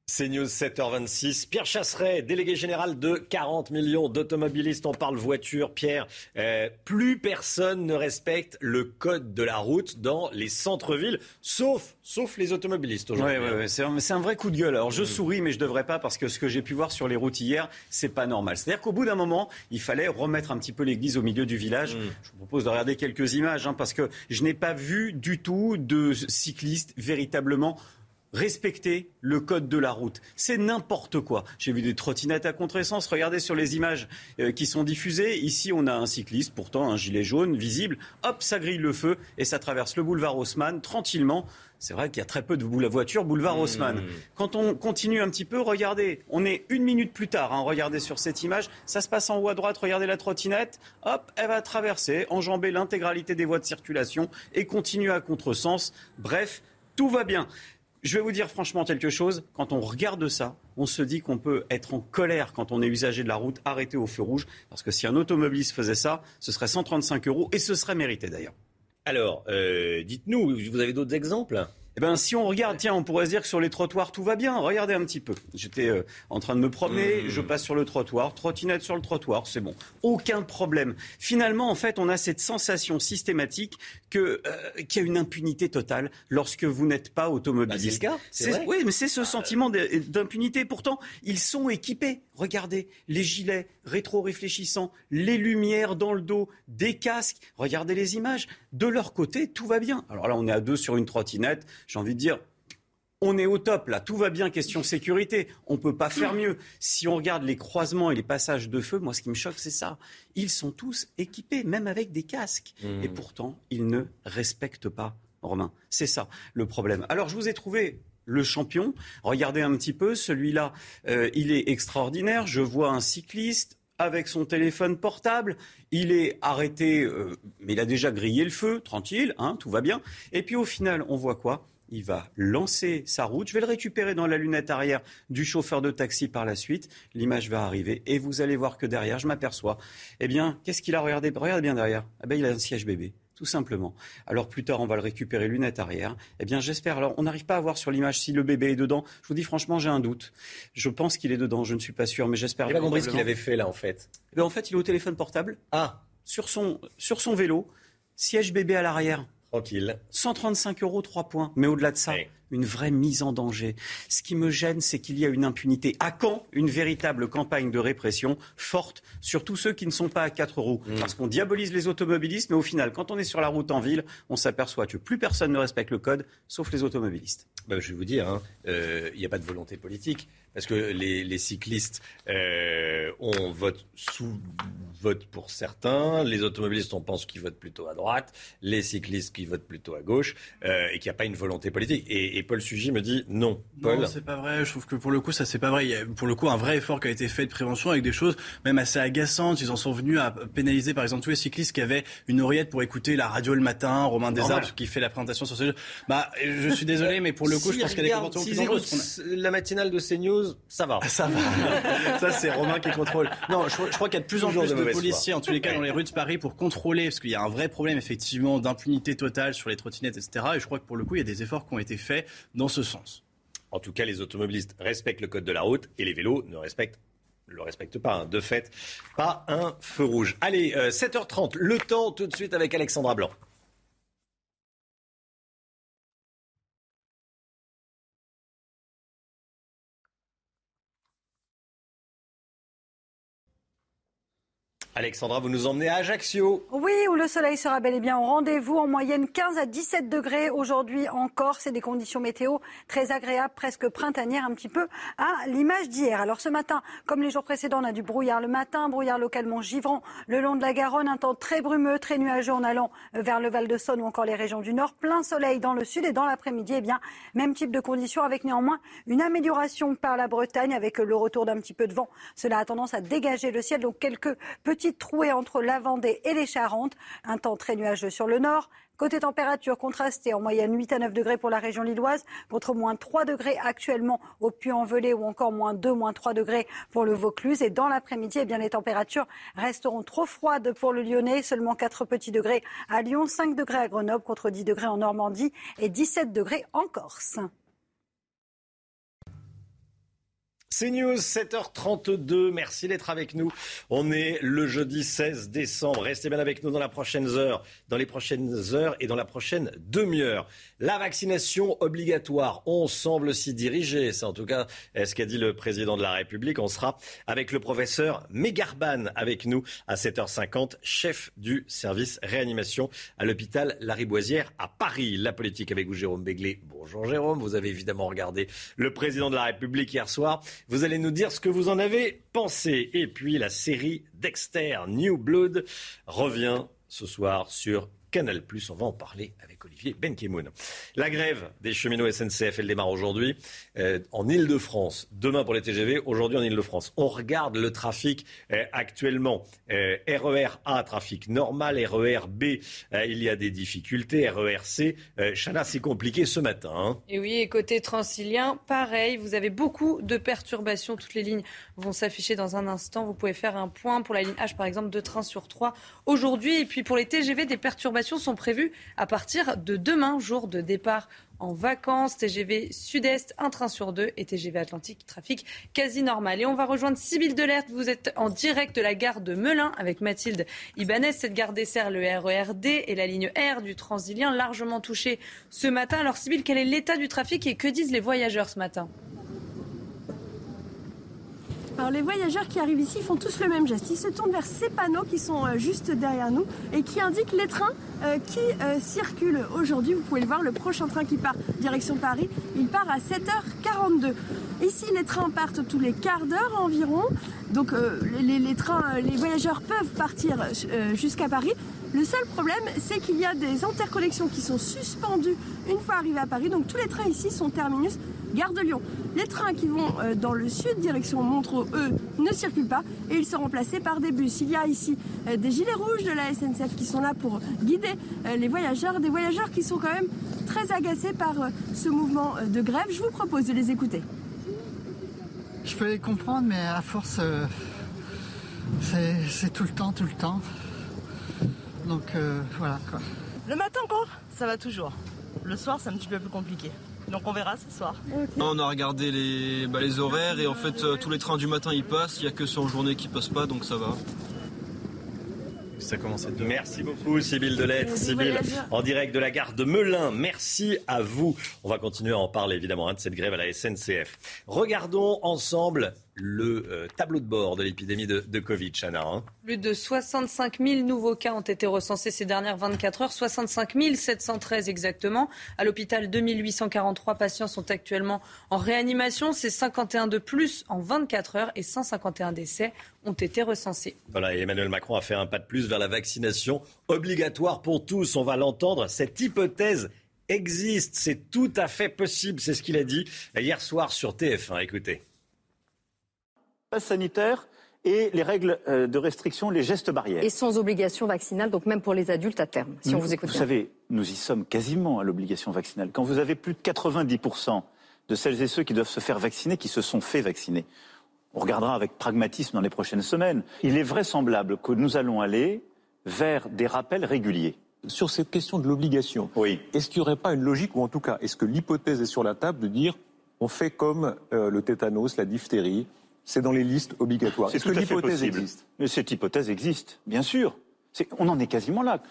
C'est News 7h26. Pierre Chasseret, délégué général de 40 millions d'automobilistes. On parle voiture. Pierre, euh, plus personne ne respecte le code de la route dans les centres-villes, sauf, sauf les automobilistes aujourd'hui. Oui, ouais, ouais, c'est un, un, vrai coup de gueule. Alors je souris, mais je devrais pas parce que ce que j'ai pu voir sur les routes hier, c'est pas normal. C'est-à-dire qu'au bout d'un moment, il fallait remettre un petit peu l'église au milieu du village. Mm. Je vous propose de regarder quelques images hein, parce que je n'ai pas vu du tout de cyclistes véritablement respecter le code de la route. C'est n'importe quoi. J'ai vu des trottinettes à contresens. Regardez sur les images euh, qui sont diffusées. Ici, on a un cycliste, pourtant un gilet jaune visible. Hop, ça grille le feu et ça traverse le boulevard Haussmann tranquillement. C'est vrai qu'il y a très peu de voitures boulevard mmh. Haussmann. Quand on continue un petit peu, regardez, on est une minute plus tard. Hein, regardez sur cette image, ça se passe en haut à droite. Regardez la trottinette. Hop, elle va traverser, enjamber l'intégralité des voies de circulation et continuer à contresens. Bref, tout va bien. Je vais vous dire franchement quelque chose. Quand on regarde ça, on se dit qu'on peut être en colère quand on est usager de la route, arrêté au feu rouge. Parce que si un automobiliste faisait ça, ce serait 135 euros et ce serait mérité d'ailleurs. Alors, euh, dites-nous, vous avez d'autres exemples? Eh ben, si on regarde, tiens, on pourrait se dire que sur les trottoirs, tout va bien. Regardez un petit peu. J'étais euh, en train de me promener, mmh. je passe sur le trottoir, trottinette sur le trottoir, c'est bon. Aucun problème. Finalement, en fait, on a cette sensation systématique que euh, qu'il y a une impunité totale lorsque vous n'êtes pas automobiliste. Bah, c'est le cas. Oui, mais c'est ce sentiment d'impunité. Pourtant, ils sont équipés. Regardez les gilets rétro-réfléchissants, les lumières dans le dos, des casques. Regardez les images. De leur côté, tout va bien. Alors là, on est à deux sur une trottinette. J'ai envie de dire, on est au top là, tout va bien, question sécurité, on ne peut pas faire mieux. Si on regarde les croisements et les passages de feu, moi ce qui me choque c'est ça. Ils sont tous équipés, même avec des casques. Mmh. Et pourtant, ils ne respectent pas, Romain. C'est ça le problème. Alors je vous ai trouvé le champion. Regardez un petit peu, celui-là, euh, il est extraordinaire. Je vois un cycliste avec son téléphone portable. Il est arrêté, euh, mais il a déjà grillé le feu, tranquille, hein, tout va bien. Et puis au final, on voit quoi? Il va lancer sa route. Je vais le récupérer dans la lunette arrière du chauffeur de taxi par la suite. L'image va arriver et vous allez voir que derrière, je m'aperçois. Eh bien, qu'est-ce qu'il a regardé? Regardez bien derrière. Eh bien, il a un siège bébé tout simplement. Alors plus tard, on va le récupérer lunette arrière. Eh bien, j'espère. Alors, on n'arrive pas à voir sur l'image si le bébé est dedans. Je vous dis franchement, j'ai un doute. Je pense qu'il est dedans. Je ne suis pas sûr, mais j'espère. J'ai pas compris ce qu'il avait fait là, en fait. Eh en fait, il est au téléphone portable. Ah. Sur son sur son vélo, siège bébé à l'arrière. Tranquille. 135 euros, 3 points. Mais au-delà de ça, une vraie mise en danger. Ce qui me gêne, c'est qu'il y a une impunité. À quand une véritable campagne de répression forte sur tous ceux qui ne sont pas à 4 roues mmh. Parce qu'on diabolise les automobilistes, mais au final, quand on est sur la route en ville, on s'aperçoit que plus personne ne respecte le code, sauf les automobilistes. Bah, je vais vous dire, hein, euh, il n'y a pas de volonté politique. Parce que les, cyclistes, euh, on vote sous vote pour certains, les automobilistes, on pense qu'ils votent plutôt à droite, les cyclistes qui votent plutôt à gauche, euh, et qu'il n'y a pas une volonté politique. Et, et, Paul Sugy me dit non. Paul. Non, c'est pas vrai. Je trouve que pour le coup, ça c'est pas vrai. Il y a pour le coup un vrai effort qui a été fait de prévention avec des choses même assez agaçantes. Ils en sont venus à pénaliser par exemple tous les cyclistes qui avaient une oreillette pour écouter la radio le matin. Romain Desarbes qui fait la présentation sur ce. Bah, je suis désolé, mais pour le coup, je pense qu'elle est comportements plus dangereux. La matinale de CNews, ça va. Ça va. ça c'est Romain qui contrôle. Non, je, crois qu'il y a de plus en plus de, policiers, en tous les cas, dans les rues de Paris pour contrôler, parce qu'il y a un vrai problème effectivement d'impunité totale sur les trottinettes, etc. Et je crois que pour le coup, il y a des efforts qui ont été faits dans ce sens. En tout cas, les automobilistes respectent le code de la route et les vélos ne respectent le respectent pas. Hein. De fait, pas un feu rouge. Allez, 7h30, euh, le temps tout de suite avec Alexandra Blanc. Alexandra, vous nous emmenez à Ajaccio. Oui, où le soleil sera bel et bien au rendez-vous. En moyenne 15 à 17 degrés aujourd'hui encore. C'est des conditions météo très agréables, presque printanières, un petit peu à l'image d'hier. Alors ce matin, comme les jours précédents, on a du brouillard le matin, brouillard localement givrant le long de la Garonne, un temps très brumeux, très nuageux en allant vers le Val de Saône ou encore les régions du Nord. Plein soleil dans le sud et dans l'après-midi, eh bien, même type de conditions avec néanmoins une amélioration par la Bretagne avec le retour d'un petit peu de vent. Cela a tendance à dégager le ciel, donc quelques petits troué entre la Vendée et les Charentes. Un temps très nuageux sur le nord. Côté température contrastée, en moyenne 8 à 9 degrés pour la région lilloise, contre moins 3 degrés actuellement au Puy-en-Velay ou encore moins 2, moins 3 degrés pour le Vaucluse. Et dans l'après-midi, eh bien, les températures resteront trop froides pour le Lyonnais, seulement 4 petits degrés à Lyon, 5 degrés à Grenoble contre 10 degrés en Normandie et 17 degrés en Corse. C'est News, 7h32. Merci d'être avec nous. On est le jeudi 16 décembre. Restez bien avec nous dans la prochaine heure, dans les prochaines heures et dans la prochaine demi-heure. La vaccination obligatoire, on semble s'y diriger. C'est en tout cas ce qu'a dit le président de la République. On sera avec le professeur Megarban avec nous à 7h50, chef du service réanimation à l'hôpital Lariboisière à Paris. La politique avec vous, Jérôme Béglé. Bonjour Jérôme. Vous avez évidemment regardé le président de la République hier soir. Vous allez nous dire ce que vous en avez pensé. Et puis la série Dexter New Blood revient ce soir sur Canal+. On va en parler avec Olivier Benkemoun. La grève des cheminots SNCF, elle démarre aujourd'hui euh, en Ile-de-France. Demain pour les TGV, aujourd'hui en Ile-de-France. On regarde le trafic euh, actuellement. Euh, RER A, trafic normal. RER B, il y a des difficultés. RER C, Chana, c'est compliqué ce matin. Hein. Et oui, et côté transilien, pareil. Vous avez beaucoup de perturbations. Toutes les lignes vont s'afficher dans un instant. Vous pouvez faire un point pour la ligne H, par exemple, deux trains sur trois aujourd'hui. Et puis pour les TGV, des perturbations sont prévues à partir de demain, jour de départ en vacances. TGV Sud-Est, un train sur deux et TGV Atlantique, trafic quasi normal. Et on va rejoindre Sybille Delerte. Vous êtes en direct de la gare de Melun avec Mathilde Ibanez. Cette gare dessert le RERD et la ligne R du Transilien largement touchée ce matin. Alors Sybille, quel est l'état du trafic et que disent les voyageurs ce matin? Alors les voyageurs qui arrivent ici font tous le même geste. Ils se tournent vers ces panneaux qui sont euh, juste derrière nous et qui indiquent les trains euh, qui euh, circulent aujourd'hui. Vous pouvez le voir, le prochain train qui part direction Paris, il part à 7h42. Ici, les trains partent tous les quarts d'heure environ. Donc les, trains, les voyageurs peuvent partir jusqu'à Paris. Le seul problème, c'est qu'il y a des interconnexions qui sont suspendues une fois arrivés à Paris. Donc tous les trains ici sont terminus gare de Lyon. Les trains qui vont euh, dans le sud, direction Montreux, eux, ne circulent pas et ils sont remplacés par des bus. Il y a ici euh, des gilets rouges de la SNCF qui sont là pour guider euh, les voyageurs, des voyageurs qui sont quand même très agacés par ce mouvement de grève. Je vous propose de les écouter. Je peux les comprendre, mais à force, c'est tout le temps, tout le temps. Donc voilà quoi. Le matin encore, ça va toujours. Le soir, c'est un petit peu plus compliqué. Donc on verra ce soir. On a regardé les, bah, les horaires et en fait euh, tous les trains du matin ils passent, il n'y a que ceux en journée qui passent pas donc ça va. Ça commence à Merci beaucoup, Sybille Delettre. Sybille, en direct de la gare de Melun. Merci à vous. On va continuer à en parler, évidemment, hein, de cette grève à la SNCF. Regardons ensemble le euh, tableau de bord de l'épidémie de, Covid, Chana. Hein. Plus de 65 000 nouveaux cas ont été recensés ces dernières 24 heures, 65 713 exactement. À l'hôpital, 2843 patients sont actuellement en réanimation. C'est 51 de plus en 24 heures et 151 décès ont été recensés. Voilà, et Emmanuel Macron a fait un pas de plus vers la vaccination obligatoire pour tous. On va l'entendre, cette hypothèse existe. C'est tout à fait possible. C'est ce qu'il a dit hier soir sur TF1. Écoutez. Passe sanitaire et les règles euh, de restriction, les gestes barrières. Et sans obligation vaccinale, donc même pour les adultes à terme, si on vous écoute. Vous bien. savez, nous y sommes quasiment à l'obligation vaccinale. Quand vous avez plus de 90% de celles et ceux qui doivent se faire vacciner, qui se sont fait vacciner, on regardera avec pragmatisme dans les prochaines semaines. Il est vraisemblable que nous allons aller vers des rappels réguliers. Sur cette question de l'obligation, oui. est-ce qu'il n'y aurait pas une logique, ou en tout cas, est-ce que l'hypothèse est sur la table de dire on fait comme euh, le tétanos, la diphtérie, c'est dans les listes obligatoires C'est Est-ce que l'hypothèse existe Mais cette hypothèse existe, bien sûr. C'est- On en est quasiment là.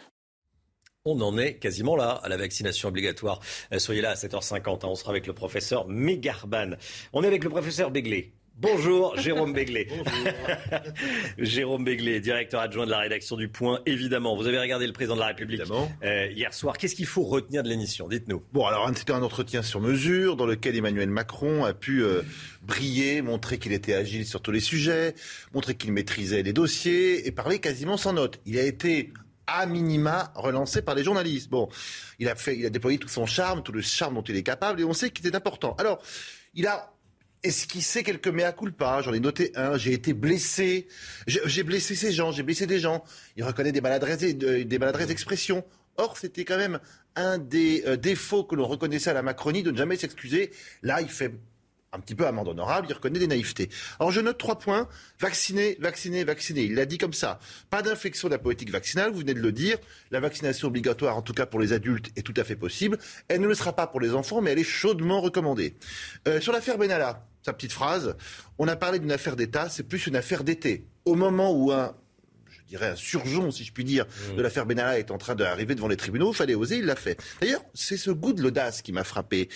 On en est quasiment là à la vaccination obligatoire. Euh, soyez là à 7h50. hein. On sera avec le professeur Mégarban. On est avec le professeur Béglé. Bonjour, Jérôme Béglé. Jérôme Béglé, directeur adjoint de la rédaction du Point, évidemment. Vous avez regardé le président de la République euh, hier soir. Qu'est-ce qu'il faut retenir de l'émission? Dites-nous. Bon, alors c'était un entretien sur mesure dans lequel Emmanuel Macron a pu euh, briller, montrer qu'il était agile sur tous les sujets, montrer qu'il maîtrisait les dossiers et parler quasiment sans note. Il a été à minima relancé par les journalistes. Bon, il a fait, il a déployé tout son charme, tout le charme dont il est capable et on sait qu'il était important. Alors, il a esquissé quelques mea culpa. J'en ai noté un. J'ai été blessé. J'ai blessé ces gens. J'ai blessé des gens. Il reconnaît des maladresses, euh, des maladresses d'expression. Or, c'était quand même un des euh, défauts que l'on reconnaissait à la Macronie de ne jamais s'excuser. Là, il fait un petit peu amende honorable, il reconnaît des naïvetés. Alors je note trois points. Vacciner, vacciner, vacciner. Il l'a dit comme ça. Pas d'inflexion de la politique vaccinale, vous venez de le dire. La vaccination obligatoire, en tout cas pour les adultes, est tout à fait possible. Elle ne le sera pas pour les enfants, mais elle est chaudement recommandée. Euh, sur l'affaire Benalla, sa petite phrase, on a parlé d'une affaire d'État, c'est plus une affaire d'été. Au moment où un je dirais un surgeon, si je puis dire, de l'affaire Benalla est en train d'arriver devant les tribunaux. Il fallait oser, il l'a fait. D'ailleurs, c'est ce goût de l'audace qui m'a frappé.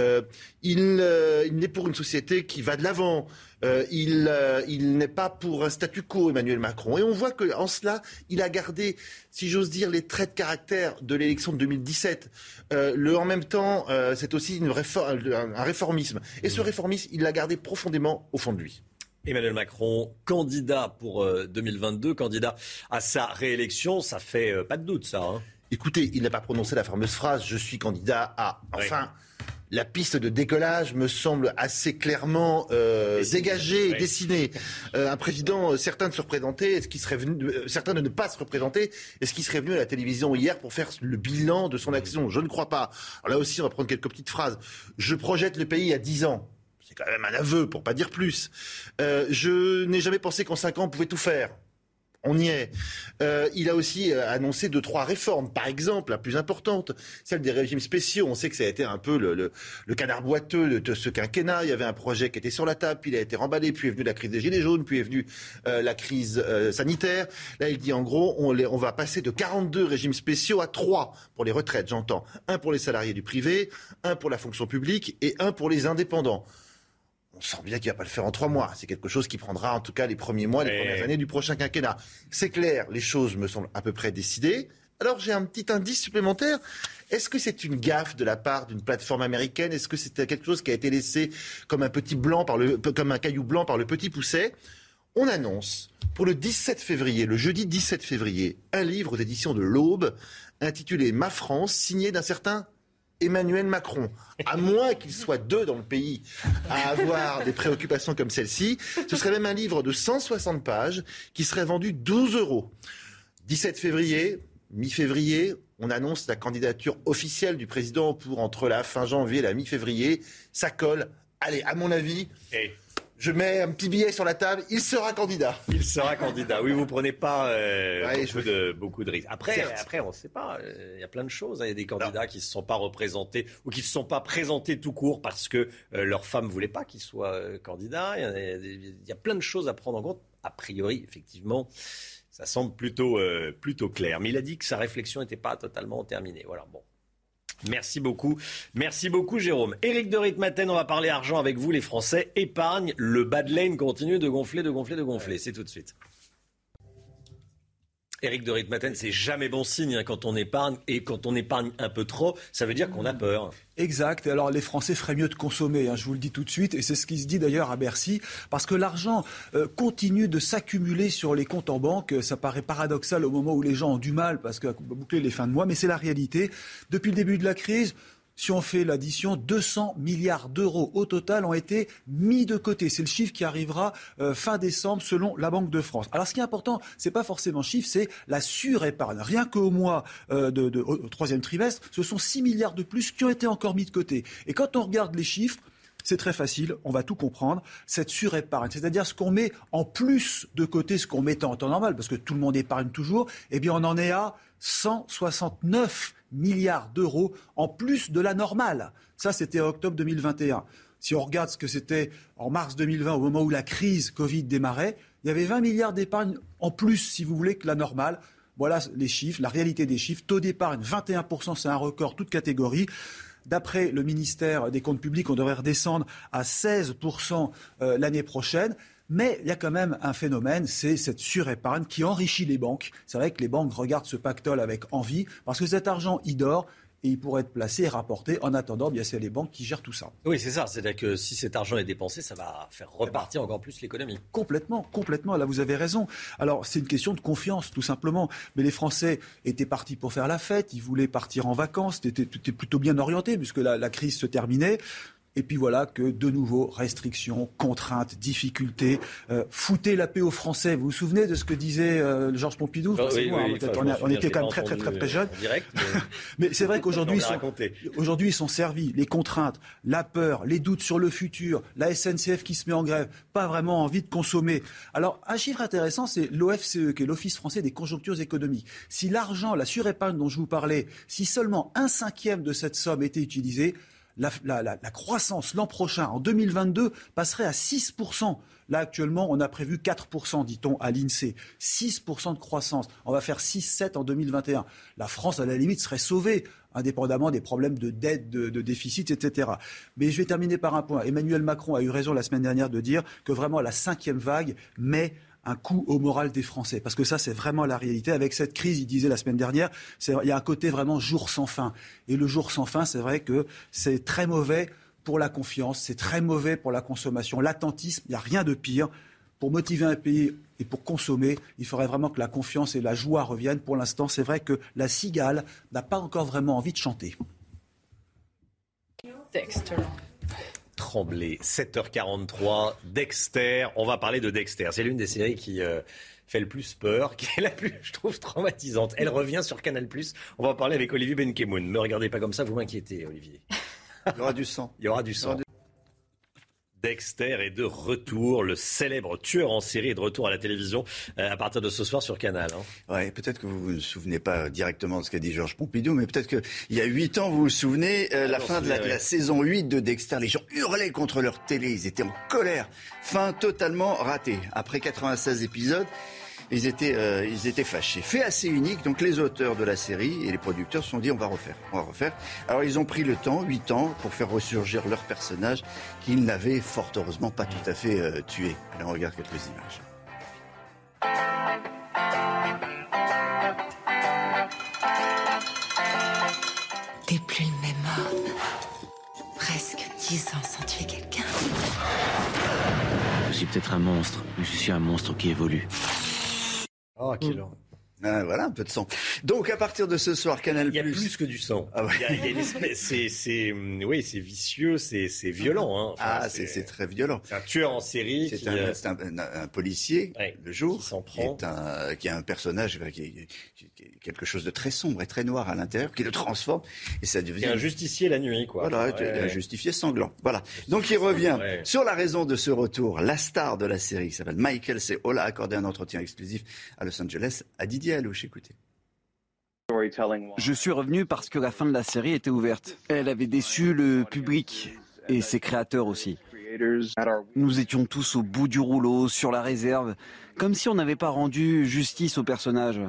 Euh, il euh, il n'est pour une société qui va de l'avant. Euh, il euh, il n'est pas pour un statu quo, Emmanuel Macron. Et on voit que en cela, il a gardé, si j'ose dire, les traits de caractère de l'élection de 2017. Euh, le en même temps, c'est aussi une réforme, un, un réformisme. Et ce réformisme, il l'a gardé profondément au fond de lui. Emmanuel Macron, candidat pour euh, 2022, candidat à sa réélection, ça fait euh, pas de doute, ça. hein. Écoutez, il n'a pas prononcé la fameuse phrase Je suis candidat à. Enfin, la piste de décollage me semble assez clairement euh, dégagée, oui. dessinée. Euh, un président, euh, certains de se représenter, est-ce qu'il serait venu, euh, certains de ne pas se représenter, est-ce qu'il serait venu à la télévision hier pour faire le bilan de son action? Je ne crois pas. Alors là aussi, on va prendre quelques petites phrases. Je projette le pays à 10 ans. C'est quand même un aveu, pour pas dire plus. Euh, je n'ai jamais pensé qu'en 5 ans, on pouvait tout faire. On y est. Euh, il a aussi euh, annoncé deux, trois réformes. Par exemple, la plus importante, celle des régimes spéciaux. On sait que ça a été un peu le, canard boiteux de, ce quinquennat. Il y avait un projet qui était sur la table, puis il a été remballé, puis est venue la crise des Gilets jaunes, puis est venue la crise sanitaire. Là, il dit en gros, on va passer de 42 régimes spéciaux à 3 pour les retraites, j'entends. Un pour les salariés du privé, un pour la fonction publique et un pour les indépendants on sent bien qu'il va pas le faire en trois mois. C'est quelque chose qui prendra en tout cas les premiers mois, les premières années du prochain quinquennat. C'est clair, les choses me semblent à peu près décidées. Alors j'ai un petit indice supplémentaire. Est-ce que c'est une gaffe de la part d'une plateforme américaine? Est-ce que c'était quelque chose qui a été laissé comme un petit blanc par le, comme un caillou blanc par le petit pousset? On annonce pour le 17 février, le jeudi 17 février, un livre aux éditions de l'Aube intitulé Ma France, signé d'un certain Emmanuel Macron, à moins qu'il soit deux dans le pays à avoir des préoccupations comme celle-ci, ce serait même un livre de 160 pages qui serait vendu 12 euros. 17 février, mi-février, on annonce la candidature officielle du président pour entre la fin janvier et la mi-février. Ça colle. Allez, à mon avis, je mets un petit billet sur la table, il sera candidat. Il sera candidat. Oui, vous prenez pas euh, Ouais, beaucoup, de, beaucoup de risques. Après, Certes. après, on ne sait pas. euh, Il y a plein de choses. hein. Il y a des candidats qui ne se sont pas représentés ou qui ne se sont pas présentés tout court parce que euh, leur femme voulait pas qu'ils soient euh, candidats. Il y, y a plein de choses à prendre en compte. A priori, effectivement, ça semble plutôt, plutôt clair. Mais il a dit que sa réflexion n'était pas totalement terminée. Voilà, bon. Merci beaucoup. Merci beaucoup, Jérôme. Éric de Ritmaten, on va parler argent avec vous, les Français. Épargne, le bas de laine continue de gonfler, de gonfler, de gonfler. C'est tout de suite. Éric de Ritmaten, c'est jamais bon signe hein, quand on épargne. Et quand on épargne un peu trop, ça veut dire qu'on a peur. Exact. Alors les Français feraient mieux de consommer, hein, je vous le dis tout de suite, et c'est ce qui se dit d'ailleurs à Bercy, parce que l'argent euh, continue de s'accumuler sur les comptes en banque. Ça paraît paradoxal au moment où les gens ont du mal parce que boucler les fins de mois, mais c'est la réalité. Depuis le début de la crise, si on fait l'addition, 200 milliards d'euros au total ont été mis de côté. C'est le chiffre qui arrivera euh, fin décembre selon la Banque de France. Alors ce qui est important, c'est pas forcément chiffre, c'est la surépargne. Rien qu'au mois euh, de, au troisième trimestre, ce sont 6 milliards de plus qui ont été encore mis de côté. Et quand on regarde les chiffres, c'est très facile, on va tout comprendre. Cette surépargne, c'est-à-dire ce qu'on met en plus de côté, ce qu'on mettait en temps normal, parce que tout le monde épargne toujours, eh bien on en est à 169 milliards d'euros en plus de la normale. Ça, c'était octobre 2021. Si on regarde ce que c'était en mars 2020, au moment où la crise Covid démarrait, il y avait 20 milliards d'épargne en plus, si vous voulez, que la normale. Voilà les chiffres, la réalité des chiffres. Taux d'épargne, 21%, c'est un record, toute catégorie. D'après le ministère des Comptes publics, on devrait redescendre à 16% euh, l'année prochaine. Mais il y a quand même un phénomène, c'est cette surépargne qui enrichit les banques. C'est vrai que les banques regardent ce pactole avec envie parce que cet argent, il dort et il pourrait être placé et rapporté. En attendant, bien c'est les banques qui gèrent tout ça. Oui, c'est ça. C'est-à-dire que si cet argent est dépensé, ça va faire repartir encore plus l'économie. Complètement, complètement. Là, vous avez raison. Alors, c'est une question de confiance, tout simplement. Mais les Français étaient partis pour faire la fête. Ils voulaient partir en vacances. C'était plutôt bien orienté puisque la crise se terminait. Et puis voilà que de nouveau, restrictions, contraintes, difficultés. Euh, foutez la paix aux Français. Vous vous souvenez de ce que disait euh, Georges Pompidou? Ah on, était quand même très très très très jeunes. mais, c'est vrai qu'aujourd'hui, ils, sont, aujourd'hui ils sont servis. Les contraintes, la peur, les doutes sur le futur, la SNCF qui se met en grève, pas vraiment envie de consommer. Alors, un chiffre intéressant, c'est l'OFCE, qui est l'Office français des conjonctures économiques. Si l'argent, la surépargne dont je vous parlais, si seulement un cinquième de cette somme était utilisée, la, croissance l'an prochain, en 2022, passerait à 6%. Là, actuellement, on a prévu 4%, dit-on, à l'INSEE. 6% de croissance. On va faire 6-7 en 2021. La France, à la limite, serait sauvée, indépendamment des problèmes de dette, de, de, déficit, etc. Mais je vais terminer par un point. Emmanuel Macron a eu raison la semaine dernière de dire que vraiment la cinquième vague met un coup au moral des Français. Parce que ça, c'est vraiment la réalité. Avec cette crise, il disait la semaine dernière, il y a un côté vraiment jour sans fin. Et le jour sans fin, c'est vrai que c'est très mauvais pour la confiance, c'est très mauvais pour la consommation. L'attentisme, il n'y a rien de pire. Pour motiver un pays et pour consommer, il faudrait vraiment que la confiance et la joie reviennent. Pour l'instant, c'est vrai que la cigale n'a pas encore vraiment envie de chanter. Tremblay, 7h43, Dexter. On va parler de Dexter. C'est l'une des séries qui euh, fait le plus peur, qui est la plus, je trouve, traumatisante. Elle revient sur Canal+. On va en parler avec Olivier Benkemoun. Ne me regardez pas comme ça, vous m'inquiétez, Olivier. Il y aura du sang. Il y aura du sang. Dexter est de retour, le célèbre tueur en série est de retour à la télévision euh, à partir de ce soir sur Canal. Hein. Ouais, peut-être que vous vous souvenez pas directement de ce qu'a dit Georges Pompidou, mais peut-être qu'il y a huit ans, vous vous souvenez, euh, la fin de la, la, saison 8 de Dexter, les gens hurlaient contre leur télé, ils étaient en colère. Fin totalement ratée. Après 96 épisodes, ils étaient, euh, ils étaient fâchés. Fait assez unique, donc les auteurs de la série et les producteurs se sont dit on va refaire, on va refaire. Alors ils ont pris le temps, 8 ans, pour faire ressurgir leur personnage qu'ils n'avaient fort heureusement pas tout à fait euh, tué. Allez, on regarde quelques images. T'es plus le même homme. Presque 10 ans sans tuer quelqu'un. Je suis peut-être un monstre, mais je suis un monstre qui évolue. Oh, quel ah, voilà, un peu de sang. Donc, à partir de ce soir, Canal+. Il y a plus que du sang. Ah c'est, oui, c'est vicieux, c'est, violent. Hein. ah, c'est, très violent. C'est un tueur en série. C'est un, un, policier, le jour, qui, prend. Qui, est un, personnage qui, est quelque chose de très sombre et très noir à l'intérieur, qui le transforme et ça devient. un justicier la nuit, quoi. Voilà, un justifié sanglant. Voilà. Donc, il revient sur la raison de ce retour. La star de la série, qui s'appelle Michael Ola, a accordé un entretien exclusif à Los Angeles à Didier je suis revenu parce que la fin de la série était ouverte. Elle avait déçu le public et ses créateurs aussi. Nous étions tous au bout du rouleau, sur la réserve, comme si on n'avait pas rendu justice au personnage.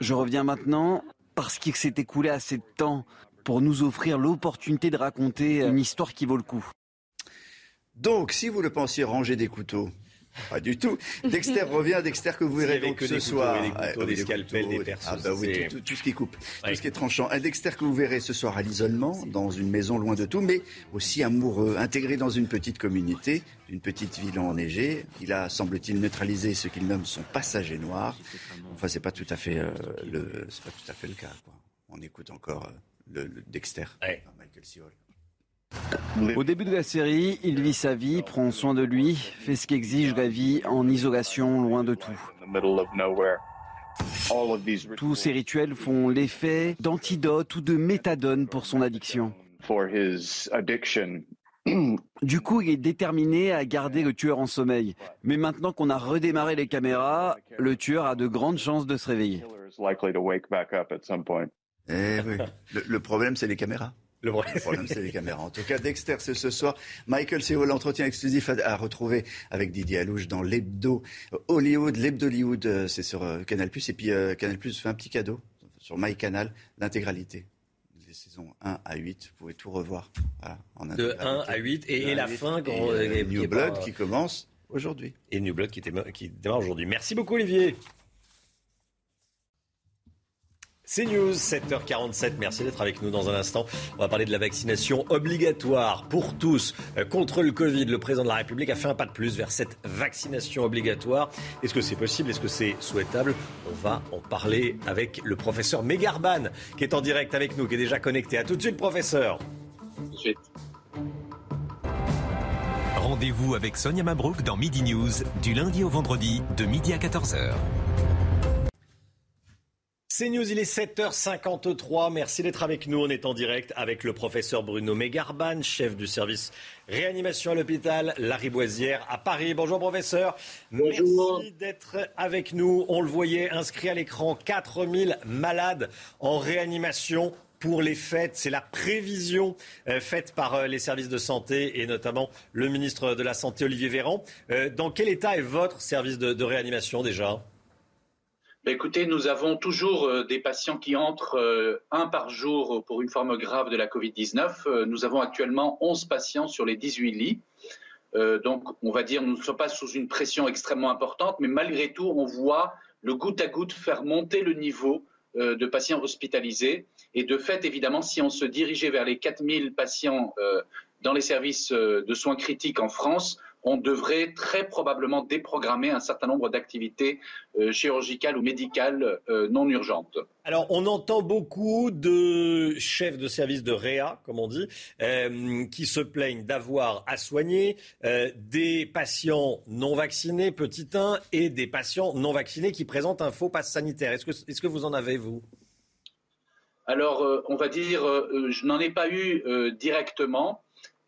Je reviens maintenant parce qu'il s'est écoulé assez de temps pour nous offrir l'opportunité de raconter une histoire qui vaut le coup. Donc, si vous le pensiez ranger des couteaux, Pas du tout. Dexter revient, Dexter que vous verrez donc ce soir. Des couteaux, des scalpels, des persos. Ah bah oui, tout, tout, ce qui coupe, tout ce qui est tranchant. Un Dexter que vous verrez ce soir à l'isolement, dans une maison loin de tout, mais aussi amoureux, intégré dans une petite communauté, une petite ville enneigée. Il a, semble-t-il, neutralisé ce qu'il nomme son passager noir. Enfin, c'est pas tout à fait euh, le, c'est pas tout à fait le cas. Quoi. On écoute encore euh, le, le, Dexter, Michael Seol. Au début de la série, il vit sa vie, prend soin de lui, fait ce qu'exige la vie en isolation, loin de tout. Tous ces rituels font l'effet d'antidote ou de méthadone pour son addiction. Du coup, il est déterminé à garder le tueur en sommeil. Mais maintenant qu'on a redémarré les caméras, le tueur a de grandes chances de se réveiller. Eh oui. le, le problème, c'est les caméras. Le problème, c'est les caméras. En tout cas, Dexter, c'est ce soir. Michael Seo, l'entretien exclusif à, à, retrouver avec Didier Alouche dans l'hebdo Hollywood. L'hebdo Hollywood, euh, c'est sur euh, Canal+. Et puis euh, Canal+, fait un petit cadeau sur MyCanal, l'intégralité. Les saisons 1 à 8, vous pouvez tout revoir. Voilà, en De 1 à 8 et, et la 8, fin quand... Et, et New Blood pas... qui commence aujourd'hui. Et New Blood qui, qui démarre aujourd'hui. Merci beaucoup Olivier. C'est News, 7h47. Merci d'être avec nous dans un instant. On va parler de la vaccination obligatoire pour tous euh, contre le Covid. Le président de la République a fait un pas de plus vers cette vaccination obligatoire. Est-ce que c'est possible? Est-ce que c'est souhaitable? On va en parler avec le professeur Megarban qui est en direct avec nous, qui est déjà connecté. À tout de suite, professeur. Tout de suite. Rendez-vous avec Sonia Mabrouk dans Midi News du lundi au vendredi de midi à 14h. C'est News, il est 7h53. Merci d'être avec nous. On est en direct avec le professeur Bruno Mégarban, chef du service réanimation à l'hôpital Lariboisière à Paris. Bonjour professeur. Bonjour. Merci d'être avec nous. On le voyait inscrit à l'écran 4000 malades en réanimation pour les fêtes. C'est la prévision euh, faite par euh, les services de santé et notamment le ministre de la Santé Olivier Véran. Euh, dans quel état est votre service de, de réanimation déjà? Écoutez, nous avons toujours euh, des patients qui entrent euh, un par jour pour une forme grave de la Covid-19. Euh, nous avons actuellement 11 patients sur les 18 lits. donc, on va dire, nous ne sommes pas sous une pression extrêmement importante, mais malgré tout, on voit le goutte à goutte faire monter le niveau de patients hospitalisés. Et de fait, évidemment, si on se dirigeait vers les 4000 patients dans les services de soins critiques en France, on devrait très probablement déprogrammer un certain nombre d'activités euh, chirurgicales ou médicales euh, non urgentes. Alors, on entend beaucoup de chefs de service de réa, comme on dit, euh, qui se plaignent d'avoir à soigner des patients non vaccinés, petit 1, et des patients non vaccinés qui présentent un faux passe sanitaire. Est-ce que, est que vous en avez, vous? Alors, on va dire, je n'en ai pas eu directement.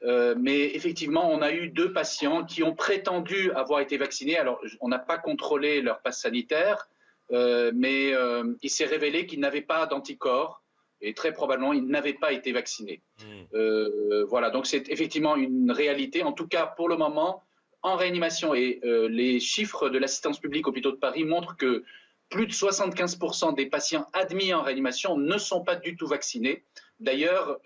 Euh, mais effectivement, on a eu deux patients qui ont prétendu avoir été vaccinés. Alors, on n'a pas contrôlé leur passe sanitaire, euh, mais euh, il s'est révélé qu'ils n'avaient pas d'anticorps et très probablement ils n'avaient pas été vaccinés. Mmh. voilà, donc c'est effectivement une réalité. En tout cas, pour le moment, en réanimation et les chiffres de l'assistance publique hôpitaux de Paris montrent que plus de 75% des patients admis en réanimation ne sont pas du tout vaccinés. D'ailleurs,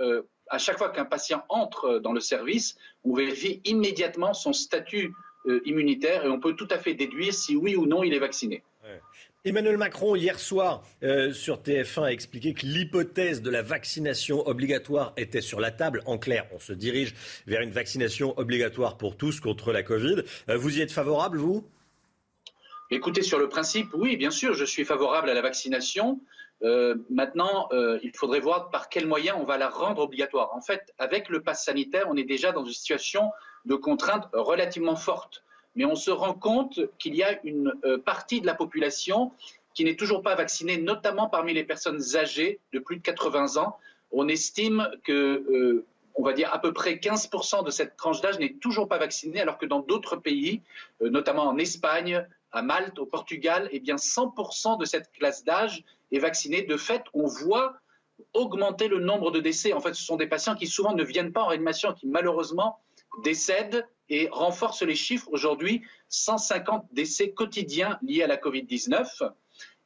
à chaque fois qu'un patient entre dans le service, on vérifie immédiatement son statut euh, immunitaire et on peut tout à fait déduire si oui ou non il est vacciné. Ouais. Emmanuel Macron, hier soir, euh, sur TF1, a expliqué que l'hypothèse de la vaccination obligatoire était sur la table. En clair, on se dirige vers une vaccination obligatoire pour tous contre la Covid. Euh, vous y êtes favorable, vous? Écoutez, sur le principe, oui, bien sûr, je suis favorable à la vaccination. Euh, maintenant, euh, il faudrait voir par quels moyens on va la rendre obligatoire. En fait, avec le pass sanitaire, on est déjà dans une situation de contrainte relativement forte. Mais on se rend compte qu'il y a une euh, partie de la population qui n'est toujours pas vaccinée, notamment parmi les personnes âgées de plus de 80 ans. On estime que, on va dire, à peu près 15% de cette tranche d'âge n'est toujours pas vaccinée, alors que dans d'autres pays, notamment en Espagne, à Malte, au Portugal, eh bien 100% de cette classe d'âge est vaccinée. De fait, on voit augmenter le nombre de décès. En fait, ce sont des patients qui souvent ne viennent pas en réanimation, qui malheureusement décèdent et renforcent les chiffres. Aujourd'hui, 150 décès quotidiens liés à la Covid-19.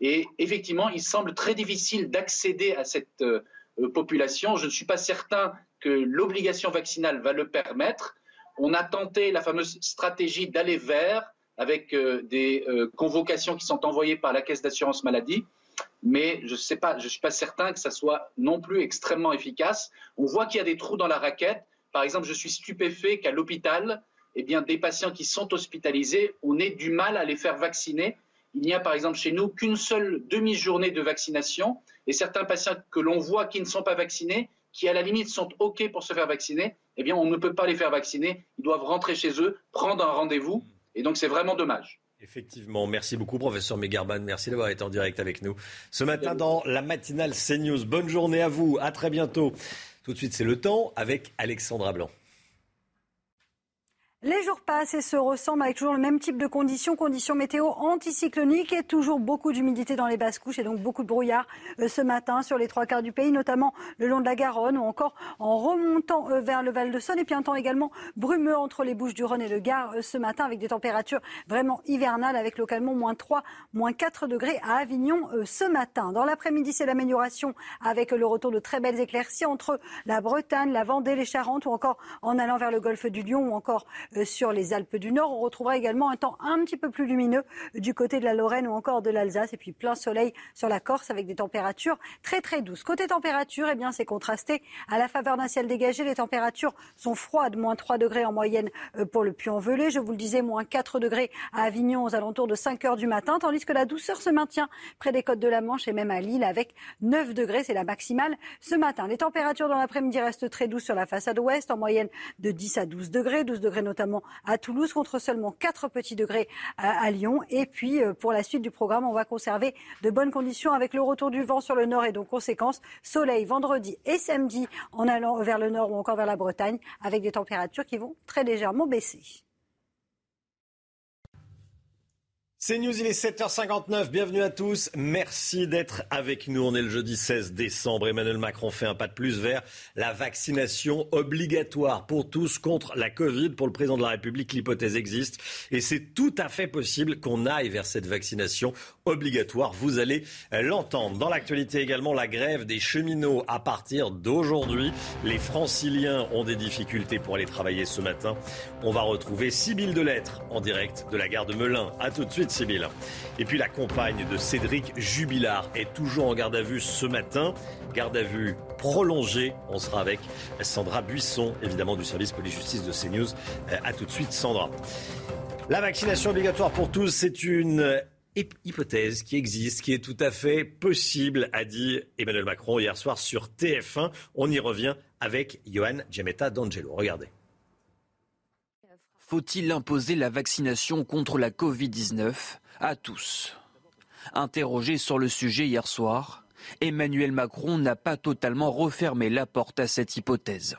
Et effectivement, il semble très difficile d'accéder à cette euh, population. Je ne suis pas certain que l'obligation vaccinale va le permettre. On a tenté la fameuse stratégie d'aller vers avec des convocations qui sont envoyées par la caisse d'assurance maladie mais je ne suis pas certain que ça soit non plus extrêmement efficace. On voit qu'il y a des trous dans la raquette. Par exemple, je suis stupéfait qu'à l'hôpital, eh bien, des patients qui sont hospitalisés, on ait du mal à les faire vacciner. Il n'y a par exemple chez nous qu'une seule demi-journée de vaccination et certains patients que l'on voit qui ne sont pas vaccinés, qui à la limite sont OK pour se faire vacciner, eh bien on ne peut pas les faire vacciner. Ils doivent rentrer chez eux, prendre un rendez-vous et donc c'est vraiment dommage. Effectivement, merci beaucoup professeur Megarban, merci d'avoir été en direct avec nous ce matin dans la matinale CNews. Bonne journée à vous, à très bientôt. Tout de suite c'est le temps avec Alexandra Blanc. Les jours passent et se ressemblent avec toujours le même type de conditions, conditions météo anticycloniques et toujours beaucoup d'humidité dans les basses couches et donc beaucoup de brouillard euh, ce matin sur les trois quarts du pays, notamment le long de la Garonne ou encore en remontant euh, vers le Val de Saône et puis un temps également brumeux entre les Bouches du Rhône et le Gard euh, ce matin avec des températures vraiment hivernales avec localement moins 3, moins 4 degrés à Avignon ce matin. Dans l'après-midi, c'est l'amélioration avec le retour de très belles éclaircies entre la Bretagne, la Vendée, les Charentes ou encore en allant vers le golfe du Lion ou encore sur les Alpes du Nord. On retrouvera également un temps un petit peu plus lumineux du côté de la Lorraine ou encore de l'Alsace. Et puis plein soleil sur la Corse avec des températures très très douces. Côté température, eh bien c'est contrasté. À la faveur d'un ciel dégagé, les températures sont froides, moins 3 degrés en moyenne euh, pour le Puy-en-Velay. Je vous le disais, moins 4 degrés à Avignon aux alentours de 5 heures du matin, tandis que la douceur se maintient près des côtes de la Manche et même à Lille avec 9 degrés. C'est la maximale ce matin. Les températures dans l'après-midi restent très douces sur la façade ouest, en moyenne de 10 à 12 degrés, 12 degrés notamment à Toulouse contre seulement 4 petits degrés à, Lyon. Et puis euh, pour la suite du programme, on va conserver de bonnes conditions avec le retour du vent sur le nord et donc conséquence soleil vendredi et samedi en allant vers le nord ou encore vers la Bretagne avec des températures qui vont très légèrement baisser. C'est News, il est 7h59. Bienvenue à tous. Merci d'être avec nous. On est le jeudi 16 décembre. Emmanuel Macron fait un pas de plus vers la vaccination obligatoire pour tous contre la Covid. Pour le président de la République, l'hypothèse existe et c'est tout à fait possible qu'on aille vers cette vaccination obligatoire. Vous allez l'entendre. Dans l'actualité également, la grève des cheminots à partir d'aujourd'hui. Les franciliens ont des difficultés pour aller travailler ce matin. On va retrouver Sybille Delettre en direct de la gare de Melun. À tout de suite. Et puis la compagne de Cédric Jubilard est toujours en garde à vue ce matin. Garde à vue prolongée. On sera avec Sandra Buisson, évidemment du service police-justice de CNews. Euh, à tout de suite, Sandra. La vaccination obligatoire pour tous, c'est une hypothèse qui existe, qui est tout à fait possible, a dit Emmanuel Macron hier soir sur TF1. On y revient avec Johan Giametta d'Angelo. Regardez. Faut-il imposer la vaccination contre la Covid-19 à tous? Interrogé sur le sujet hier soir, Emmanuel Macron n'a pas totalement refermé la porte à cette hypothèse.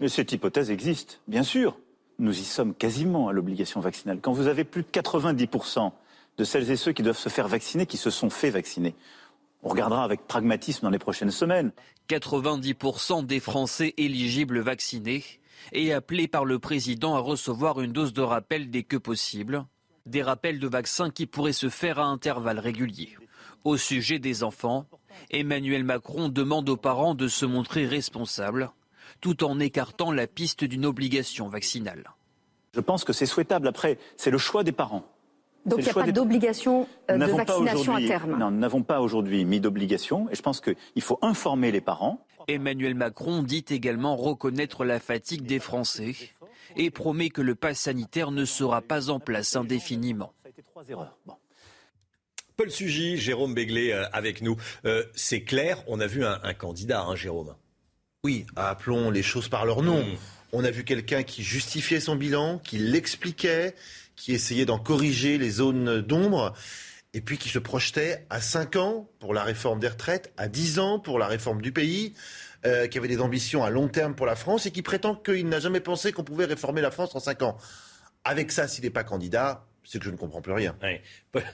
Mais cette hypothèse existe, bien sûr. Nous y sommes quasiment à l'obligation vaccinale. Quand vous avez plus de 90% de celles et ceux qui doivent se faire vacciner qui se sont fait vacciner, on regardera avec pragmatisme dans les prochaines semaines. 90% des Français éligibles vaccinés et appelé par le président à recevoir une dose de rappel dès que possible. Des rappels de vaccins qui pourraient se faire à intervalles réguliers. Au sujet des enfants, Emmanuel Macron demande aux parents de se montrer responsables, tout en écartant la piste d'une obligation vaccinale. Je pense que c'est souhaitable. Après, c'est le choix des parents. Donc il n'y a pas d'obligation euh, de vaccination à terme Non, nous n'avons pas aujourd'hui mis d'obligation. Et je pense qu'il faut informer les parents. Emmanuel Macron dit également reconnaître la fatigue des Français et promet que le pass sanitaire ne sera pas en place indéfiniment. Paul Sugy, Jérôme Béglé euh, avec nous. Euh, c'est clair, on a vu un, candidat, hein, Jérôme. Oui, appelons les choses par leur nom. Hmm. On a vu quelqu'un qui justifiait son bilan, qui l'expliquait, qui essayait d'en corriger les zones d'ombre et puis qui se projetait à 5 ans pour la réforme des retraites, à 10 ans pour la réforme du pays, euh, qui avait des ambitions à long terme pour la France et qui prétend qu'il n'a jamais pensé qu'on pouvait réformer la France en 5 ans. Avec ça, s'il n'est pas candidat, c'est que je ne comprends plus rien.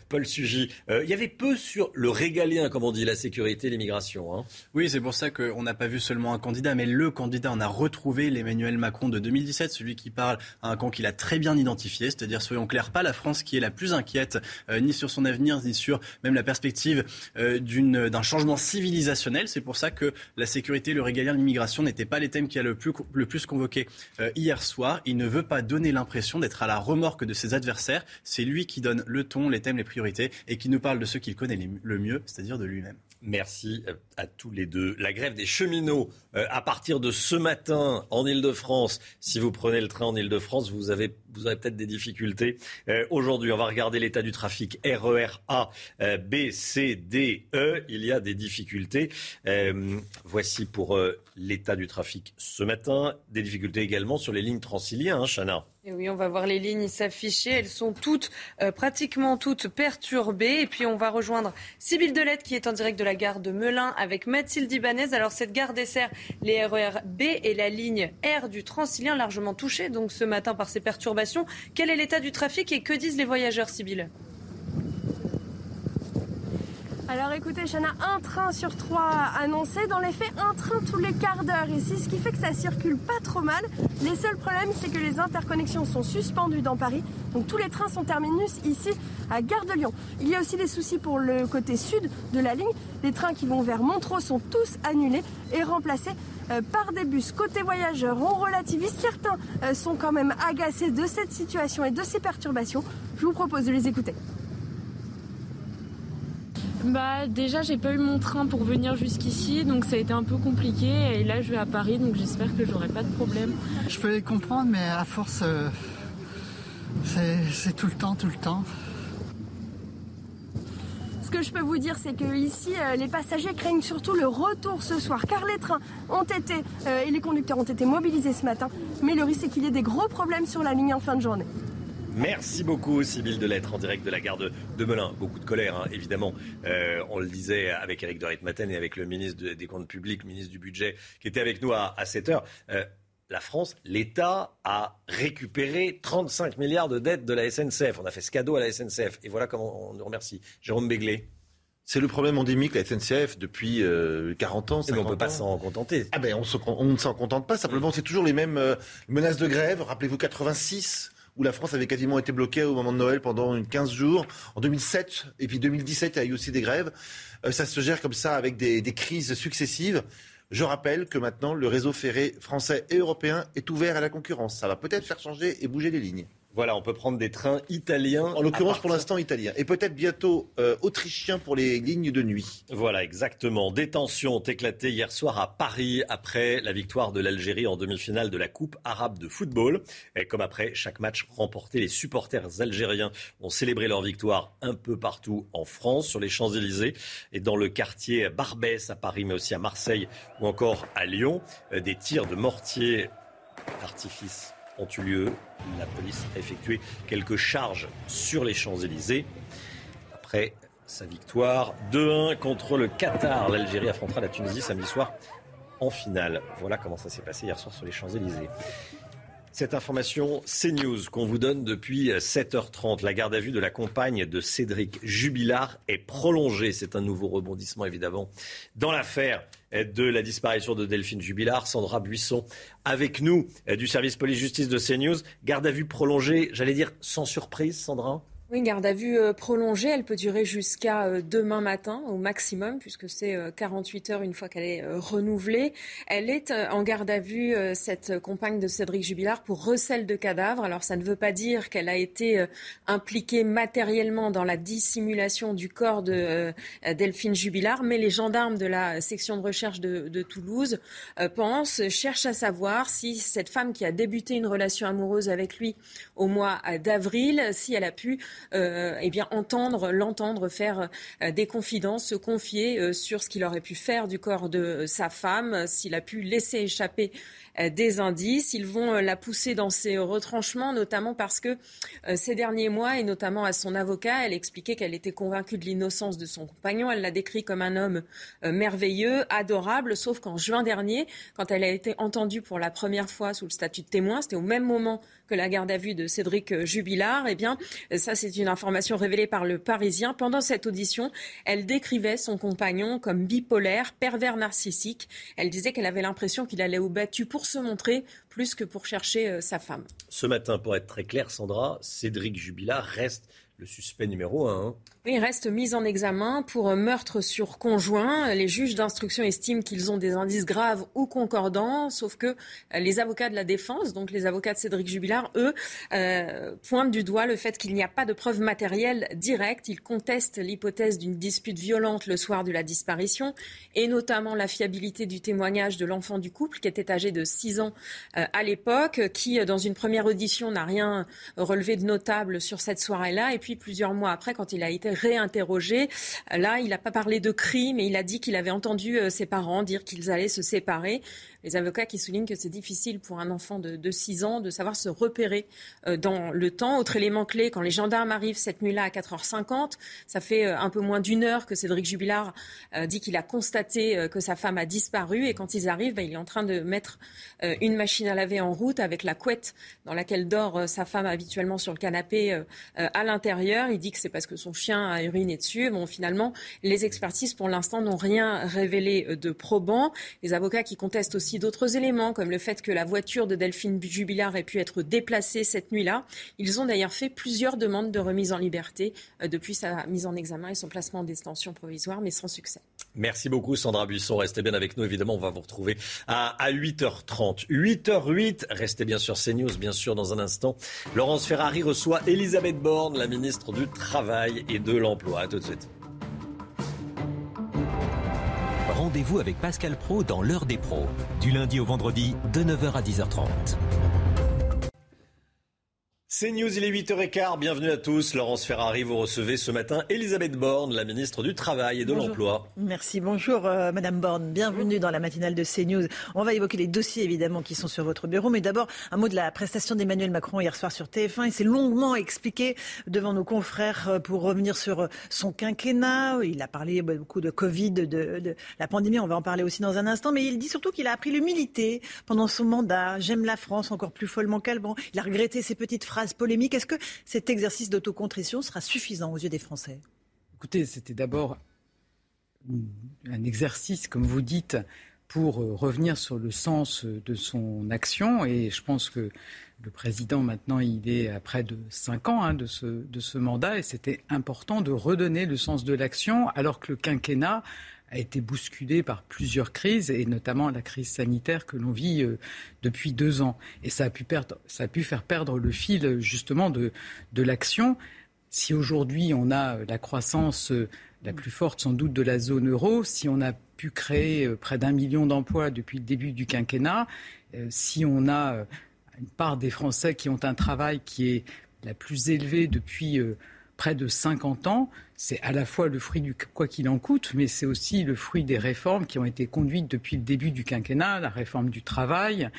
Paul, Sugy, euh, il y avait peu sur le régalien, comme on dit, la sécurité, l'immigration. Hein. Oui, c'est pour ça qu'on n'a pas vu seulement un candidat, mais le candidat. On a retrouvé l'Emmanuel Macron de 2017, celui qui parle à un camp qu'il a très bien identifié, c'est-à-dire, soyons clairs, pas la France qui est la plus inquiète, euh, ni sur son avenir, ni sur même la perspective euh, d'un changement civilisationnel. C'est pour ça que la sécurité, le régalien, l'immigration n'étaient pas les thèmes qui a le plus, le plus convoqué hier soir. Il ne veut pas donner l'impression d'être à la remorque de ses adversaires C'est lui qui donne le ton, les thèmes, les priorités et qui nous parle de ce qu'il connaît le mieux, c'est-à-dire de lui-même. Merci euh, à tous les deux. La grève des cheminots, euh, à partir de ce matin en Ile-de-France, si vous prenez le train en Ile-de-France, vous avez, vous avez peut-être des difficultés. Euh, aujourd'hui, on va regarder l'état du trafic RER A, B, C, D, E. Il y a des difficultés. voici pour l'état du trafic ce matin. Des difficultés également sur les lignes transiliennes, hein, Chana. Oui, on va voir les lignes s'afficher. Elles sont toutes, pratiquement toutes perturbées. Et puis, on va rejoindre Sybille Delette qui est en direct de la gare de Melun avec Mathilde Ibanez. Alors cette gare dessert les RER B et la ligne R du Transilien largement touchée donc ce matin par ces perturbations. Quel est l'état du trafic et que disent les voyageurs, Sybille? Alors écoutez, Chana, un train sur trois annoncé. Dans les faits, un train tous les quarts d'heure ici, ce qui fait que ça circule pas trop mal. Les seuls problèmes, c'est que les interconnexions sont suspendues dans Paris. Donc tous les trains sont terminus ici à Gare de Lyon. Il y a aussi des soucis pour le côté sud de la ligne. Les trains qui vont vers Montreux sont tous annulés et remplacés euh, par des bus. Côté voyageurs, on relativise. Certains euh, sont quand même agacés de cette situation et de ces perturbations. Je vous propose de les écouter. Bah déjà j'ai pas eu mon train pour venir jusqu'ici donc ça a été un peu compliqué et là je vais à Paris donc j'espère que j'aurai pas de problème. Je peux les comprendre mais à force euh, c'est tout le temps, tout le temps. Ce que je peux vous dire, c'est que ici, euh, les passagers craignent surtout le retour ce soir, car les trains ont été euh, et les conducteurs ont été mobilisés ce matin. Mais le risque, c'est qu'il y ait des gros problèmes sur la ligne en fin de journée. Merci beaucoup, Sybille Delettre, en direct de la gare de, Melun. Beaucoup de colère, hein, évidemment. Euh, on le disait avec Eric de Ritmaten et avec le ministre des Comptes publics, ministre du Budget, qui était avec nous à, 7 heures. Euh, la France, l'État a récupéré 35 milliards de dettes de la SNCF. On a fait ce cadeau à la SNCF. Et voilà comment on nous remercie. Jérôme Béglé. C'est le problème endémique, la SNCF, depuis 40 euh, ans, 50 mais on ne peut pas s'en contenter. Ah ben, on, ne s'en contente pas. Simplement, c'est toujours les mêmes menaces de grève. Rappelez-vous 86 où la France avait quasiment été bloquée au moment de Noël pendant une 15 jours. En 2007 et puis 2017, il y a eu aussi des grèves. Euh, ça se gère comme ça avec des, des crises successives. Je rappelle que maintenant, le réseau ferré français et européen est ouvert à la concurrence. Ça va peut-être faire changer et bouger les lignes. Voilà, on peut prendre des trains italiens. En l'occurrence, pour l'instant, italiens. Et peut-être bientôt euh, autrichiens pour les lignes de nuit. Voilà, exactement. Des tensions ont éclaté hier soir à Paris après la victoire de l'Algérie en demi-finale de la Coupe arabe de football. Et comme après chaque match remporté, les supporters algériens ont célébré leur victoire un peu partout en France, sur les Champs-Élysées et dans le quartier Barbès à Paris, mais aussi à Marseille ou encore à Lyon. Euh, des tirs de mortier d'artifice ont eu lieu. La police a effectué quelques charges sur les Champs-Élysées. Après sa victoire 2-1 contre le Qatar, l'Algérie affrontera la Tunisie samedi soir en finale. Voilà comment ça s'est passé hier soir sur les Champs-Élysées. Cette information, CNews, qu'on vous donne depuis 7h30. La garde à vue de la compagne de Cédric Jubilard est prolongée. C'est un nouveau rebondissement, évidemment, dans l'affaire de la disparition de Delphine Jubilard. Sandra Buisson, avec nous, du service police-justice de CNews. Garde à vue prolongée, j'allais dire sans surprise, Sandra? Oui, garde à vue euh, prolongée, elle peut durer jusqu'à euh, demain matin au maximum, puisque c'est 48 euh, heures une fois qu'elle est renouvelée. Elle est en garde à vue, cette compagne de Cédric Jubilard, pour recel de cadavres. Alors ça ne veut pas dire qu'elle a été impliquée matériellement dans la dissimulation du corps de Delphine Jubilard, mais les gendarmes de la section de recherche de, Toulouse pensent, cherchent à savoir si cette femme qui a débuté une relation amoureuse avec lui au mois d'avril, si elle a pu eh bien entendre, l'entendre faire euh, des confidences, se confier euh, sur ce qu'il aurait pu faire du corps de sa femme, s'il a pu laisser échapper des indices. Ils vont la pousser dans ses retranchements, notamment parce que ces derniers mois, et notamment à son avocat, elle expliquait qu'elle était convaincue de l'innocence de son compagnon. Elle l'a décrit comme un homme merveilleux, adorable, sauf qu'en juin dernier, quand elle a été entendue pour la première fois sous le statut de témoin, c'était au même moment que la garde à vue de Cédric Jubilard. Eh bien, ça, c'est une information révélée par le Parisien. Pendant cette audition, elle décrivait son compagnon comme bipolaire, pervers narcissique. Elle disait qu'elle avait l'impression qu'il allait au battu pour se montrer plus que pour chercher euh, sa femme. Ce matin, pour être très clair, Sandra, Cédric Jubilard reste le suspect numéro un. Hein. Reste mis en examen pour meurtre sur conjoint. Les juges d'instruction estiment qu'ils ont des indices graves ou concordants, sauf que les avocats de la défense, donc les avocats de Cédric Jubilard, eux, euh, pointent du doigt le fait qu'il n'y a pas de preuves matérielles directes. Ils contestent l'hypothèse d'une dispute violente le soir de la disparition et notamment la fiabilité du témoignage de l'enfant du couple qui était âgé de 6 ans euh, à l'époque, qui dans une première audition n'a rien relevé de notable sur cette soirée-là. Et puis plusieurs mois après, quand il a été réinterrogé. Là, il n'a pas parlé de crime, mais il a dit qu'il avait entendu euh, ses parents dire qu'ils allaient se séparer les avocats qui soulignent que c'est difficile pour un enfant de, de, 6 ans de savoir se repérer euh, dans le temps. Autre élément clé, quand les gendarmes arrivent cette nuit-là à 4h50, ça fait euh, un peu moins d'une heure que Cédric Jubilard dit qu'il a constaté que sa femme a disparu. Et quand ils arrivent, ben, il est en train de mettre une machine à laver en route avec la couette dans laquelle dort sa femme habituellement sur le canapé à l'intérieur. Il dit que c'est parce que son chien a uriné dessus. Bon, finalement, les expertises pour l'instant n'ont rien révélé de probant. Les avocats qui contestent aussi d'autres éléments, comme le fait que la voiture de Delphine Jubilard ait pu être déplacée cette nuit-là. Ils ont d'ailleurs fait plusieurs demandes de remise en liberté euh, depuis sa mise en examen et son placement en détention provisoire, mais sans succès. Merci beaucoup Sandra Buisson. Restez bien avec nous. Évidemment, on va vous retrouver à, 8h30. 8h08, restez bien sur CNews, bien sûr, dans un instant. Laurence Ferrari reçoit Elisabeth Borne, la ministre du Travail et de l'Emploi. À tout de suite. Rendez-vous avec Pascal Pro dans l'heure des pros, du lundi au vendredi de 9h à 10h30. C'est News, il est 8h15, bienvenue à tous. Laurence Ferrari, vous recevez ce matin Elisabeth Borne, la ministre du Travail et de l'Emploi. Merci, bonjour euh, Madame Borne, bienvenue dans la matinale de CNews. On va évoquer les dossiers évidemment qui sont sur votre bureau, mais d'abord un mot de la prestation d'Emmanuel Macron hier soir sur TF1. Il s'est longuement expliqué devant nos confrères euh, pour revenir sur euh, son quinquennat. Il a parlé beaucoup de Covid, de, de la pandémie, on va en parler aussi dans un instant, mais il dit surtout qu'il a appris l'humilité pendant son mandat. J'aime la France encore plus follement qu'Alban. Il a regretté ses petites phrases polémique. Est-ce que cet exercice d'autocontrition sera suffisant aux yeux des Français? Écoutez, c'était d'abord un exercice, comme vous dites, pour revenir sur le sens de son action. Et je pense que le président, maintenant, il est à près de cinq ans hein, de, ce, de ce mandat. Et c'était important de redonner le sens de l'action, alors que le quinquennat a été bousculé par plusieurs crises, et notamment la crise sanitaire que l'on vit euh, depuis deux ans. Et ça a, pu faire perdre le fil justement de, de l'action. Si aujourd'hui on a euh, la croissance euh, la plus forte sans doute de la zone euro, si on a pu créer près d'un million d'emplois depuis le début du quinquennat, si on a une part des Français qui ont un travail qui est la plus élevée depuis près de 50 ans, c'est à la fois le fruit du quoi qu'il en coûte, mais c'est aussi le fruit des réformes qui ont été conduites depuis le début du quinquennat, la réforme du travail,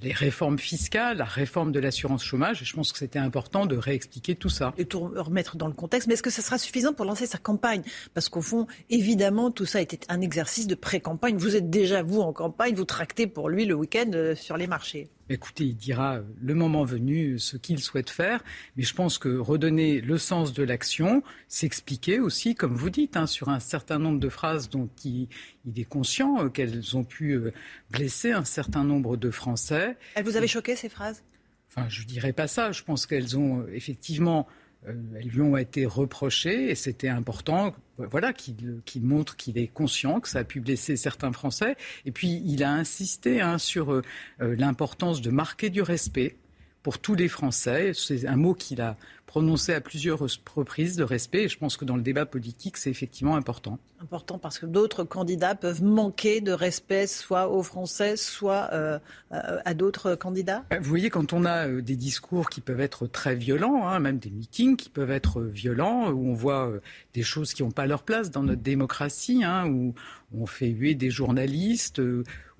les réformes fiscales, la réforme de l'assurance chômage. Je pense que c'était important de réexpliquer tout ça. Et tout remettre dans le contexte. Mais est-ce que ça sera suffisant pour lancer sa campagne? Parce qu'au fond, évidemment, tout ça était un exercice de pré-campagne. Vous êtes déjà, vous, en campagne. Vous tractez pour lui le week-end euh, sur les marchés. Écoutez, il dira le moment venu ce qu'il souhaite faire, mais je pense que redonner le sens de l'action, s'expliquer aussi, comme vous dites, hein, sur un certain nombre de phrases dont il, est conscient euh, qu'elles ont pu euh, blesser un certain nombre de Français. Elles vous avaient choqué ces phrases? Enfin, je dirais pas ça. Je pense qu'elles ont effectivement elles euh, lui ont été reprochées et c'était important voilà, qu'il montre qu'il est conscient que ça a pu blesser certains Français. Et puis il a insisté hein, sur euh, euh, l'importance de marquer du respect pour tous les Français. C'est un mot qu'il a prononcé à plusieurs reprises, de respect. Et je pense que dans le débat politique, c'est effectivement important. Important parce que d'autres candidats peuvent manquer de respect, soit aux Français, soit euh, à d'autres candidats. Vous voyez, quand on a euh, des discours qui peuvent être très violents, hein, même des meetings qui peuvent être violents, où on voit euh, des choses qui n'ont pas leur place dans notre démocratie, hein, où on fait huer des journalistes,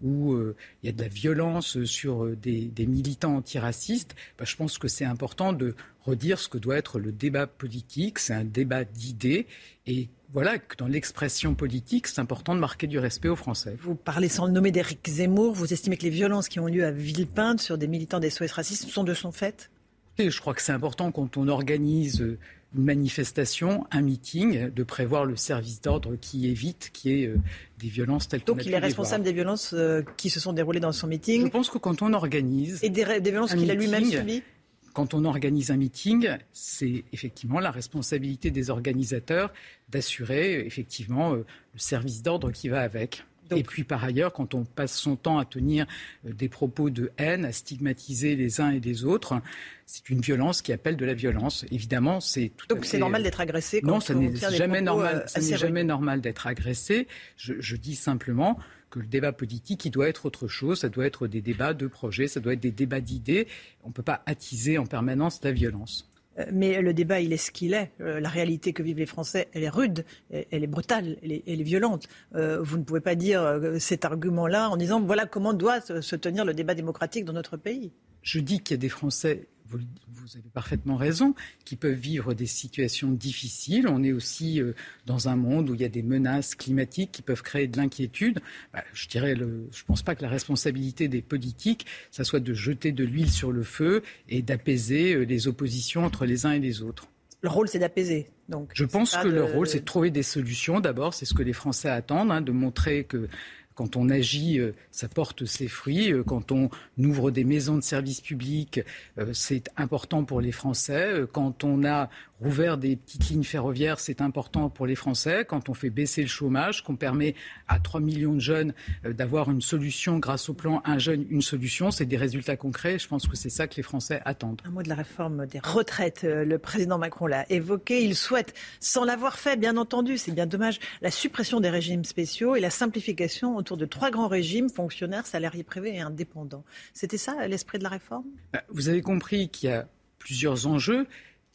où il y a de la violence sur des, militants antiracistes, bah, je pense que c'est important de redire ce que doit être le débat politique. C'est un débat d'idées. Et voilà que dans l'expression politique, c'est important de marquer du respect aux Français. Vous parlez sans le nommer d'Éric Zemmour. Vous estimez que les violences qui ont lieu à Villepinte sur des militants des SOS racistes sont de son fait? Et je crois que c'est important quand on organise une manifestation, un meeting, de prévoir le service d'ordre qui évite qu'il y ait euh, des violences telles Donc il est responsable des violences euh, qui se sont déroulées dans son meeting. Je pense que quand on organise... Et des, violences qu'il a lui-même subies quand on organise un meeting, c'est effectivement la responsabilité des organisateurs d'assurer effectivement le service d'ordre qui va avec. Et puis par ailleurs, quand on passe son temps à tenir euh, des propos de haine, à stigmatiser les uns et les autres, c'est une violence qui appelle de la violence. Évidemment, c'est tout Donc c'est normal d'être agressé quand Non, ça n'est jamais normal. Euh, ça n'est jamais normal d'être agressé. Je, je dis simplement que le débat politique, il doit être autre chose. Ça doit être des débats de projets, ça doit être des débats d'idées. On ne peut pas attiser en permanence la violence. Euh, mais le débat, il est ce qu'il est. Euh, la réalité que vivent les Français, elle est rude, elle est brutale, elle est, violente. Euh, vous ne pouvez pas dire cet argument-là en disant voilà comment doit se tenir le débat démocratique dans notre pays. Je dis qu'il y a des Français vous, avez parfaitement raison, qui peuvent vivre des situations difficiles. On est aussi euh, dans un monde où il y a des menaces climatiques qui peuvent créer de l'inquiétude. Bah, je dirais, je ne pense pas que la responsabilité des politiques, ça soit de jeter de l'huile sur le feu et d'apaiser euh, les oppositions entre les uns et les autres. Le rôle, c'est d'apaiser. Donc, je pense que le rôle, c'est de trouver des solutions. D'abord, c'est ce que les Français attendent, hein, de montrer que quand on agit, euh, ça porte ses fruits. Euh, quand on ouvre des maisons de services publics, euh, c'est important pour les Français. Quand on a rouvert des petites lignes ferroviaires, c'est important pour les Français. Quand on fait baisser le chômage, qu'on permet à 3 millions de jeunes d'avoir une solution grâce au plan Un jeune, une solution, c'est des résultats concrets. Je pense que c'est ça que les Français attendent. Un mot de la réforme des retraites. Le président Macron l'a évoqué. Il souhaite, sans l'avoir fait, bien entendu, c'est bien dommage, la suppression des régimes spéciaux et la simplification autour de trois grands régimes, fonctionnaires, salariés privés et indépendants. C'était ça l'esprit de la réforme? Bah, Vous avez compris qu'il y a plusieurs enjeux.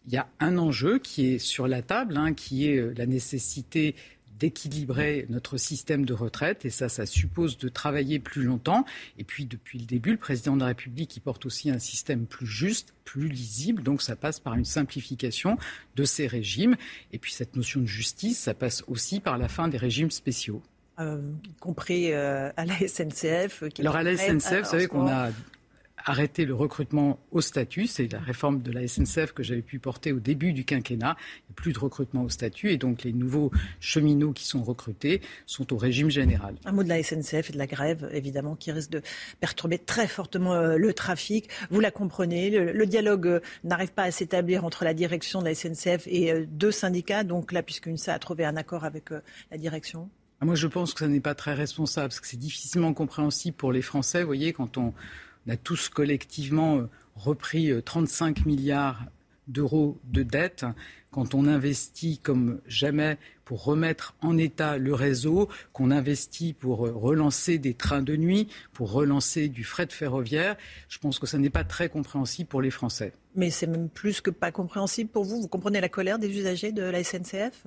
Il y a un enjeu qui est sur la table, hein, qui est euh, la nécessité d'équilibrer notre système de retraite. Et ça, ça suppose de travailler plus longtemps. Et puis, depuis le début, le président de la République, il porte aussi un système plus juste, plus lisible. Donc, ça passe par une simplification de ces régimes. Et puis, cette notion de justice, ça passe aussi par la fin des régimes spéciaux. Euh, compris euh, à la SNCF. Qui Alors à la SNCF, vous savez qu'on a arrêté le recrutement au statut. C'est la réforme de la SNCF que j'avais pu porter au début du quinquennat. Il n'y a plus de recrutement au statut et donc les nouveaux cheminots qui sont recrutés sont au régime général. Un mot de la SNCF et de la grève, évidemment, qui risque de perturber très fortement euh, le trafic. Vous la comprenez, le, dialogue n'arrive pas à s'établir entre la direction de la SNCF et deux syndicats. Donc là, puisque UNSA a trouvé un accord avec la direction moi, je pense que ça n'est pas très responsable, parce que c'est difficilement compréhensible pour les Français. Vous voyez, quand on, a tous collectivement euh, repris 35 euh, milliards d'euros de dettes, quand on investit comme jamais pour remettre en état le réseau, qu'on investit pour euh, relancer des trains de nuit, pour relancer du fret ferroviaire, je pense que ça n'est pas très compréhensible pour les Français. Mais c'est même plus que pas compréhensible pour vous. Vous comprenez la colère des usagers de la SNCF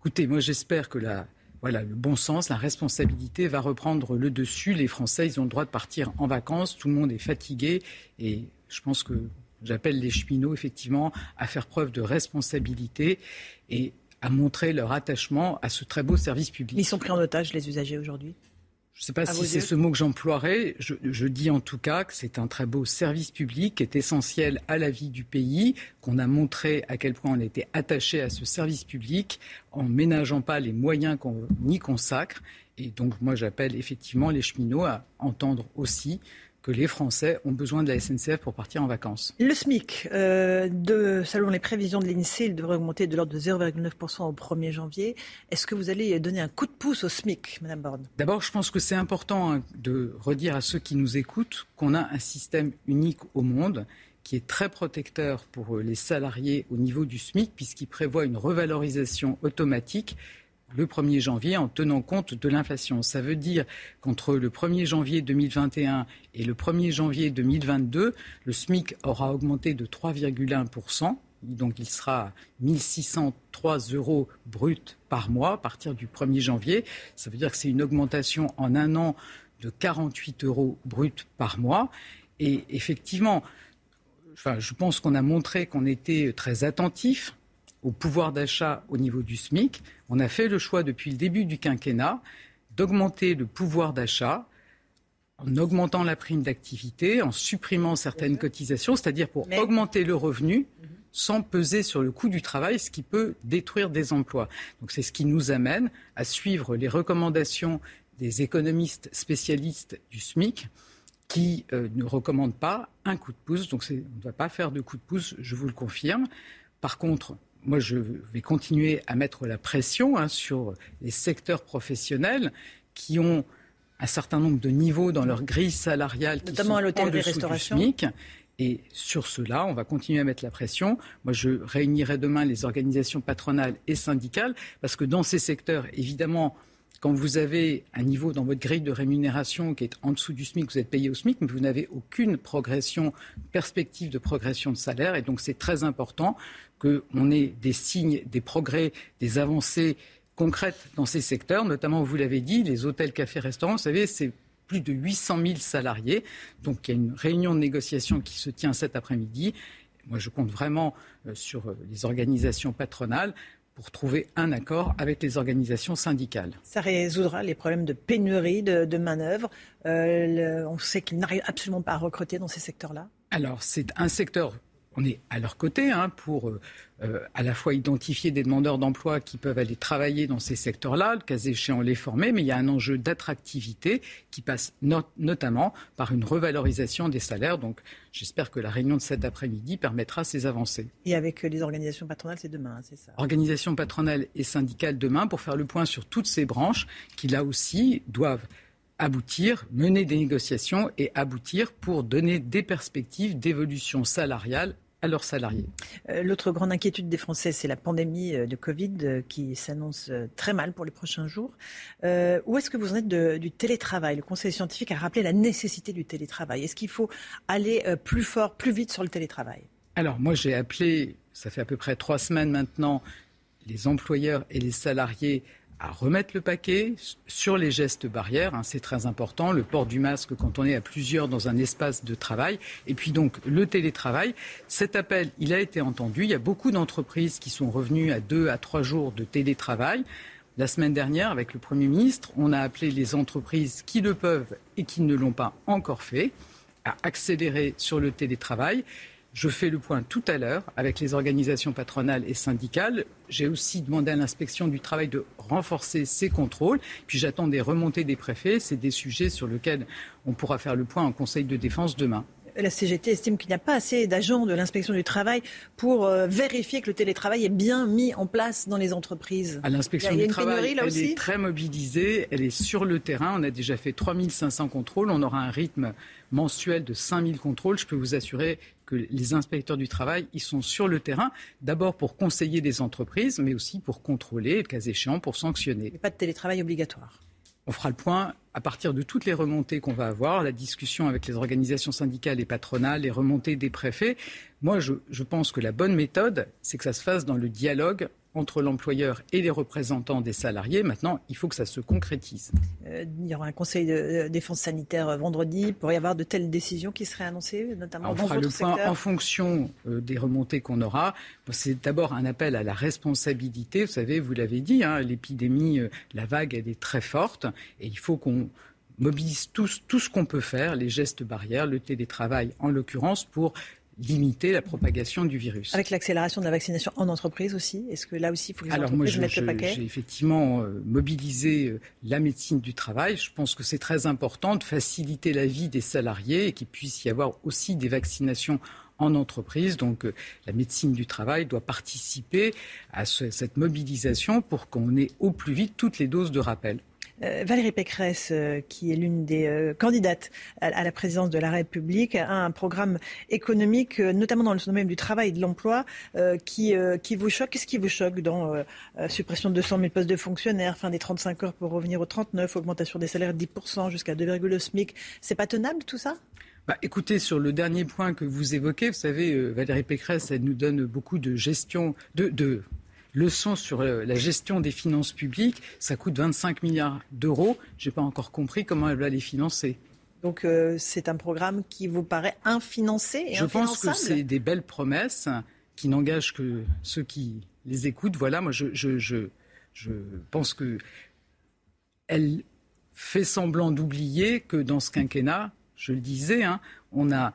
Écoutez, moi j'espère que la, voilà, le bon sens, la responsabilité va reprendre le dessus. Les Français, ils ont le droit de partir en vacances. Tout le monde est fatigué. Et je pense que j'appelle les cheminots, effectivement, à faire preuve de responsabilité et à montrer leur attachement à ce très beau service public. Ils sont pris en otage, les usagers, aujourd'hui? Je ne sais pas si c'est ce mot que j'emploierai. Je, dis en tout cas que c'est un très beau service public qui est essentiel à la vie du pays, qu'on a montré à quel point on était attaché à ce service public en ménageant pas les moyens qu'on y consacre. Et donc moi j'appelle effectivement les cheminots à entendre aussi que les Français ont besoin de la SNCF pour partir en vacances. Le SMIC, euh, de, selon les prévisions de l'INSEE, il devrait augmenter de l'ordre de 0,9% au 1er janvier. Est-ce que vous allez donner un coup de pouce au SMIC, Madame Borne? D'abord, je pense que c'est important hein, de redire à ceux qui nous écoutent qu'on a un système unique au monde qui est très protecteur pour les salariés au niveau du SMIC, puisqu'il prévoit une revalorisation automatique le 1er janvier en tenant compte de l'inflation. Ça veut dire qu'entre le 1er janvier 2021 et le 1er janvier 2022, le SMIC aura augmenté de 3,1%. Donc il sera à 1603 euros brut par mois à partir du 1er janvier. Ça veut dire que c'est une augmentation en un an de 48 euros brut par mois. Et effectivement, je pense qu'on a montré qu'on était très attentif au pouvoir d'achat au niveau du SMIC. On a fait le choix depuis le début du quinquennat d'augmenter le pouvoir d'achat en augmentant la prime d'activité, en supprimant certaines cotisations, c'est-à-dire pour augmenter le revenu sans peser sur le coût du travail, ce qui peut détruire des emplois. Donc c'est ce qui nous amène à suivre les recommandations des économistes spécialistes du SMIC qui ne recommande pas un coup de pouce. Donc on ne va pas faire de coup de pouce, je vous le confirme. Par contre, moi, je vais continuer à mettre la pression hein, sur les secteurs professionnels qui ont un certain nombre de niveaux dans leur grille salariale, qui notamment sont à l'hôtellerie-restauration. Et sur cela, on va continuer à mettre la pression. Moi, je réunirai demain les organisations patronales et syndicales, parce que dans ces secteurs, évidemment, quand vous avez un niveau dans votre grille de rémunération qui est en dessous du SMIC, vous êtes payé au SMIC, mais vous n'avez aucune progression, perspective de progression de salaire. Et donc, c'est très important qu'on ait des signes, des progrès, des avancées concrètes dans ces secteurs, notamment, vous l'avez dit, les hôtels, cafés, restaurants. Vous savez, c'est plus de 800 000 salariés. Donc, il y a une réunion de négociation qui se tient cet après-midi. Moi, je compte vraiment euh, sur euh, les organisations patronales pour trouver un accord avec les organisations syndicales. Ça résoudra les problèmes de pénurie de, de main-d'œuvre. Euh, on sait qu'ils n'arrivent absolument pas à recruter dans ces secteurs-là. Alors, c'est un secteur on est à leur côté hein, pour euh, euh, à la fois identifier des demandeurs d'emploi qui peuvent aller travailler dans ces secteurs-là, le cas échéant les former, mais il y a un enjeu d'attractivité qui passe notamment par une revalorisation des salaires. Donc j'espère que la réunion de cet après-midi permettra ces avancées. Et avec les organisations patronales, c'est demain, hein, c'est ça? Organisations patronales et syndicales demain pour faire le point sur toutes ces branches qui là aussi doivent aboutir, mener des négociations et aboutir pour donner des perspectives d'évolution salariale à leurs salariés. Euh, l'autre grande inquiétude des Français, c'est la pandémie euh, de Covid euh, qui s'annonce très mal pour les prochains jours. où est-ce que vous en êtes du télétravail? Le Conseil scientifique a rappelé la nécessité du télétravail. Est-ce qu'il faut aller plus fort, plus vite sur le télétravail? Alors moi j'ai appelé, ça fait à peu près trois semaines maintenant, les employeurs et les salariés à remettre le paquet sur les gestes barrières. Hein, c'est très important. Le port du masque quand on est à plusieurs dans un espace de travail. Et puis donc le télétravail. Cet appel, il a été entendu. Il y a beaucoup d'entreprises qui sont revenues à deux à trois jours de télétravail. La semaine dernière, avec le Premier ministre, on a appelé les entreprises qui le peuvent et qui ne l'ont pas encore fait à accélérer sur le télétravail. Je fais le point tout à l'heure avec les organisations patronales et syndicales. J'ai aussi demandé à l'inspection du travail de renforcer ses contrôles. Puis j'attends des remontées des préfets. C'est des sujets sur lesquels on pourra faire le point en Conseil de défense demain la CGT estime qu'il n'y a pas assez d'agents de l'inspection du travail pour euh, vérifier que le télétravail est bien mis en place dans les entreprises. À l'inspection du travail, elle est très mobilisée, elle est sur le terrain. On a déjà fait 3500 contrôles. On aura un rythme mensuel de 5000 contrôles. Je peux vous assurer que les inspecteurs du travail, ils sont sur le terrain, d'abord pour conseiller des entreprises, mais aussi pour contrôler, le cas échéant, pour sanctionner. a pas de télétravail obligatoire. On fera le point à partir de toutes les remontées qu'on va avoir, la discussion avec les organisations syndicales et patronales, les remontées des préfets. Moi, je, pense que la bonne méthode, c'est que ça se fasse dans le dialogue entre l'employeur et les représentants des salariés. Maintenant, il faut que ça se concrétise. Euh, il y aura un conseil de défense sanitaire euh, vendredi. Pour y avoir de telles décisions qui seraient annoncées, notamment dans votre secteur. On fera le point en fonction euh, des remontées qu'on aura. C'est d'abord un appel à la responsabilité. Vous savez, vous l'avez dit, hein, l'épidémie, la vague, elle est très forte. Et il faut qu'on mobilise tous, tout ce qu'on peut faire, les gestes barrières, le télétravail en l'occurrence, pour limiter la propagation du virus. Avec l'accélération de la vaccination en entreprise aussi Est-ce que là aussi, il faut que les Alors entreprises moi, mettent le paquet J'ai effectivement euh, mobilisé euh, la médecine du travail. Je pense que c'est très important de faciliter la vie des salariés et qu'il puisse y avoir aussi des vaccinations en entreprise. Donc euh, la médecine du travail doit participer à cette mobilisation pour qu'on ait au plus vite toutes les doses de rappel. Euh, Valérie Pécresse, euh, qui est l'une des euh, candidates à, la présidence de la République, a un programme économique, notamment dans le domaine du travail et de l'emploi, qui, vous choque. Qu'est-ce qui vous choque dans suppression de 200 000 postes de fonctionnaires, fin des 35 heures pour revenir aux 39, augmentation des salaires de 10% jusqu'à 2,2 SMIC? C'est pas tenable tout ça? Bah, écoutez, sur le dernier point que vous évoquez, vous savez, Valérie Pécresse, elle nous donne beaucoup de gestion, de leçon sur euh, la gestion des finances publiques. Ça coûte 25 milliards d'euros. Je n'ai pas encore compris comment elle va les financer. Donc euh, c'est un programme qui vous paraît infinancé et Je pense que c'est des belles promesses qui n'engagent que ceux qui les écoutent. Voilà, moi je, je, je, je pense que elle fait semblant d'oublier que dans ce quinquennat, je le disais, hein, on a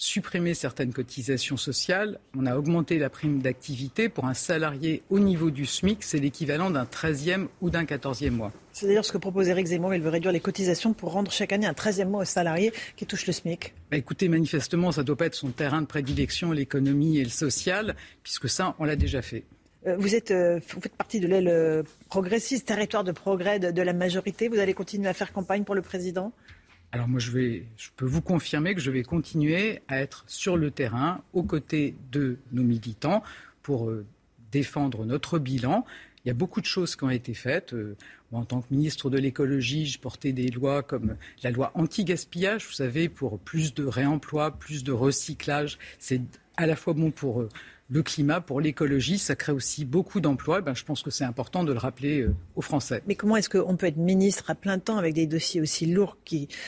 supprimé certaines cotisations sociales, on a augmenté la prime d'activité. Pour un salarié au niveau du SMIC, c'est l'équivalent d'un 13e ou d'un 14e mois. C'est d'ailleurs ce que propose Éric Zemmour. Il veut réduire les cotisations pour rendre chaque année un 13e mois aux salariés qui touchent le SMIC. Bah écoutez, manifestement, ça ne doit pas être son terrain de prédilection, l'économie et le social, puisque ça, on l'a déjà fait. Euh, vous, êtes, euh, vous faites partie de l'aile euh, progressiste, territoire de progrès de, la majorité. Vous allez continuer à faire campagne pour le président? Alors moi, je, peux vous confirmer que je vais continuer à être sur le terrain, aux côtés de nos militants, pour défendre notre bilan. Il y a beaucoup de choses qui ont été faites. en tant que ministre de l'écologie, je portais des lois comme la loi anti-gaspillage, vous savez, pour plus de réemploi, plus de recyclage. C'est à la fois bon pour le climat, pour l'écologie, ça crée aussi beaucoup d'emplois. Ben, je pense que c'est important de le rappeler euh, aux Français. Mais comment est-ce qu'on peut être ministre à plein temps avec des dossiers aussi lourds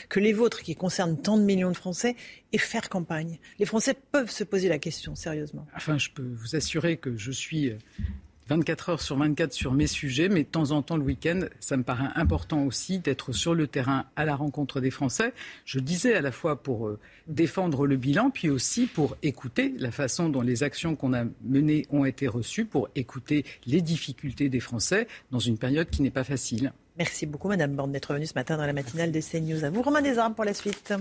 que les vôtres, qui concernent tant de millions de Français, et faire campagne? Les Français peuvent se poser la question, sérieusement. Enfin, je peux vous assurer que je suis euh, 24 heures sur 24 sur mes sujets, mais de temps en temps le week-end, ça me paraît important aussi d'être sur le terrain à la rencontre des Français. Je disais à la fois pour euh, défendre le bilan, puis aussi pour écouter la façon dont les actions qu'on a menées ont été reçues, pour écouter les difficultés des Français dans une période qui n'est pas facile. Merci beaucoup, Madame Borne, d'être venue ce matin dans la matinale de CNews. À vous, Romain Desarmes, pour la suite.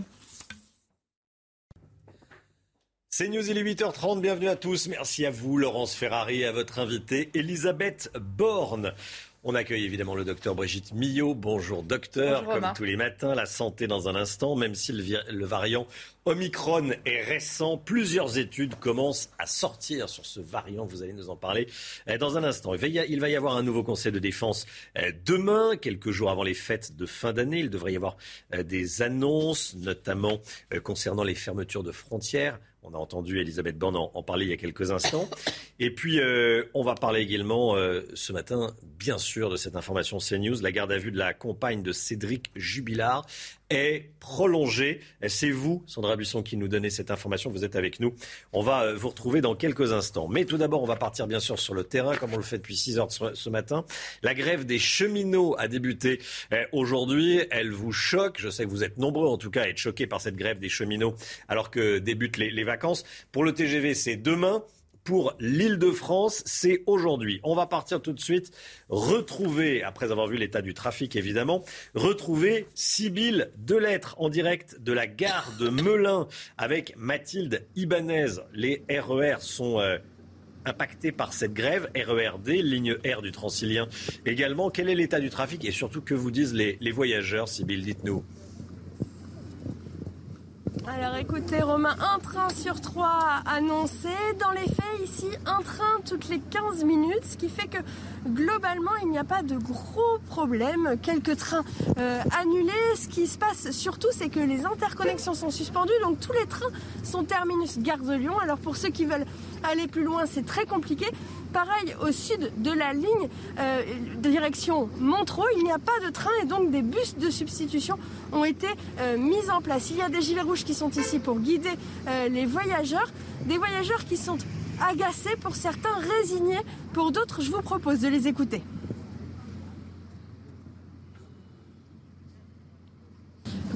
C'est News, il est 8h30, bienvenue à tous. Merci à vous, Laurence Ferrari, et à votre invitée, Elisabeth Borne. On accueille évidemment le docteur Brigitte Millot. Bonjour docteur, comme tous les matins, la santé dans un instant, même si le, variant Omicron est récent, plusieurs études commencent à sortir sur ce variant, vous allez nous en parler euh, dans un instant. Il va y avoir un nouveau conseil de défense euh, demain, quelques jours avant les fêtes de fin d'année. Il devrait y avoir euh, des annonces, notamment concernant les fermetures de frontières on a entendu Elisabeth Borne en, parler il y a quelques instants. Et puis, euh, on va parler également euh, ce matin, bien sûr, de cette information CNews. La garde à vue de la compagne de Cédric Jubilard est prolongée. C'est vous, Sandra Buisson, qui nous donnez cette information. Vous êtes avec nous. On va euh, vous retrouver dans quelques instants. Mais tout d'abord, on va partir bien sûr sur le terrain, comme on le fait depuis 6 heures ce matin. La grève des cheminots a débuté aujourd'hui. Elle vous choque. Je sais que vous êtes nombreux, en tout cas, à être choqués par cette grève des cheminots alors que débutent les vacances. Pour le TGV, c'est demain pour l'île de France, c'est aujourd'hui. On va partir tout de suite, retrouver, après avoir vu l'état du trafic évidemment, retrouver Sybille Delettre en direct de la gare de Melun avec Mathilde Ibanez. Les RER e sont... Euh, impactés par cette grève, RERD, ligne R du Transilien également. Quel est l'état du trafic et surtout que vous disent les, les voyageurs, Sybille Dites-nous. Alors écoutez Romain, un train sur trois annoncé. Dans les faits ici, un train toutes les 15 minutes, ce qui fait que globalement il n'y a pas de gros problèmes. Quelques trains euh, annulés. Ce qui se passe surtout c'est que les interconnexions sont suspendues, donc tous les trains sont terminus gare de Lyon. Alors pour ceux qui veulent aller plus loin, c'est très compliqué. Pareil, au sud de la ligne euh, direction Montreux, il n'y a pas de train et donc des bus de substitution ont été euh, mis en place. Il y a des gilets rouges qui sont ici pour guider euh, les voyageurs, des voyageurs qui sont agacés pour certains, résignés pour d'autres. Je vous propose de les écouter.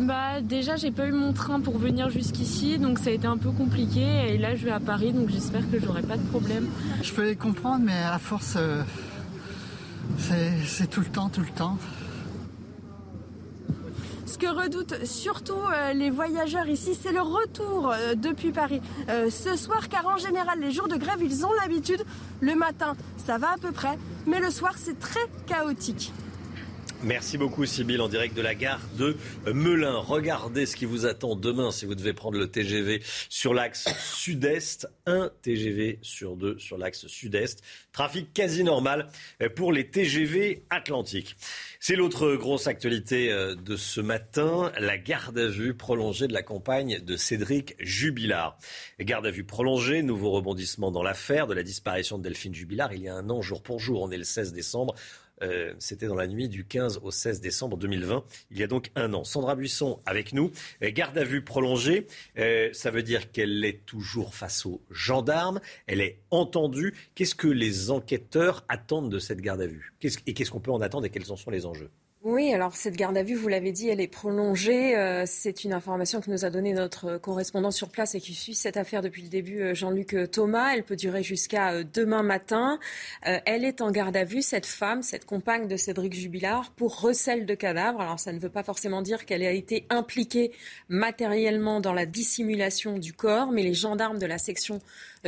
Bah déjà j'ai pas eu mon train pour venir jusqu'ici donc ça a été un peu compliqué et là je vais à Paris donc j'espère que j'aurai pas de problème. Je peux les comprendre mais à force euh, c'est tout le temps, tout le temps. Ce que redoutent surtout euh, les voyageurs ici, c'est le retour euh, depuis Paris ce soir, car en général, les jours de grève, ils ont l'habitude. Le matin, ça va à peu près, mais le soir, c'est très chaotique. Merci beaucoup Sybille en direct de la gare de Melun. Regardez ce qui vous attend demain si vous devez prendre le TGV sur l'axe sud-est. Un TGV sur deux sur l'axe sud-est. Trafic quasi normal pour les TGV atlantiques. C'est l'autre grosse actualité euh, de ce matin, la garde à vue prolongée de la campagne de Cédric Jubilard. Garde à vue prolongée, nouveau rebondissement dans l'affaire de la disparition de Delphine Jubilard il y a un an jour pour jour. On est le 16 décembre. Euh, c'était dans la nuit du 15 au 16 décembre 2020, il y a donc un an. Sandra Buisson avec nous. Euh, garde à vue prolongée, euh, ça veut dire qu'elle est toujours face aux gendarmes, elle est entendue. Qu'est-ce que les enquêteurs attendent de cette garde à vue? Et qu'est-ce qu'on peut en attendre et quels en sont les enjeux? Oui, alors cette garde à vue, vous l'avez dit, elle est prolongée. Euh, c'est une information que nous a donnée notre correspondant sur place et qui suit cette affaire depuis le début, euh, Jean-Luc Thomas. Elle peut durer jusqu'à euh, demain matin. elle est en garde à vue, cette femme, cette compagne de Cédric Jubilard, pour recel de cadavres. Alors ça ne veut pas forcément dire qu'elle a été impliquée matériellement dans la dissimulation du corps, mais les gendarmes de la section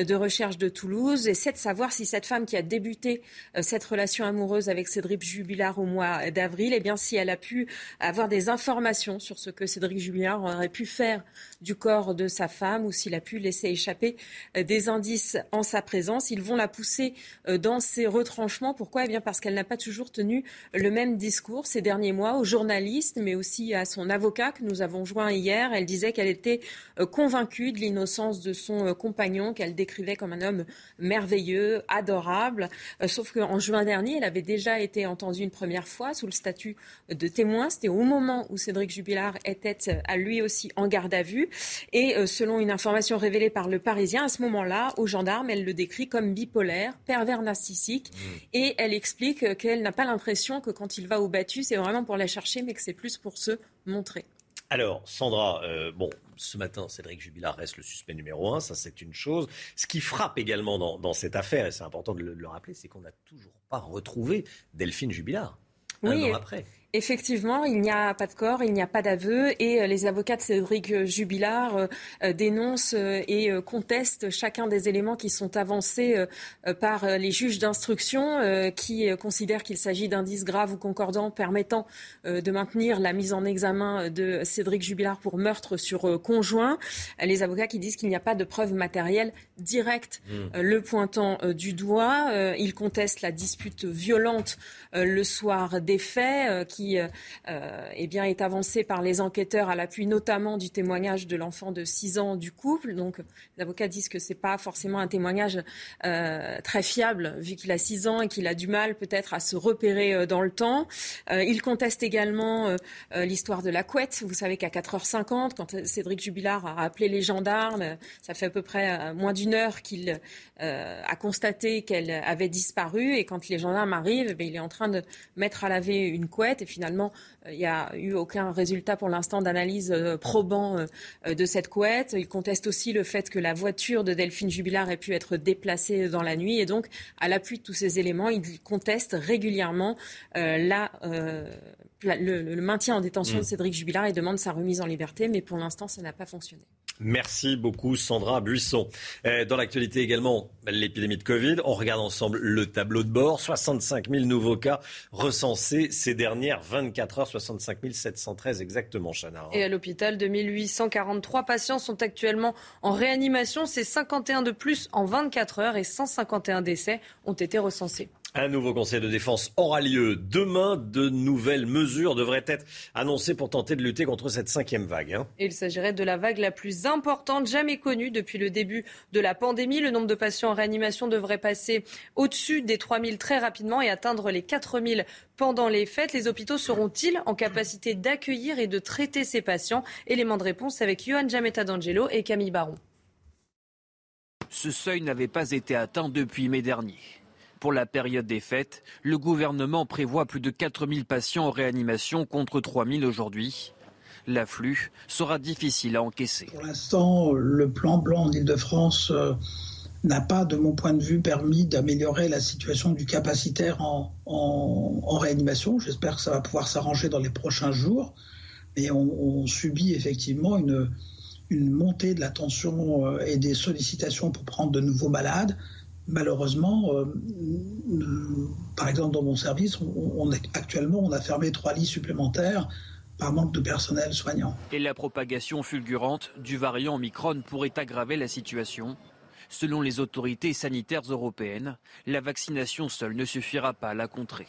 de recherche de Toulouse essaient de savoir si cette femme qui a débuté cette relation amoureuse avec Cédric Jubilard au mois d'avril, eh bien, si elle a pu avoir des informations sur ce que Cédric Jubilard aurait pu faire du corps de sa femme ou s'il a pu laisser échapper euh, des indices en sa présence. Ils vont la pousser euh, dans ses retranchements. Pourquoi? Eh bien parce qu'elle n'a pas toujours tenu le même discours ces derniers mois aux journalistes, mais aussi à son avocat que nous avons joint hier. Elle disait qu'elle était euh, convaincue de l'innocence de son compagnon, qu'elle décrivait comme un homme merveilleux, adorable. Sauf qu'en juin dernier, elle avait déjà été entendue une première fois sous le statut de témoin. C'était au moment où Cédric Jubilard était à lui aussi en garde à vue. Et euh, selon une information révélée par le Parisien, à ce moment-là, aux gendarmes, elle le décrit comme bipolaire, pervers narcissique. Mmh. Et elle explique qu'elle n'a pas l'impression que quand il va au battu, c'est vraiment pour la chercher, mais que c'est plus pour se montrer. Alors, Sandra, euh, bon, ce matin, Cédric Jubilard reste le suspect numéro un, ça c'est une chose. Ce qui frappe également dans, cette affaire, et c'est important de le, rappeler, c'est qu'on n'a toujours pas retrouvé Delphine Jubilard oui, un an après. Effectivement, il n'y a pas de corps, il n'y a pas d'aveu et euh, les avocats de Cédric Jubilard euh, euh, dénoncent et contestent chacun des éléments qui sont avancés par les juges d'instruction qui considèrent qu'il s'agit d'indices graves ou concordants permettant de maintenir la mise en examen de Cédric Jubilard pour meurtre sur conjoint. Les avocats qui disent qu'il n'y a pas de preuves matérielles directes mmh. le pointant du doigt. Ils contestent la dispute violente le soir des faits qui euh, euh, eh est avancé par les enquêteurs à l'appui notamment du témoignage de l'enfant de 6 ans du couple. Donc, les avocats disent que ce n'est pas forcément un témoignage euh, très fiable, vu qu'il a 6 ans et qu'il a du mal peut-être à se repérer dans le temps. il conteste également l'histoire de la couette. Vous savez qu'à 4h50, quand Cédric Jubilard a appelé les gendarmes, ça fait à peu près moins d'une heure qu'il a constaté qu'elle avait disparu. Et quand les gendarmes arrivent, eh il est en train de mettre à laver une couette finalement, euh, il n'y a eu aucun résultat pour l'instant d'analyse euh, probant euh, de cette couette. Il conteste aussi le fait que la voiture de Delphine Jubilard ait pu être déplacée dans la nuit. Et donc, à l'appui de tous ces éléments, il conteste régulièrement la, le, maintien en détention de mmh. Cédric Jubilard et demande sa remise en liberté. Mais pour l'instant, ça n'a pas fonctionné. Merci beaucoup Sandra Buisson. Dans l'actualité également, l'épidémie de Covid. On regarde ensemble le tableau de bord. 65 000 nouveaux cas recensés ces dernières 24 heures. 65 713 exactement, Chana. Et à l'hôpital, 2843 patients sont actuellement en réanimation. C'est 51 de plus en 24 heures et 151 décès ont été recensés. Un nouveau conseil de défense aura lieu demain. De nouvelles mesures devraient être annoncées pour tenter de lutter contre cette cinquième vague. Hein. Il s'agirait de la vague la plus importante jamais connue depuis le début de la pandémie. Le nombre de patients en réanimation devrait passer au-dessus des 3000 très rapidement et atteindre les 4000 pendant les fêtes. Les hôpitaux seront-ils en capacité d'accueillir et de traiter ces patients? Élément de réponse avec Johan Jametta d'Angelo et Camille Baron. Ce seuil n'avait pas été atteint depuis mai dernier. Pour la période des fêtes, le gouvernement prévoit plus de 4000 patients en réanimation contre 3000 aujourd'hui. L'afflux sera difficile à encaisser. Pour l'instant, le plan blanc en Ile-de-France euh, n'a pas, de mon point de vue, permis d'améliorer la situation du capacitaire en, réanimation. J'espère que ça va pouvoir s'arranger dans les prochains jours. Mais on, subit effectivement une, une montée de la tension euh, et des sollicitations pour prendre de nouveaux malades malheureusement, euh, par exemple dans mon service, actuellement on a fermé trois lits supplémentaires par manque de personnel soignant. Et la propagation fulgurante du variant Omicron pourrait aggraver la situation. Selon les autorités sanitaires européennes, la vaccination seule ne suffira pas à la contrer.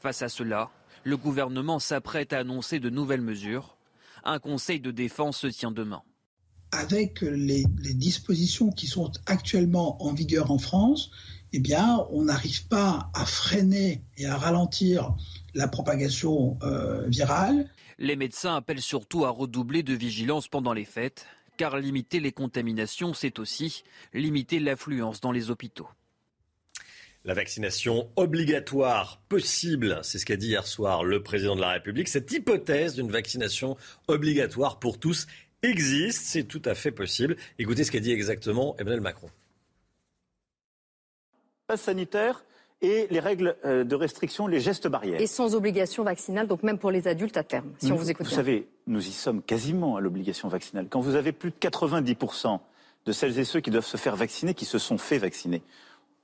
Face à cela, le gouvernement s'apprête à annoncer de nouvelles mesures. Un conseil de défense se tient demain avec les, dispositions qui sont actuellement en vigueur en France, eh bien, on n'arrive pas à freiner et à ralentir la propagation euh, virale. Les médecins appellent surtout à redoubler de vigilance pendant les fêtes, car limiter les contaminations, c'est aussi limiter l'affluence dans les hôpitaux. La vaccination obligatoire possible, c'est ce qu'a dit hier soir le président de la République. Cette hypothèse d'une vaccination obligatoire pour tous existe, c'est tout à fait possible. Écoutez ce qu'a dit exactement Emmanuel Macron. Passe sanitaire et les règles euh, de restriction, les gestes barrières. Et sans obligation vaccinale, donc même pour les adultes à terme, si on vous écoute Vous bien. savez, nous y sommes quasiment à l'obligation vaccinale. Quand vous avez plus de 90% de celles et ceux qui doivent se faire vacciner, qui se sont fait vacciner,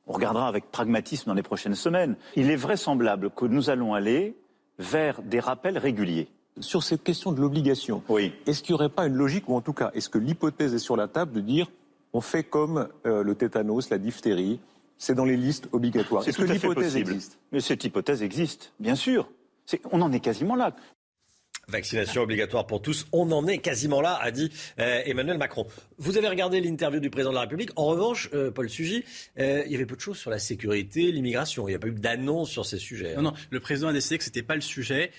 on regardera avec pragmatisme dans les prochaines semaines. Il est vraisemblable que nous allons aller vers des rappels réguliers. Sur cette question de l'obligation, est-ce qu'il n'y aurait pas une logique, ou en tout cas, est-ce que l'hypothèse est sur la table de dire on fait comme euh, le tétanos, la diphtérie, c'est dans les listes obligatoires C'est Est-ce que l'hypothèse existe? Mais cette hypothèse existe, bien sûr. On en est quasiment là. Vaccination obligatoire pour tous, on en est quasiment là, a dit euh, Emmanuel Macron. Vous avez regardé l'interview du président de la République. En revanche, euh, Paul Sugy, euh, il y avait peu de choses sur la sécurité, l'immigration. Il n'y a pas eu d'annonce sur ces sujets. hein. Non, non, le président a décidé que c'était pas le sujet.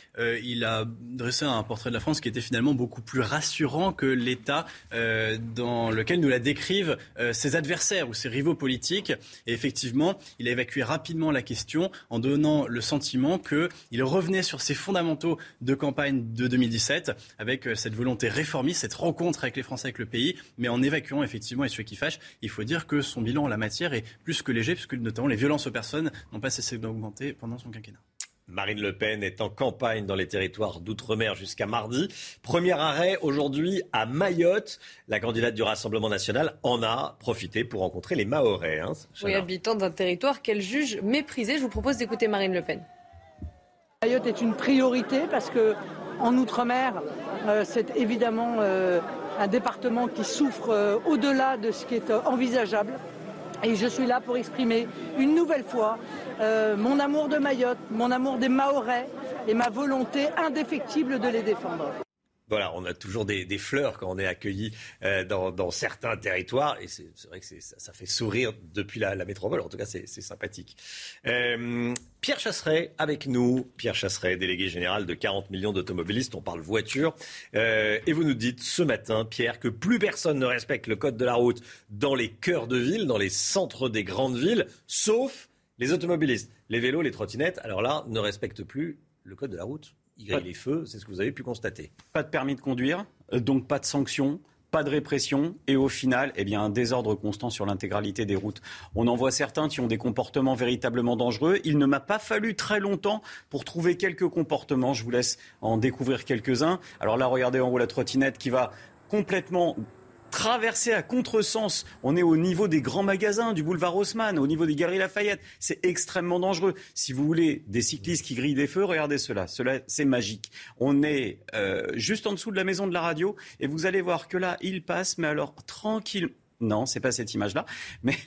Il a dressé un portrait de la France qui était finalement beaucoup plus rassurant que l'État dans lequel nous la décrivent ses adversaires ou ses rivaux politiques. Et effectivement, il a évacué rapidement la question en donnant le sentiment qu'il revenait sur ses fondamentaux de campagne de 2017 avec euh, cette volonté réformiste, cette rencontre avec les Français, avec le pays, mais en évacuant effectivement les sujets qui fâchent. Il faut dire que son bilan en la matière est plus que léger, puisque notamment les violences aux personnes n'ont pas cessé d'augmenter pendant son quinquennat. Marine Le Pen est en campagne dans les territoires d'outre-mer jusqu'à mardi. Premier arrêt aujourd'hui à Mayotte. La candidate du Rassemblement national en a profité pour rencontrer les Mahorais. hein, Oui, Chana. habitant d'un territoire qu'elle juge méprisé. Je vous propose d'écouter Marine Le Pen. Mayotte est une priorité parce que en Outre-mer, euh, c'est évidemment euh, un département qui souffre euh, au-delà de ce qui est envisageable. Et je suis là pour exprimer une nouvelle fois mon amour de Mayotte, mon amour des Mahorais et ma volonté indéfectible de les défendre. Voilà, on a toujours des, fleurs quand on est accueilli euh, dans, certains territoires. Et c'est vrai que ça, fait sourire depuis la, métropole. En tout cas, c'est c'est sympathique. Euh, Pierre Chasseret avec nous. Pierre Chasseret, délégué général de 40 millions d'automobilistes. On parle voiture. Euh, et vous nous dites ce matin, Pierre, que plus personne ne respecte le code de la route dans les cœurs de ville, dans les centres des grandes villes, sauf les automobilistes. Les vélos, les trottinettes, alors là, ne respectent plus le code de la route. Ils grillent les feux, c'est ce que vous avez pu constater. Pas de permis de conduire, euh, donc pas de sanctions, pas de répression et au final, eh bien, un désordre constant sur l'intégralité des routes. On en voit certains qui ont des comportements véritablement dangereux. Il ne m'a pas fallu très longtemps pour trouver quelques comportements. Je vous laisse en découvrir quelques-uns. Alors là, regardez en haut la trottinette qui va complètement traverser à contresens. On est au niveau des grands magasins, du boulevard Haussmann, au niveau des galeries Lafayette. C'est extrêmement dangereux. Si vous voulez des cyclistes qui grillent des feux, regardez cela. Cela, c'est magique. On est euh, juste en dessous de la maison de la radio et vous allez voir que là, il passe, mais alors tranquille. Non, c'est pas cette image-là. Mais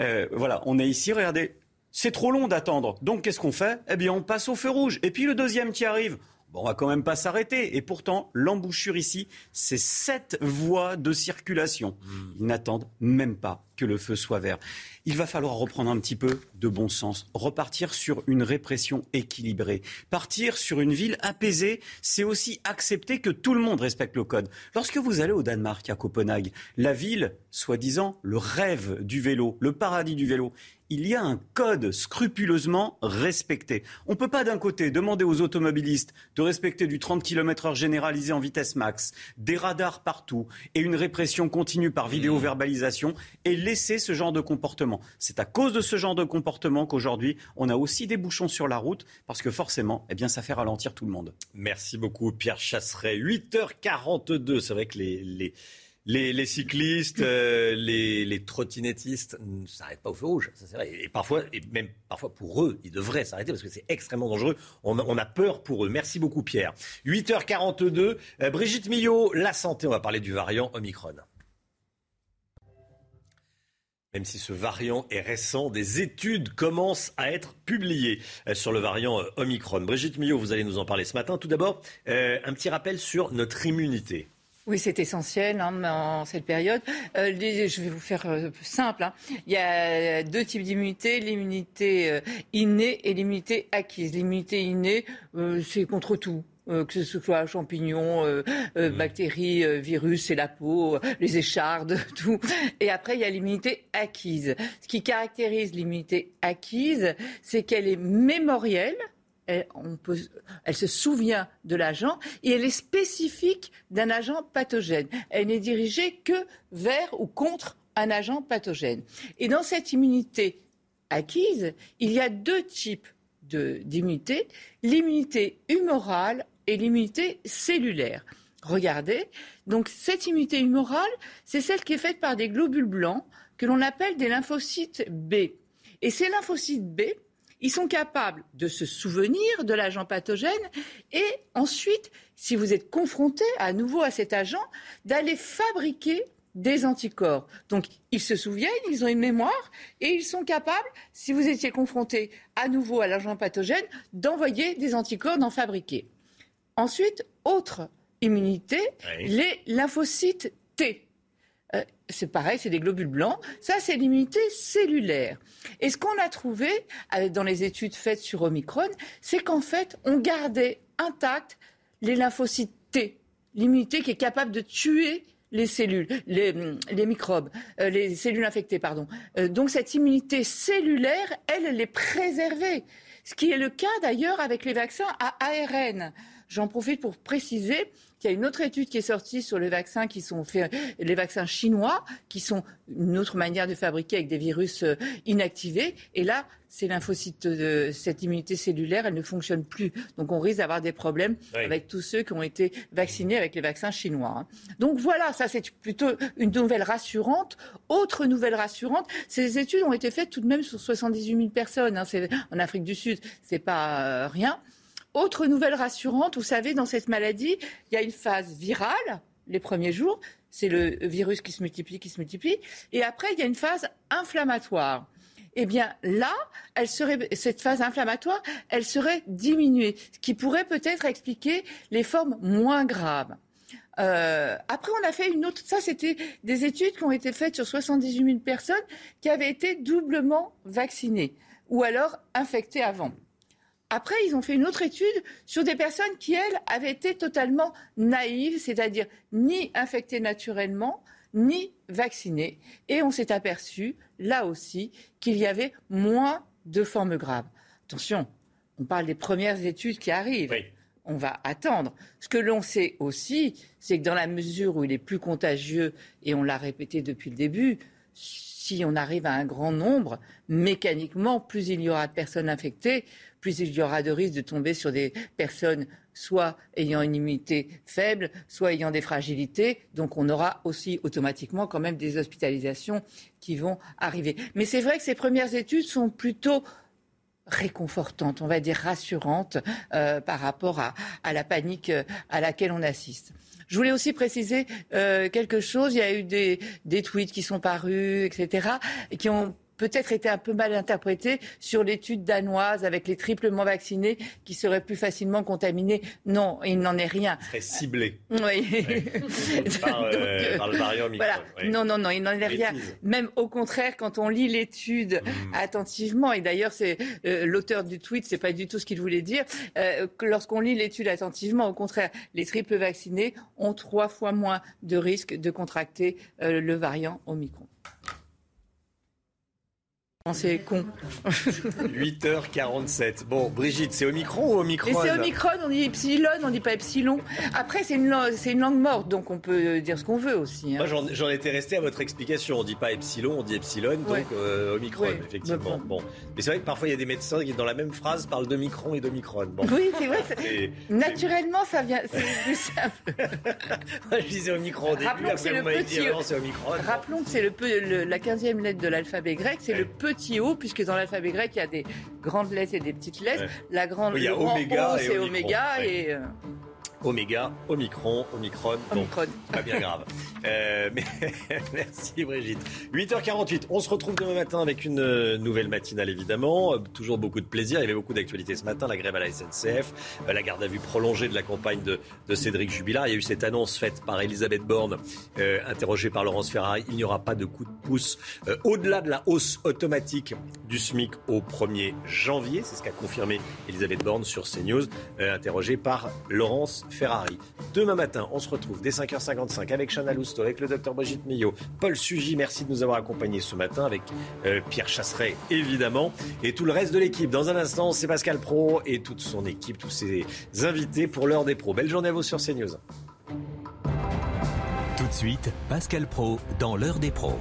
euh, voilà, on est ici, regardez. C'est trop long d'attendre. Donc qu'est-ce qu'on fait? Eh bien, on passe au feu rouge. Et puis le deuxième qui arrive. Bon, on va quand même pas s'arrêter. Et pourtant, l'embouchure ici, c'est sept voies de circulation. Ils n'attendent même pas que le feu soit vert. Il va falloir reprendre un petit peu de bon sens, repartir sur une répression équilibrée. Partir sur une ville apaisée, c'est aussi accepter que tout le monde respecte le code. Lorsque vous allez au Danemark, à Copenhague, la ville, soi-disant, le rêve du vélo, le paradis du vélo, il y a un code scrupuleusement respecté. On ne peut pas d'un côté demander aux automobilistes de respecter du 30 km/h généralisé en vitesse max, des radars partout et une répression continue par vidéo-verbalisation et laisser ce genre de comportement. C'est à cause de ce genre de comportement qu'aujourd'hui on a aussi des bouchons sur la route parce que forcément, eh bien, ça fait ralentir tout le monde. Merci beaucoup Pierre Chasseret. 8h42, c'est vrai que les, cyclistes, euh, les, trottinettistes ne s'arrêtent pas au feu rouge. Ça, c'est vrai. Et parfois, même parfois pour eux, ils devraient s'arrêter parce que c'est extrêmement dangereux. On a, on a peur pour eux. Merci beaucoup Pierre. 8h42, euh, Brigitte Millot, la santé, on va parler du variant Omicron. Même si ce variant est récent, des études commencent à être publiées euh, sur le variant euh, Omicron. Brigitte Millot, vous allez nous en parler ce matin. Tout d'abord, euh, un petit rappel sur notre immunité. Oui, c'est essentiel hein, en cette période. Je vais vous faire simple. hein. Il y a deux types d'immunité, l'immunité innée et l'immunité acquise. L'immunité innée, c'est contre tout. Que ce soit champignons, mmh. bactéries, virus, c'est la peau, les échardes, tout. Et après, il y a l'immunité acquise. Ce qui caractérise l'immunité acquise, c'est qu'elle est mémorielle elle, on peut, elle se souvient de l'agent et elle est spécifique d'un agent pathogène. Elle n'est dirigée que vers ou contre un agent pathogène. Et dans cette immunité acquise, il y a deux types d'immunité, l'immunité humorale et l'immunité cellulaire. Regardez, donc cette immunité humorale, c'est celle qui est faite par des globules blancs que l'on appelle des lymphocytes B. Et ces lymphocytes B, ils sont capables de se souvenir de l'agent pathogène et ensuite, si vous êtes confronté à nouveau à cet agent, d'aller fabriquer des anticorps. Donc, ils se souviennent, ils ont une mémoire et ils sont capables, si vous étiez confronté à nouveau à l'agent pathogène, d'envoyer des anticorps, d'en fabriquer. Ensuite, autre immunité, les lymphocytes T. Euh, c'est pareil, c'est des globules blancs. Ça, c'est l'immunité cellulaire. Et ce qu'on a trouvé euh, dans les études faites sur Omicron, c'est qu'en fait, on gardait intacts les lymphocytes T, l'immunité qui est capable de tuer les cellules, les, microbes, euh, les cellules infectées, pardon. donc cette immunité cellulaire, elle, elle est préservée. Ce qui est le cas d'ailleurs avec les vaccins à ARN. J'en profite pour préciser qu'il y a une autre étude qui est sortie sur les vaccins qui sont faits, les vaccins chinois, qui sont une autre manière de fabriquer avec des virus euh, inactivés. Et là, ces lymphocytes, de cette immunité cellulaire, elle ne fonctionne plus. Donc on risque d'avoir des problèmes avec tous ceux qui ont été vaccinés avec les vaccins chinois. Hein. Donc voilà, ça c'est plutôt une nouvelle rassurante. Autre nouvelle rassurante, ces études ont été faites tout de même sur 78 000 personnes. Hein. En Afrique du Sud, c'est pas euh, rien. Autre nouvelle rassurante, vous savez, dans cette maladie, il y a une phase virale, les premiers jours, c'est le virus qui se multiplie, qui se multiplie, et après, il y a une phase inflammatoire. Eh bien, là, cette phase inflammatoire, elle serait diminuée, ce qui pourrait peut-être expliquer les formes moins graves. Euh, après, on a fait une autre. Ça, c'était des études qui ont été faites sur 78 000 personnes qui avaient été doublement vaccinées ou alors infectées avant. Après, ils ont fait une autre étude sur des personnes qui, elles, avaient été totalement naïves, c'est-à-dire ni infectées naturellement, ni vaccinées. Et on s'est aperçu, là aussi, qu'il y avait moins de formes graves. Attention, on parle des premières études qui arrivent. On va attendre. Ce que l'on sait aussi, c'est que dans la mesure où il est plus contagieux, et on l'a répété depuis le début, si on arrive à un grand nombre, mécaniquement, plus il y aura de personnes infectées, plus il y aura de risques de tomber sur des personnes soit ayant une immunité faible, soit ayant des fragilités. Donc on aura aussi automatiquement quand même des hospitalisations qui vont arriver. Mais c'est vrai que ces premières études sont plutôt réconfortantes, on va dire rassurantes euh, par rapport à, la panique euh, à laquelle on assiste. Je voulais aussi préciser euh, quelque chose. Il y a eu des, des tweets qui sont parus, etc., et qui ont peut-être été un peu mal interprété sur l'étude danoise avec les triplement vaccinés qui seraient plus facilement contaminés. Non, il n'en est rien. Très ciblé. Oui. par, euh, euh, par, le variant Voilà. Non, non, non, il n'en est rien. Même au contraire, quand on lit l'étude hmm. attentivement, et d'ailleurs, c'est euh, l'auteur du tweet, c'est pas du tout ce qu'il voulait dire. Lorsqu'on lit l'étude attentivement, au contraire, les triples vaccinés ont trois fois moins de risques de contracter le variant Omicron. C'est con. 8h47. Bon, Brigitte, c'est Omicron ou Omicron? C'est Omicron, on dit Epsilon, on dit pas Epsilon. Après, c'est une, une, langue morte, donc on peut dire ce qu'on veut aussi. Hein. Moi, j'en étais resté à votre explication. On dit pas Epsilon, on dit Epsilon, donc euh, Omicron, effectivement. Bon. Mais c'est vrai que parfois, il y a des médecins qui, dans la même phrase, parlent d'Omicron et d'Omicron. Bon. Oui, c'est vrai. Naturellement, ça vient. C'est plus simple. Je disais Omicron au début, Rappelons après, vous m'avez dit, c'est Omicron. Rappelons que c'est le, la 15e lettre de l'alphabet grec, c'est le petit petit O, puisque dans l'alphabet grec, il y a des grandes lettres et des petites lettres. La grande, il y a oméga c'est oméga. Et, euh, Oméga, Omicron, Omicron, Omicron. pas bien grave. Euh, mais merci Brigitte. 8h48, on se retrouve demain matin avec une euh, nouvelle matinale évidemment. Euh, toujours beaucoup de plaisir, il y avait beaucoup d'actualités ce matin, la grève à la SNCF, la garde à vue prolongée de la campagne de, de Cédric Jubilard. Il y a eu cette annonce faite par Elisabeth Borne, interrogée par Laurence Ferrari. Il n'y aura pas de coup de pouce au-delà de la hausse automatique du SMIC au 1er janvier. C'est ce qu'a confirmé Elisabeth Borne sur CNews, interrogée par Laurence Ferrari. Demain matin, on se retrouve dès 5h55 avec Chana Lousteau, avec le docteur Brigitte Millot, Paul Sugy, merci de nous avoir accompagnés ce matin, avec euh, Pierre Chasseret évidemment, et tout le reste de l'équipe. Dans un instant, c'est Pascal Pro et toute son équipe, tous ses invités pour l'heure des pros. Belle journée à vous sur CNews. Tout de suite, Pascal Pro dans l'heure des pros.